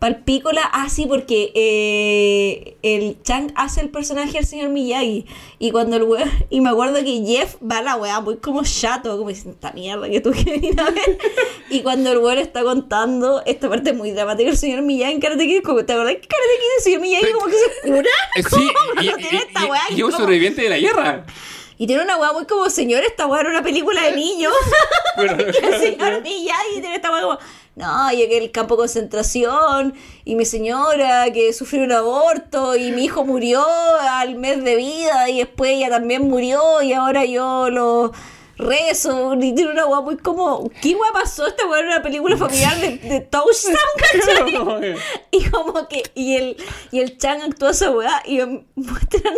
palpícola, ah sí, porque eh, el Chang hace el personaje del señor Miyagi y cuando el weón, y me acuerdo que Jeff va a la weá muy como chato, como diciendo, esta mierda que tú quieres ir a ver y cuando el weón está contando esta parte muy dramática del señor Miyagi en Karate Kid, como, ¿te acordás que Karate Kid el señor Miyagi como que se cura? Eh, Sí, y, tiene esta weá y un como- sobreviviente de la guerra. y tiene una weá muy como, señor, esta weá era una película de niños. Y el señor Miyagi tiene esta weá como, no, llegué al campo de concentración y mi señora que sufrió un aborto y mi hijo murió al mes de vida y después ella también murió y ahora yo lo rezo y tiene una weá muy como, ¿qué weá pasó? Esta weá era una película familiar de, de Touchdown, ¿cachai? Y como que, y el, y el Chan actúa esa weá y me muestran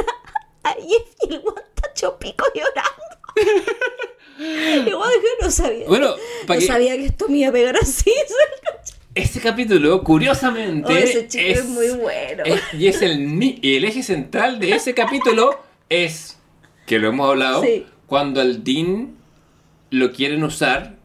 a, a Jeff y el weón está hecho pico llorando. Weón, yo no sabía. Bueno, no que- sabía que esto me iba a pegar así. Ese capítulo, curiosamente. Oh, ese chico es muy bueno. es- y es el, el eje central de ese capítulo es, que lo hemos hablado, Sí. cuando al Dean lo quieren usar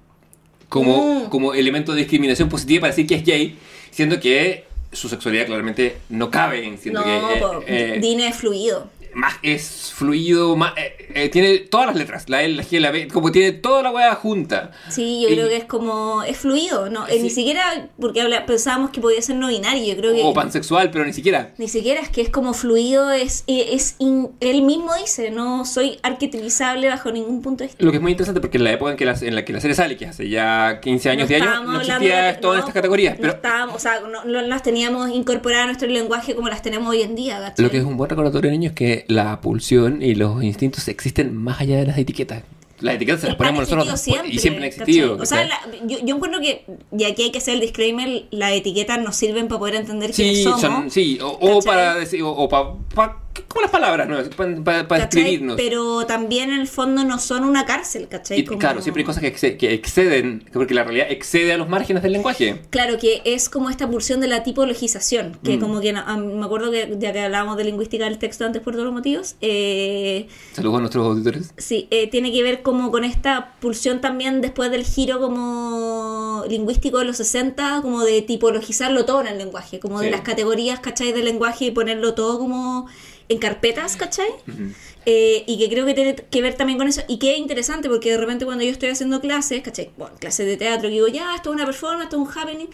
como, Mm. como elemento de discriminación positiva para decir que es gay, siendo que su sexualidad claramente no cabe en siendo No, que. eh, eh, Dean es fluido. Más es fluido, más, eh, eh, tiene todas las letras, la L, la G, la B, como tiene toda la weá junta. Sí, yo Y- creo que es como. Es fluido, ¿no? Eh. Ni siquiera. Porque habla- pensábamos que podía ser no binario. Yo creo que. O pansexual, pero ni siquiera. Ni siquiera es que es como fluido, es, es in- él mismo dice, no soy arquetipizable bajo ningún punto de vista. Lo que es muy interesante porque en la época en que la, en la, que la serie sale, que hace ya 15 años, 10 años, no existía de- todas no, estas categorías. no Pero estábamos, o sea, no, no las teníamos incorporadas a nuestro lenguaje como las tenemos hoy en día, ¿cachai? lo que es un buen recordatorio, niños, es que la pulsión y los instintos existen más allá de las etiquetas. Las etiquetas se las ponemos nosotros y siempre han existido. ¿cachai? O sea, la- yo, yo encuentro que, y aquí hay que hacer el disclaimer, las etiquetas nos sirven para poder entender quiénes Sí, somos. son, sí, o, o para decir, o, para, como las palabras, ¿no? Para, escribirnos. Pero también en el fondo no son una cárcel, ¿cachai? Y, Como- Claro, siempre hay cosas que, exce- que exceden, porque la realidad excede a los márgenes del lenguaje. Claro, que es como esta pulsión de la tipologización, que Mm. como que ah, me acuerdo que ya que hablábamos de lingüística del texto antes por todos los motivos, eh, Saludos a nuestros auditores. sí, eh, tiene que ver como con esta pulsión también después del giro como lingüístico de los 60, como de tipologizarlo todo en el lenguaje, como de las categorías, ¿cachai? Del lenguaje y ponerlo todo como en carpetas, ¿cachai? Eh, y que creo que tiene que ver también con eso. Y que es interesante porque de repente cuando yo estoy haciendo clases, ¿cachai? Bueno, clases de teatro, que digo, ya, esto es una performance, esto es un happening.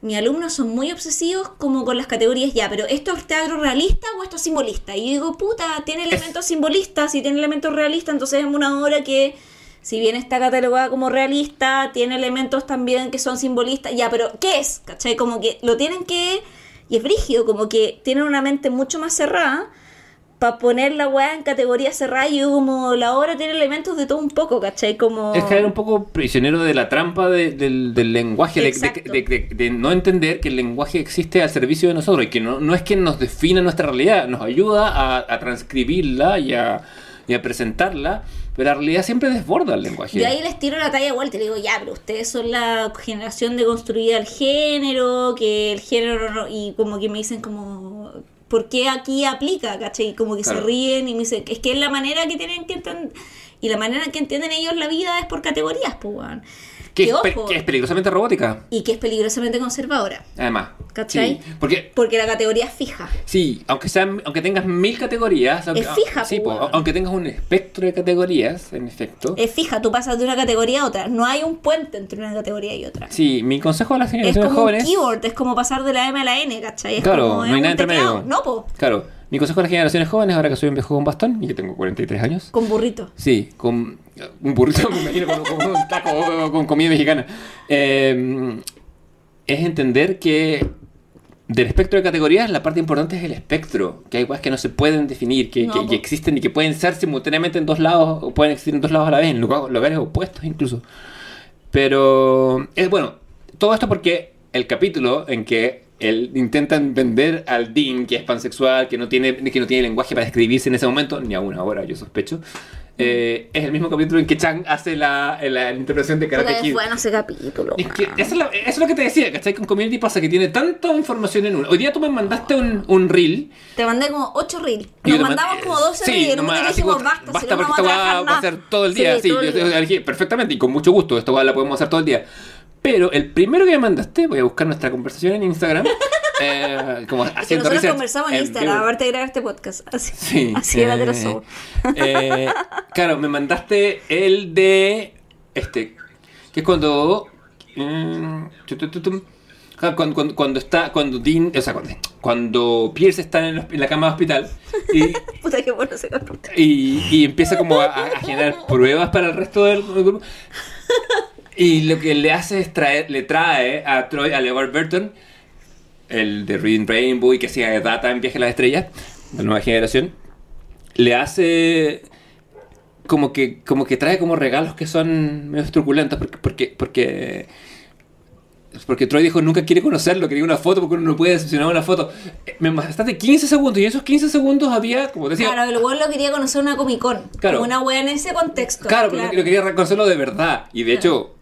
Mis alumnos son muy obsesivos como con las categorías, ya, pero ¿esto es teatro realista o esto es simbolista? Y yo digo, puta, tiene elementos simbolistas y tiene elementos realistas, entonces es una obra que, si bien está catalogada como realista, tiene elementos también que son simbolistas, ya, pero ¿qué es? ¿Cachai? Como que lo tienen que... Y es brígido, como que tienen una mente mucho más cerrada para poner la weá en categoría cerrada y como la obra tiene elementos de todo un poco, ¿cachai? Como... Es caer un poco prisionero de la trampa de- del, del lenguaje, de, de- de- no entender que el lenguaje existe al servicio de nosotros y que no, no es que nos defina nuestra realidad, nos ayuda a, a transcribirla y a, y a presentarla, pero la realidad siempre desborda el lenguaje. Yo ahí les tiro la talla vuelta y digo, ya, pero ustedes son la generación de construir el género, que el género, no- y como que me dicen como, ¿por qué aquí aplica? ¿Cachai? Como que Claro. se ríen y me dicen, es que es la manera que tienen que entender, y la manera en que entienden ellos la vida es por categorías, pues. Que, Que es, pe- ojo, que es peligrosamente robótica, y que es peligrosamente conservadora, además. ¿Cachai? Sí, porque porque la categoría es fija. Sí, aunque sean, aunque tengas mil categorías, aunque, Es fija, sí, pues, aunque tengas un espectro de categorías, en efecto. Es fija, tú pasas de una categoría a otra. No hay un puente entre una categoría y otra. Sí, mi consejo a las Es generaciones como jóvenes. un keyboard, es como pasar de la M a la N, ¿cachai? Es Claro, como, no es hay un nada entre medio. No, po, Claro, mi consejo a las generaciones jóvenes, ahora que soy un viejo con bastón y que tengo 43 años. con burrito. Sí, con un burrito, me imagino, con, con un taco con comida mexicana. Eh, es entender que del espectro de categorías, la parte importante es el espectro. Que hay cosas que no se pueden definir, que, No, que- existen y que pueden ser simultáneamente en dos lados, o pueden existir en dos lados a la vez, en lugar- lugares opuestos incluso. Pero es bueno, todo esto porque el capítulo en que él intentan vender al Dean, que es pansexual, que no tiene, que no tiene lenguaje para describirse en ese momento, ni aún ahora, yo sospecho. eh, es el mismo capítulo en que Chang hace la, la interpretación de Karate Kid. bueno ese capítulo. Es que eso es, la- eso es lo que te decía, ¿cachai? Con Community pasa que tiene tanta información en uno. Hoy día tú me mandaste un, un reel. Te mandé como 8 reels. y Nos mandamos como 12 sí, reels. nomás, así dijimos, como, basta, si basta no porque a va a nada". ser todo el día. Sí, todo el yo- perfectamente y con mucho gusto. Esta va la podemos hacer todo el día. Pero el primero que me mandaste, voy a buscar nuestra conversación en Instagram. eh, como Es que haciendo nosotros conversamos en en Instagram, aparte de grabar este podcast. Así, Sí. así era de los eh, ojos. eh, claro, me mandaste el de. Este. Que es cuando. mm. Ah, Cuando, cuando, cuando está. Cuando Dean. O sea, cuando, cuando Pierce está en, la cama de hospital. Y, Puta que bueno capítulo. y, y empieza como a, a generar pruebas para el resto del grupo. Y lo que le hace es traer, le trae a Troy, a LeVar Burton, el de Reading Rainbow y que hacía data en Viaje a las Estrellas, la nueva generación, le hace como que, como que trae como regalos que son medio truculentos porque, porque, porque, porque Troy dijo nunca quiere conocerlo, quería una foto porque uno no puede decepcionar una foto. Eh, Me gastaste 15 segundos y esos 15 segundos había, como decía, Claro, el weón lo quería conocer una Comic Con. Claro. Como una wea en ese contexto. Claro, pero lo quería reconocerlo de verdad. Y de hecho,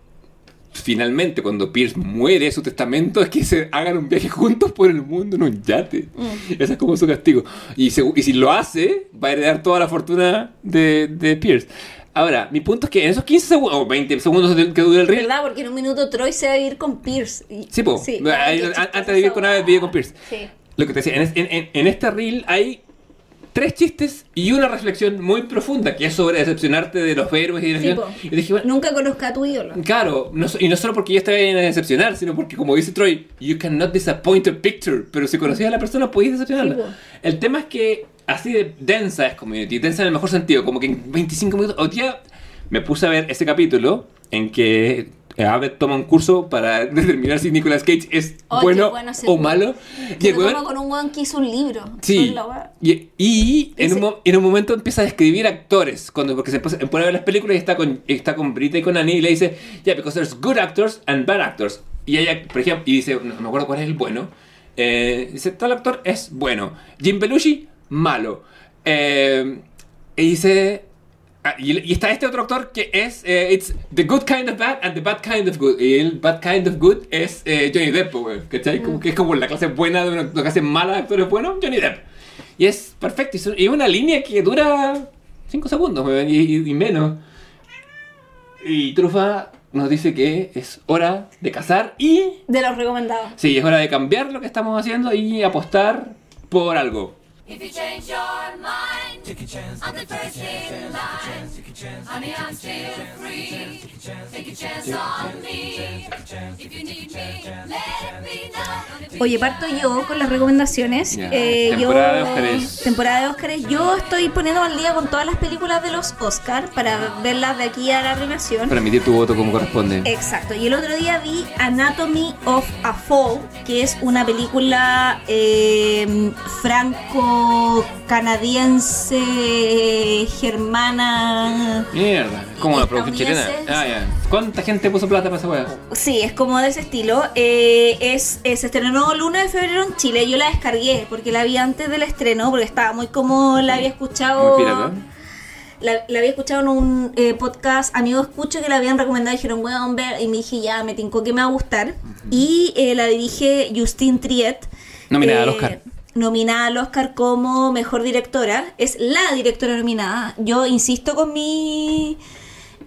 finalmente, cuando Pierce muere, su testamento es que se hagan un viaje juntos por el mundo en un yate. Mm. Ese es como su castigo. Y, se- y si lo hace, va a heredar toda la fortuna de, de Pierce. Ahora, mi punto es que en esos 15 segundos, o 20 segundos que dura el reel, ¿Verdad? Porque en un minuto Troy se va a ir con Pierce. Y- Sí, po. Sí. Antes de vivir con wea. vive con Pierce. Sí. Lo que te decía, en, en- en- en este reel hay tres chistes y una reflexión muy profunda, que es sobre decepcionarte de los héroes y de la Sí. Y dije, bueno, Nunca conozca a tu ídolo. Claro, no y no solo porque ya estaba en a decepcionar, sino porque como dice Troy, you cannot disappoint a picture, pero si conocías a la persona podías decepcionarla. Sí, el tema es que así de densa es Community, densa en el mejor sentido, como que en 25 minutos, hoy día me puse a ver ese capítulo en que Abed toma un curso para determinar si Nicolas Cage es Oh, bueno, o malo. Y el weón- con un weón que hizo un libro. Sí. Y, y en, un, mo- en un momento empieza a describir actores. Cuando, porque se pone pone a ver las películas y está con, está con Brita y con Annie y le dice, yeah, because there's good actors and bad actors. Y ella, por ejemplo, y dice, no me acuerdo cuál es el bueno. Eh, dice, tal actor es bueno. Jim Belushi, malo. Eh, y dice... ah, y, y está este otro actor que es eh, it's the good kind of bad and the bad kind of good. Y el bad kind of good es eh, Johnny Depp güey, ¿cachai? Como que es como la clase buena de una la clase mala de actores buenos Johnny Depp. Y es perfecto y es una línea que dura 5 segundos güey, y, y- y menos. Y Trufa nos dice que es hora de cazar y De los recomendados. sí es hora de cambiar lo que estamos haciendo y apostar por algo If you change your mind, take a chance. I'm the first in line. Honey, I'm still free. Take a chance on me. If you need me, let me know. Oye, parto yo con las recomendaciones. Ya, Eh, temporada de yo, Óscares. Temporada de Óscares. Yo estoy poniendo al día con todas las películas de los Oscar para verlas de aquí a la premiación. para emitir tu voto como corresponde Exacto, y el otro día vi Anatomy of a Fall, que es una película eh, franco-canadiense, germana. Mierda, como la producción chilena. Ah. ¿Cuánta gente puso plata para esa weá? Sí, es como de ese estilo. Eh, es, eh, se estrenó el 1 de febrero en Chile. Yo la descargué porque la vi antes del estreno, porque estaba muy como la había escuchado. La, la había escuchado en un eh, podcast Amigo Escucho que la habían recomendado y dijeron, weón, ver. Y me dije, ya, me tincó que me va a gustar. Y eh, la dirige Justine Triet. Nominada al eh, Oscar. Nominada al Oscar como mejor directora. Es la directora nominada. Yo insisto con mi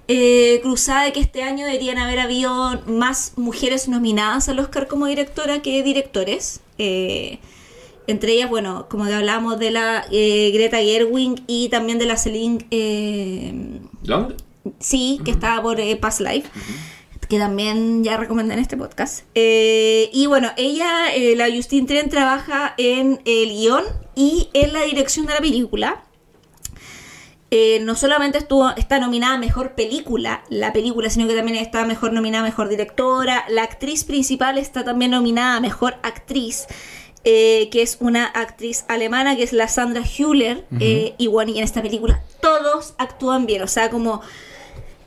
eh, cruzada de que este año deberían haber habido más mujeres nominadas al Oscar como directora que directores. Eh, entre ellas, bueno, como que hablamos de la eh, Greta Gerwig y también de la Celine eh. Sí, que estaba por eh, Past Life, que también ya recomendé en este podcast. Eh, y bueno, ella, eh, la Justine Tren, trabaja en el guion y en la dirección de la película. Eh, no solamente estuvo, está nominada a Mejor Película, la película, sino que también está mejor nominada a Mejor Directora. La actriz principal está también nominada a Mejor Actriz, eh, que es una actriz alemana, que es la Sandra Hüller. eh, y bueno, y en esta película todos actúan bien, o sea, como...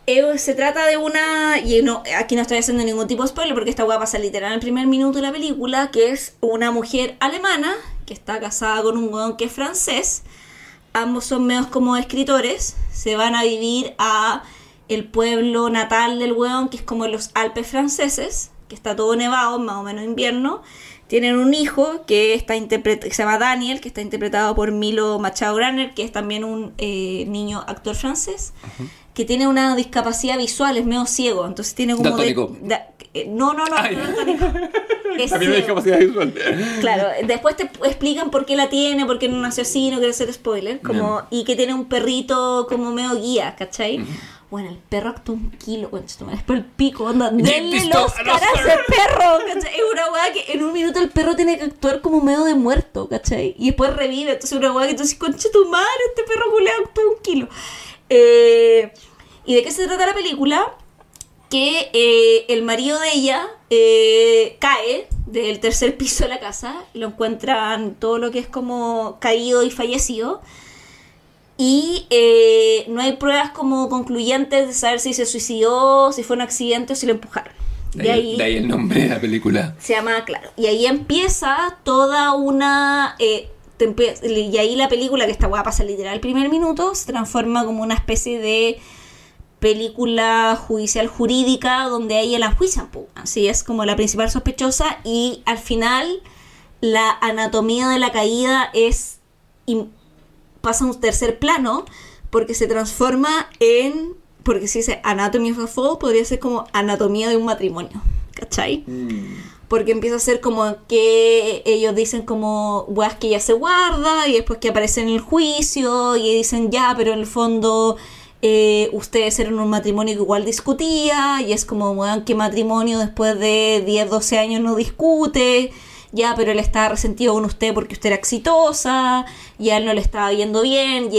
eh, se trata de una. Y no, aquí no estoy haciendo ningún tipo de spoiler porque esta hueá pasa literal en el primer minuto de la película. Que es una mujer alemana que está casada con un weón que es francés. Ambos son medios como escritores. Se van a vivir a el pueblo natal del weón, que es como los Alpes franceses, que está todo nevado, más o menos invierno. Tienen un hijo que está interpret- que se llama Daniel, que está interpretado por Milo Machado Graner, que es también un eh, niño actor francés, que tiene una discapacidad visual, es medio ciego, entonces tiene como... de- da- eh, no, no, no, Ay. no es. Es También ciego. discapacidad visual. Claro, después te explican por qué la tiene, por qué no nació así, no quiero hacer spoiler, como, y que tiene un perrito como medio guía, ¿cachai? Bueno, el perro actuó un kilo, bueno, después el pico, onda, denle el Pistol al perro, ¿cachai? Es una weá que en un minuto el perro tiene que actuar como medio de muerto, ¿cachai? Y después revive, entonces una weá que tú dices, concha tu madre, este perro culeado actuó un kilo. Eh, ¿Y de qué se trata la película? que eh, el marido de ella eh, cae del tercer piso de la casa lo encuentran todo lo que es como caído y fallecido y eh, no hay pruebas como concluyentes de saber si se suicidó, si fue un accidente o si lo empujaron. De ahí, de ahí el nombre de la película. Se llama, claro. Y ahí empieza toda una... y ahí la película, que está guapa, pasa literal el primer minuto, se transforma como una especie de película judicial jurídica donde a ella la. Así es como la principal sospechosa y al final la anatomía de la caída es... pasa a un tercer plano porque se transforma en... Porque si dice Anatomy of a Fall, podría ser como anatomía de un matrimonio. ¿Cachai? Porque empieza a ser como que ellos dicen como weas que ya se guarda y después que aparece en el juicio y dicen ya, pero en el fondo eh, ustedes eran un matrimonio que igual discutía y es como, weón, ¿qué matrimonio después de 10, 12 años no discute? Ya, pero él estaba resentido con usted porque usted era exitosa y él no le estaba yendo bien y,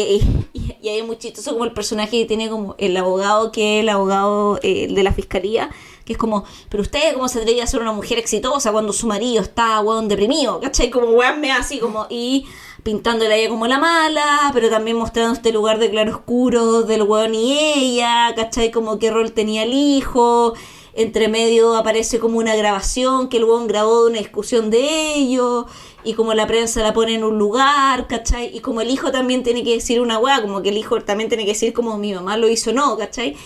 y- y ahí es como el personaje que tiene como el abogado que es el abogado eh, de la fiscalía que es como, pero usted cómo se atrevía a ser una mujer exitosa cuando su marido está, weón, deprimido, ¿cachai? Como weón me así como, y pintándole a ella como la mala, pero también mostrando este lugar de claroscuro del weón y ella, ¿cachai? Como qué rol tenía el hijo, entre medio aparece como una grabación que el weón grabó de una discusión de ellos, y como la prensa la pone en un lugar, ¿cachai? Y como el hijo también tiene que decir una weá, como que el hijo también tiene que decir como mi mamá lo hizo no, ¿cachai?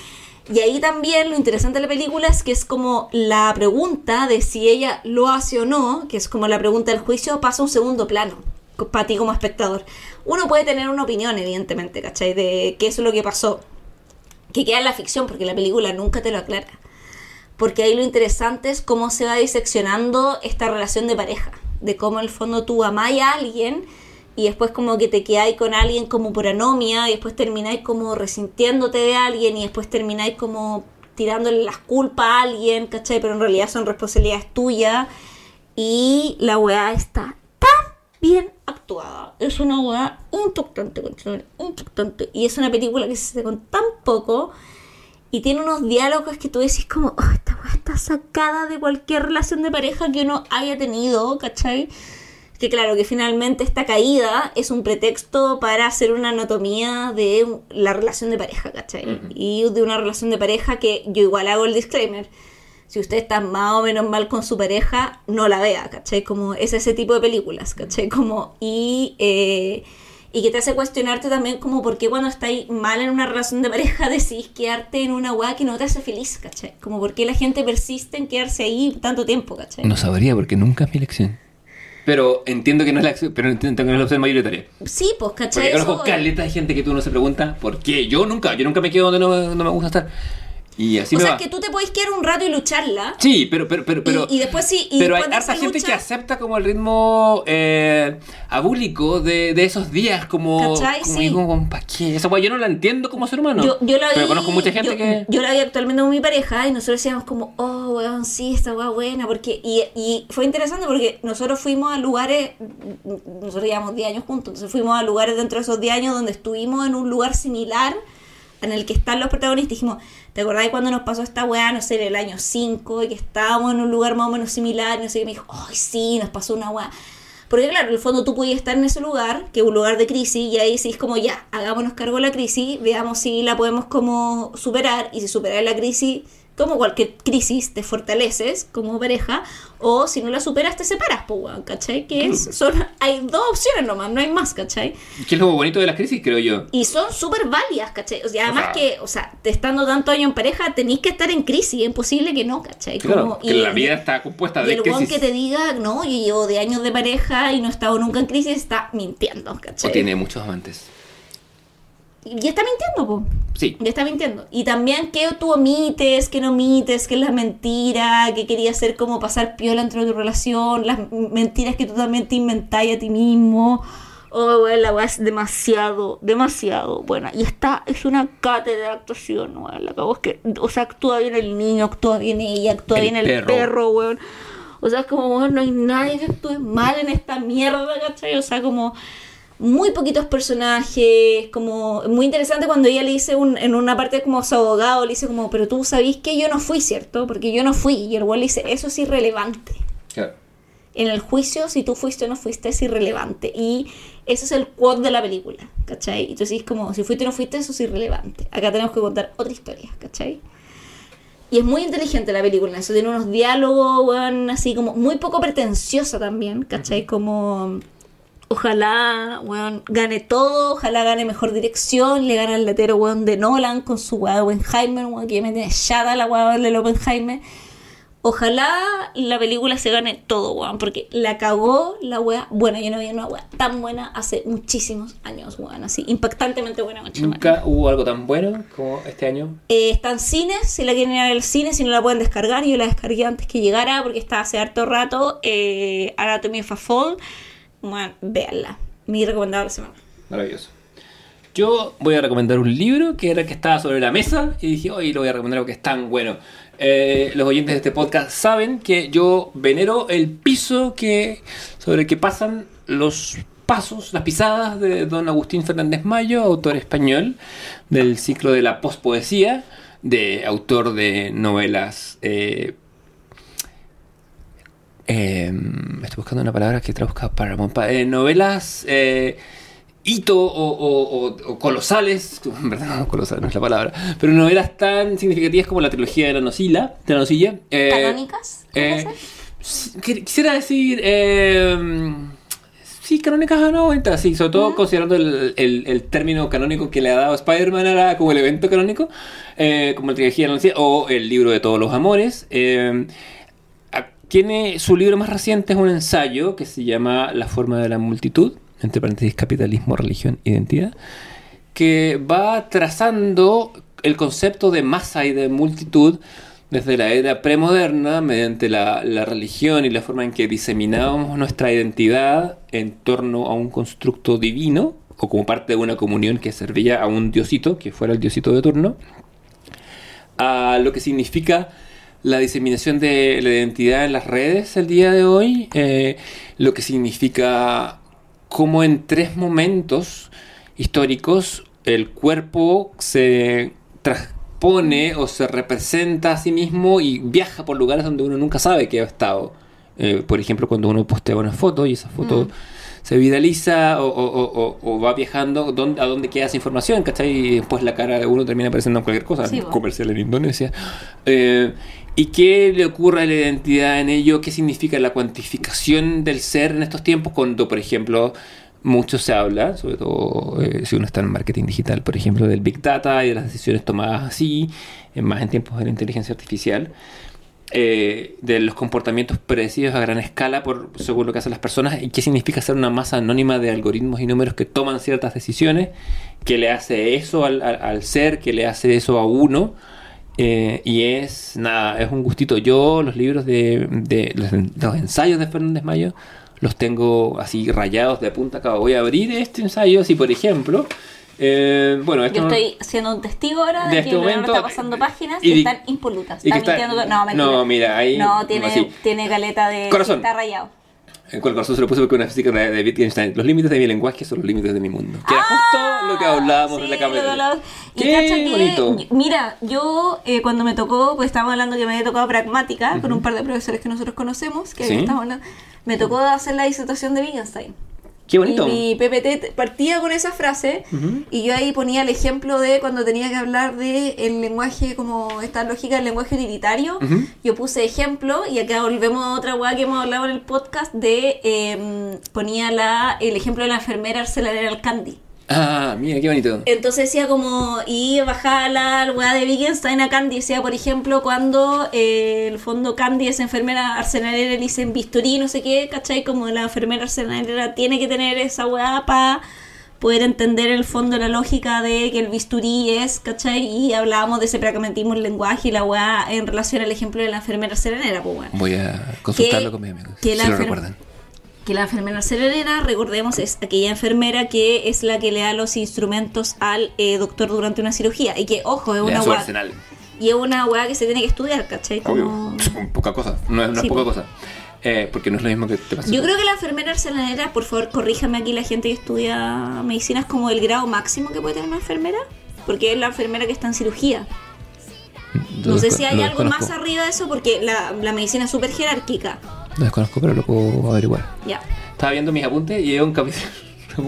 Y ahí también lo interesante de la película es que es como la pregunta de si ella lo hace o no, que es como la pregunta del juicio, pasa a un segundo plano para ti como espectador. Uno puede tener una opinión, evidentemente, ¿cachai? De qué es lo que pasó. Que queda en la ficción, porque la película nunca te lo aclara. Porque ahí lo interesante es cómo se va diseccionando esta relación de pareja. De cómo en el fondo tú amáis a alguien y después como que te quedáis con alguien como por anomia y después termináis como resintiéndote de alguien y después termináis como tirándole las culpas a alguien, ¿cachai? Pero en realidad son responsabilidades tuyas y la weá está tan bien actuada. Es una weá impactante, impactante. Y es una película que se hace con tan poco y tiene unos diálogos que tú decís como, oh, esta weá está sacada de cualquier relación de pareja que uno haya tenido, ¿cachai? Que claro, que finalmente esta caída es un pretexto para hacer una anatomía de la relación de pareja, ¿cachai? Y de una relación de pareja que yo igual hago el disclaimer. Si usted está más o menos mal con su pareja, no la vea, ¿cachai? Como es ese tipo de películas, ¿cachai? Como, y, eh, y que te hace cuestionarte también como por qué cuando estáis mal en una relación de pareja decís quedarte en una weá que no te hace feliz, ¿cachai? Como por qué la gente persiste en quedarse ahí tanto tiempo, ¿cachai? No sabría porque nunca es mi elección. Pero entiendo que no es la, acción- pero entiendo que no es la opción mayoritaria. Sí, pues, ¿cachai? Porque conozco caleta de gente que tú no se pregunta por qué. Yo nunca, yo nunca me quedo donde no, no me gusta estar. Y así o me sea, va. que tú te podés quedar un rato y lucharla. Sí, pero, pero, pero, pero, Y- y después sí, y pero hay harta gente lucha- que acepta como el ritmo eh, abúlico de, de esos días, como, ¿Cachai? como, Sí. como, ¿pa' qué? Esa weá yo no la entiendo como ser humano. Yo, yo la vi, pero conozco mucha gente yo, que. yo la vi actualmente con mi pareja y nosotros decíamos como, oh, weón, sí, esta weá buena, porque, y, y fue interesante porque nosotros fuimos a lugares, nosotros llevamos 10 años juntos, entonces fuimos a lugares dentro de esos 10 años donde estuvimos en un lugar similar en el que están los protagonistas. Dijimos, ¿te acordás cuando nos pasó esta weá, no sé, en el año 5, y que estábamos en un lugar más o menos similar? Y no sé qué, me dijo, ay, sí, nos pasó una weá. Porque claro, en el fondo tú podías estar en ese lugar, que es un lugar de crisis, y ahí decís como ya, hagámonos cargo de la crisis, veamos si la podemos como superar, y si superar la crisis, como cualquier crisis, te fortaleces como pareja, o si no la superas, te separas, pues weón, ¿cachai? Que es, son, hay dos opciones nomás, no hay más, ¿cachai? ¿Qué es lo bonito de las crisis, creo yo? Y son súper válidas, ¿cachai? O sea, además sea- que, o sea, te estando tanto año en pareja, tenéis que estar en crisis, es imposible que no, ¿cachai? Claro, Como- que la vida está compuesta y de el weón crisis. que te diga, no, yo llevo de años de pareja y no he estado nunca en crisis, está mintiendo, O ¿cachai? tiene muchos amantes. Y está mintiendo, po. Sí. Ya está mintiendo. Y también que tú omites, que no omites, que es la mentira, que querías hacer como pasar piola dentro de tu relación, las mentiras que tú también te inventáis a ti mismo. Oh, weón, la weá es demasiado, demasiado buena. Y esta es una cátedra de actuación, weón. La acabo es que, o sea, actúa bien el niño, actúa bien ella, actúa El bien el perro. perro, weón. O sea, es como, weón, no hay nadie que actúe mal en esta mierda, ¿cachai? O sea, como muy poquitos personajes, como muy interesante cuando ella le dice un- en una parte como su abogado, le dice como, pero tú sabís que yo no fui, ¿cierto? Porque yo no fui. Y el güey le dice, eso es irrelevante. Claro. En el juicio, si tú fuiste o no fuiste, es irrelevante. Y ese es el quote de la película, ¿cachai? Y tú decís como, si fuiste o no fuiste, eso es irrelevante. Acá tenemos que contar otra historia, ¿cachai? Y es muy inteligente la película, eso tiene unos diálogos, weón, así como muy poco pretenciosa también, ¿cachai? Como ojalá, weón, gane todo, ojalá gane mejor dirección, le gane al letero, weón, de Nolan con su weá de Oppenheimer, weón, que ya me tiene chata la weá del Oppenheimer. Ojalá la película se gane todo, weón, porque la cagó la wea. Bueno, yo no vi una wea tan buena hace muchísimos años, weón, así, impactantemente buena. Nunca hubo algo tan bueno como este año. Eh, está en cines, si la quieren ir al cine, si no la pueden descargar, yo la descargué antes que llegara porque está hace harto rato. Eh, Anatomy of a Fall, bueno, véanla. Mi recomendado de semana. Maravilloso. Yo voy a recomendar un libro que era el que estaba sobre la mesa y dije, hoy lo voy a recomendar porque es tan bueno. Eh, los oyentes de este podcast saben que yo venero el piso que sobre el que pasan los pasos, las pisadas de don Agustín Fernández Mayo, autor español del ciclo de la pospoesía, de autor de novelas. eh, eh, estoy buscando una palabra que traduzca para eh, novelas eh, hito o, o- o- o colosales, en verdad no colosal no es la palabra, pero novelas tan significativas como la trilogía de la Nocila, de la Nocilla. eh, ¿Canónicas? eh, quisiera decir. Eh, sí, canónicas no, ahorita, sí, sobre todo considerando el, el- el término canónico que le ha dado Spider-Man como el evento canónico, como la trilogía de la Nocilla, o el libro de todos los amores. Tiene su libro más reciente, es un ensayo que se llama La forma de la multitud, entre paréntesis capitalismo, religión, identidad, que va trazando el concepto de masa y de multitud desde la era premoderna, mediante la, la religión y la forma en que diseminábamos nuestra identidad en torno a un constructo divino, o como parte de una comunión que servía a un diosito, que fuera el diosito de turno, a lo que significa la diseminación de la identidad en las redes el día de hoy, eh, lo que significa cómo en tres momentos históricos el cuerpo se transpone o se representa a sí mismo y viaja por lugares donde uno nunca sabe que ha estado. Eh, por ejemplo, cuando uno postea una foto y esa foto Mm. se viraliza o, o- o- o- o va viajando a dónde queda esa información, ¿cachai? Y después la cara de uno termina apareciendo en cualquier cosa, Sí, en po. comercial en Indonesia. Eh, ¿Y qué le ocurre a la identidad en ello? ¿Qué significa la cuantificación del ser en estos tiempos? Cuando, por ejemplo, mucho se habla, sobre todo eh, si uno está en marketing digital, por ejemplo, del Big Data y de las decisiones tomadas así, en más en tiempos de la inteligencia artificial, eh, de los comportamientos predecidos a gran escala por según lo que hacen las personas y qué significa ser una masa anónima de algoritmos y números que toman ciertas decisiones, que le hace eso al, al- al ser, que le hace eso a uno. Eh, y es nada, es un gustito. Yo los libros de, de los, los ensayos de Fernández Mayo los tengo así rayados de punta a cabo. Voy a abrir este ensayo, si por ejemplo, eh, bueno, esto Yo estoy siendo un testigo ahora de, de que este momento, está pasando páginas y están impolutas. Está está- mintiendo. No, mentira. no, mira, ahí- No, tiene, así. tiene caleta de. Corazón. Está rayado. En cual corazón se lo puse porque una física de, de Wittgenstein. Los límites de mi lenguaje son los límites de mi mundo. Que era justo lo que hablábamos Ah, Sí, en la cámara. Qué cacha que- bonito. Mira, yo eh, cuando me tocó, pues estábamos hablando que me había tocado pragmática con un par de profesores que nosotros conocemos, que Sí. hablando, me tocó hacer la disertación de Wittgenstein. Qué bonito. Y mi PPT partía con esa frase y yo ahí ponía el ejemplo de cuando tenía que hablar de el lenguaje, como esta lógica del lenguaje utilitario. Yo puse ejemplo y acá volvemos a otra weá que hemos hablado en el podcast de eh, ponía la, el ejemplo de la enfermera arceladera al candy. Ah, mira, qué bonito. Entonces decía como, y bajaba la weá de Wittgenstein a Candy, decía por ejemplo cuando eh, el fondo Candy es enfermera arsenalera le dicen bisturí, no sé qué, ¿cachai? Como la enfermera arsenalera tiene que tener esa weá para poder entender el fondo, la lógica de que el bisturí es, ¿cachai? Y hablábamos de ese pragmatismo en lenguaje y la weá en relación al ejemplo de la enfermera arsenalera, pues bueno. Voy a consultarlo Que- con mis amigos. que si lo recuerdan. Que la enfermera arcenalera, recordemos, es aquella enfermera que es la que le da los instrumentos al eh, doctor durante una cirugía. Y que, ojo, es Le una weá. Y es una weá que se tiene que estudiar, ¿cachai? Como... Poca cosa. No es, no es Sí, poca po. cosa. Eh, porque no es lo mismo que te pasa. Yo creo que la enfermera arcenalera, por favor, corríjame aquí la gente que estudia medicina, es como el grado máximo que puede tener una enfermera. Porque es la enfermera que está en cirugía. No sé si hay algo más arriba de eso, porque la, la medicina es súper jerárquica. Lo desconozco, pero lo puedo averiguar. Ya. Estaba viendo mis apuntes y hay un capítulo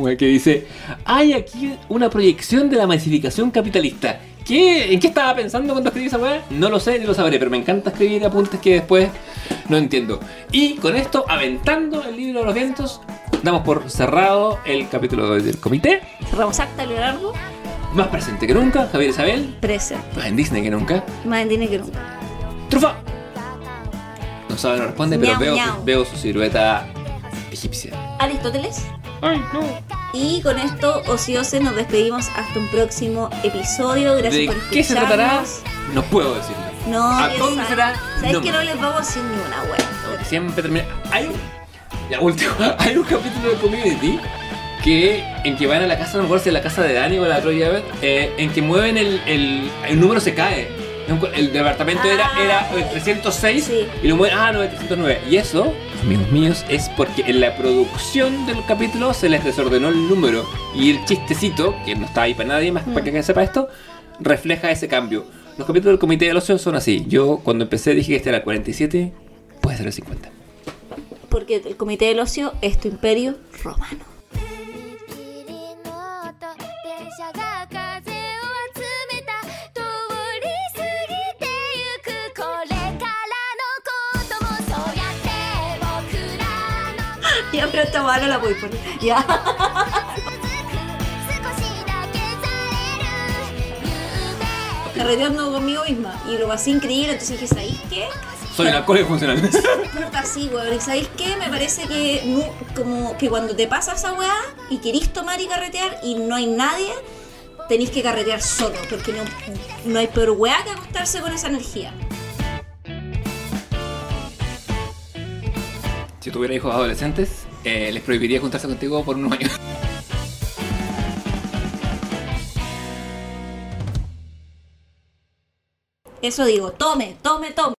que dice: Hay aquí una proyección de la masificación capitalista. ¿Qué? ¿En qué estaba pensando cuando escribí esa weá? No lo sé ni lo sabré, pero me encanta escribir apuntes que después no entiendo. Y con esto, aventando el libro de los vientos, damos por cerrado el capítulo del comité. Cerramos acta, Leonardo. Más presente que nunca, Javier Isabel. Presente. Más en Disney que nunca. Más en Disney que nunca. ¡Trufa! Sabe, no responde, pero Miau, veo, miau. veo su silueta egipcia. Aristóteles. Ay, no. Y con esto, ociosos, nos despedimos hasta un próximo episodio. Gracias ¿De por qué se tratará? escucharnos. No puedo decirlo. No, ¿A dónde sabes. será? ¿Sabes No que no les vamos a decir ni una wea? Siempre termina. Hay un. Ya, último. Hay un capítulo de Community que en que van a la casa, no me acuerdo si es la casa de Dani o la de Troy Abbott, eh, en que mueven el, el, el número se cae. El departamento era, Ah. era el 306 Sí. y lo mueven, ah, no, el 309. Y eso, amigos míos, es porque en la producción del capítulo se les desordenó el número. Y el chistecito, que no está ahí para nadie más, para que sepa esto, refleja ese cambio. Los capítulos del Comité del Ocio son así. Yo cuando empecé dije que este era el 47, puede ser el 50. Porque el Comité del Ocio es tu imperio romano. esta mala la voy a poner. Ya. Carreteando conmigo misma. Y lo pasé increíble, entonces dije, ¿sabéis qué? Soy el alcohol funcional. Así, weón. ¿Y sabéis qué? Me parece que como que cuando te pasa esa weá y querís tomar y carretear y no hay nadie, tenéis que carretear solo, porque no, no hay peor weá que acostarse con esa energía. Si tuviera hijos adolescentes, eh, les prohibiría juntarse contigo por unos años. Eso digo, tome, tome, tome.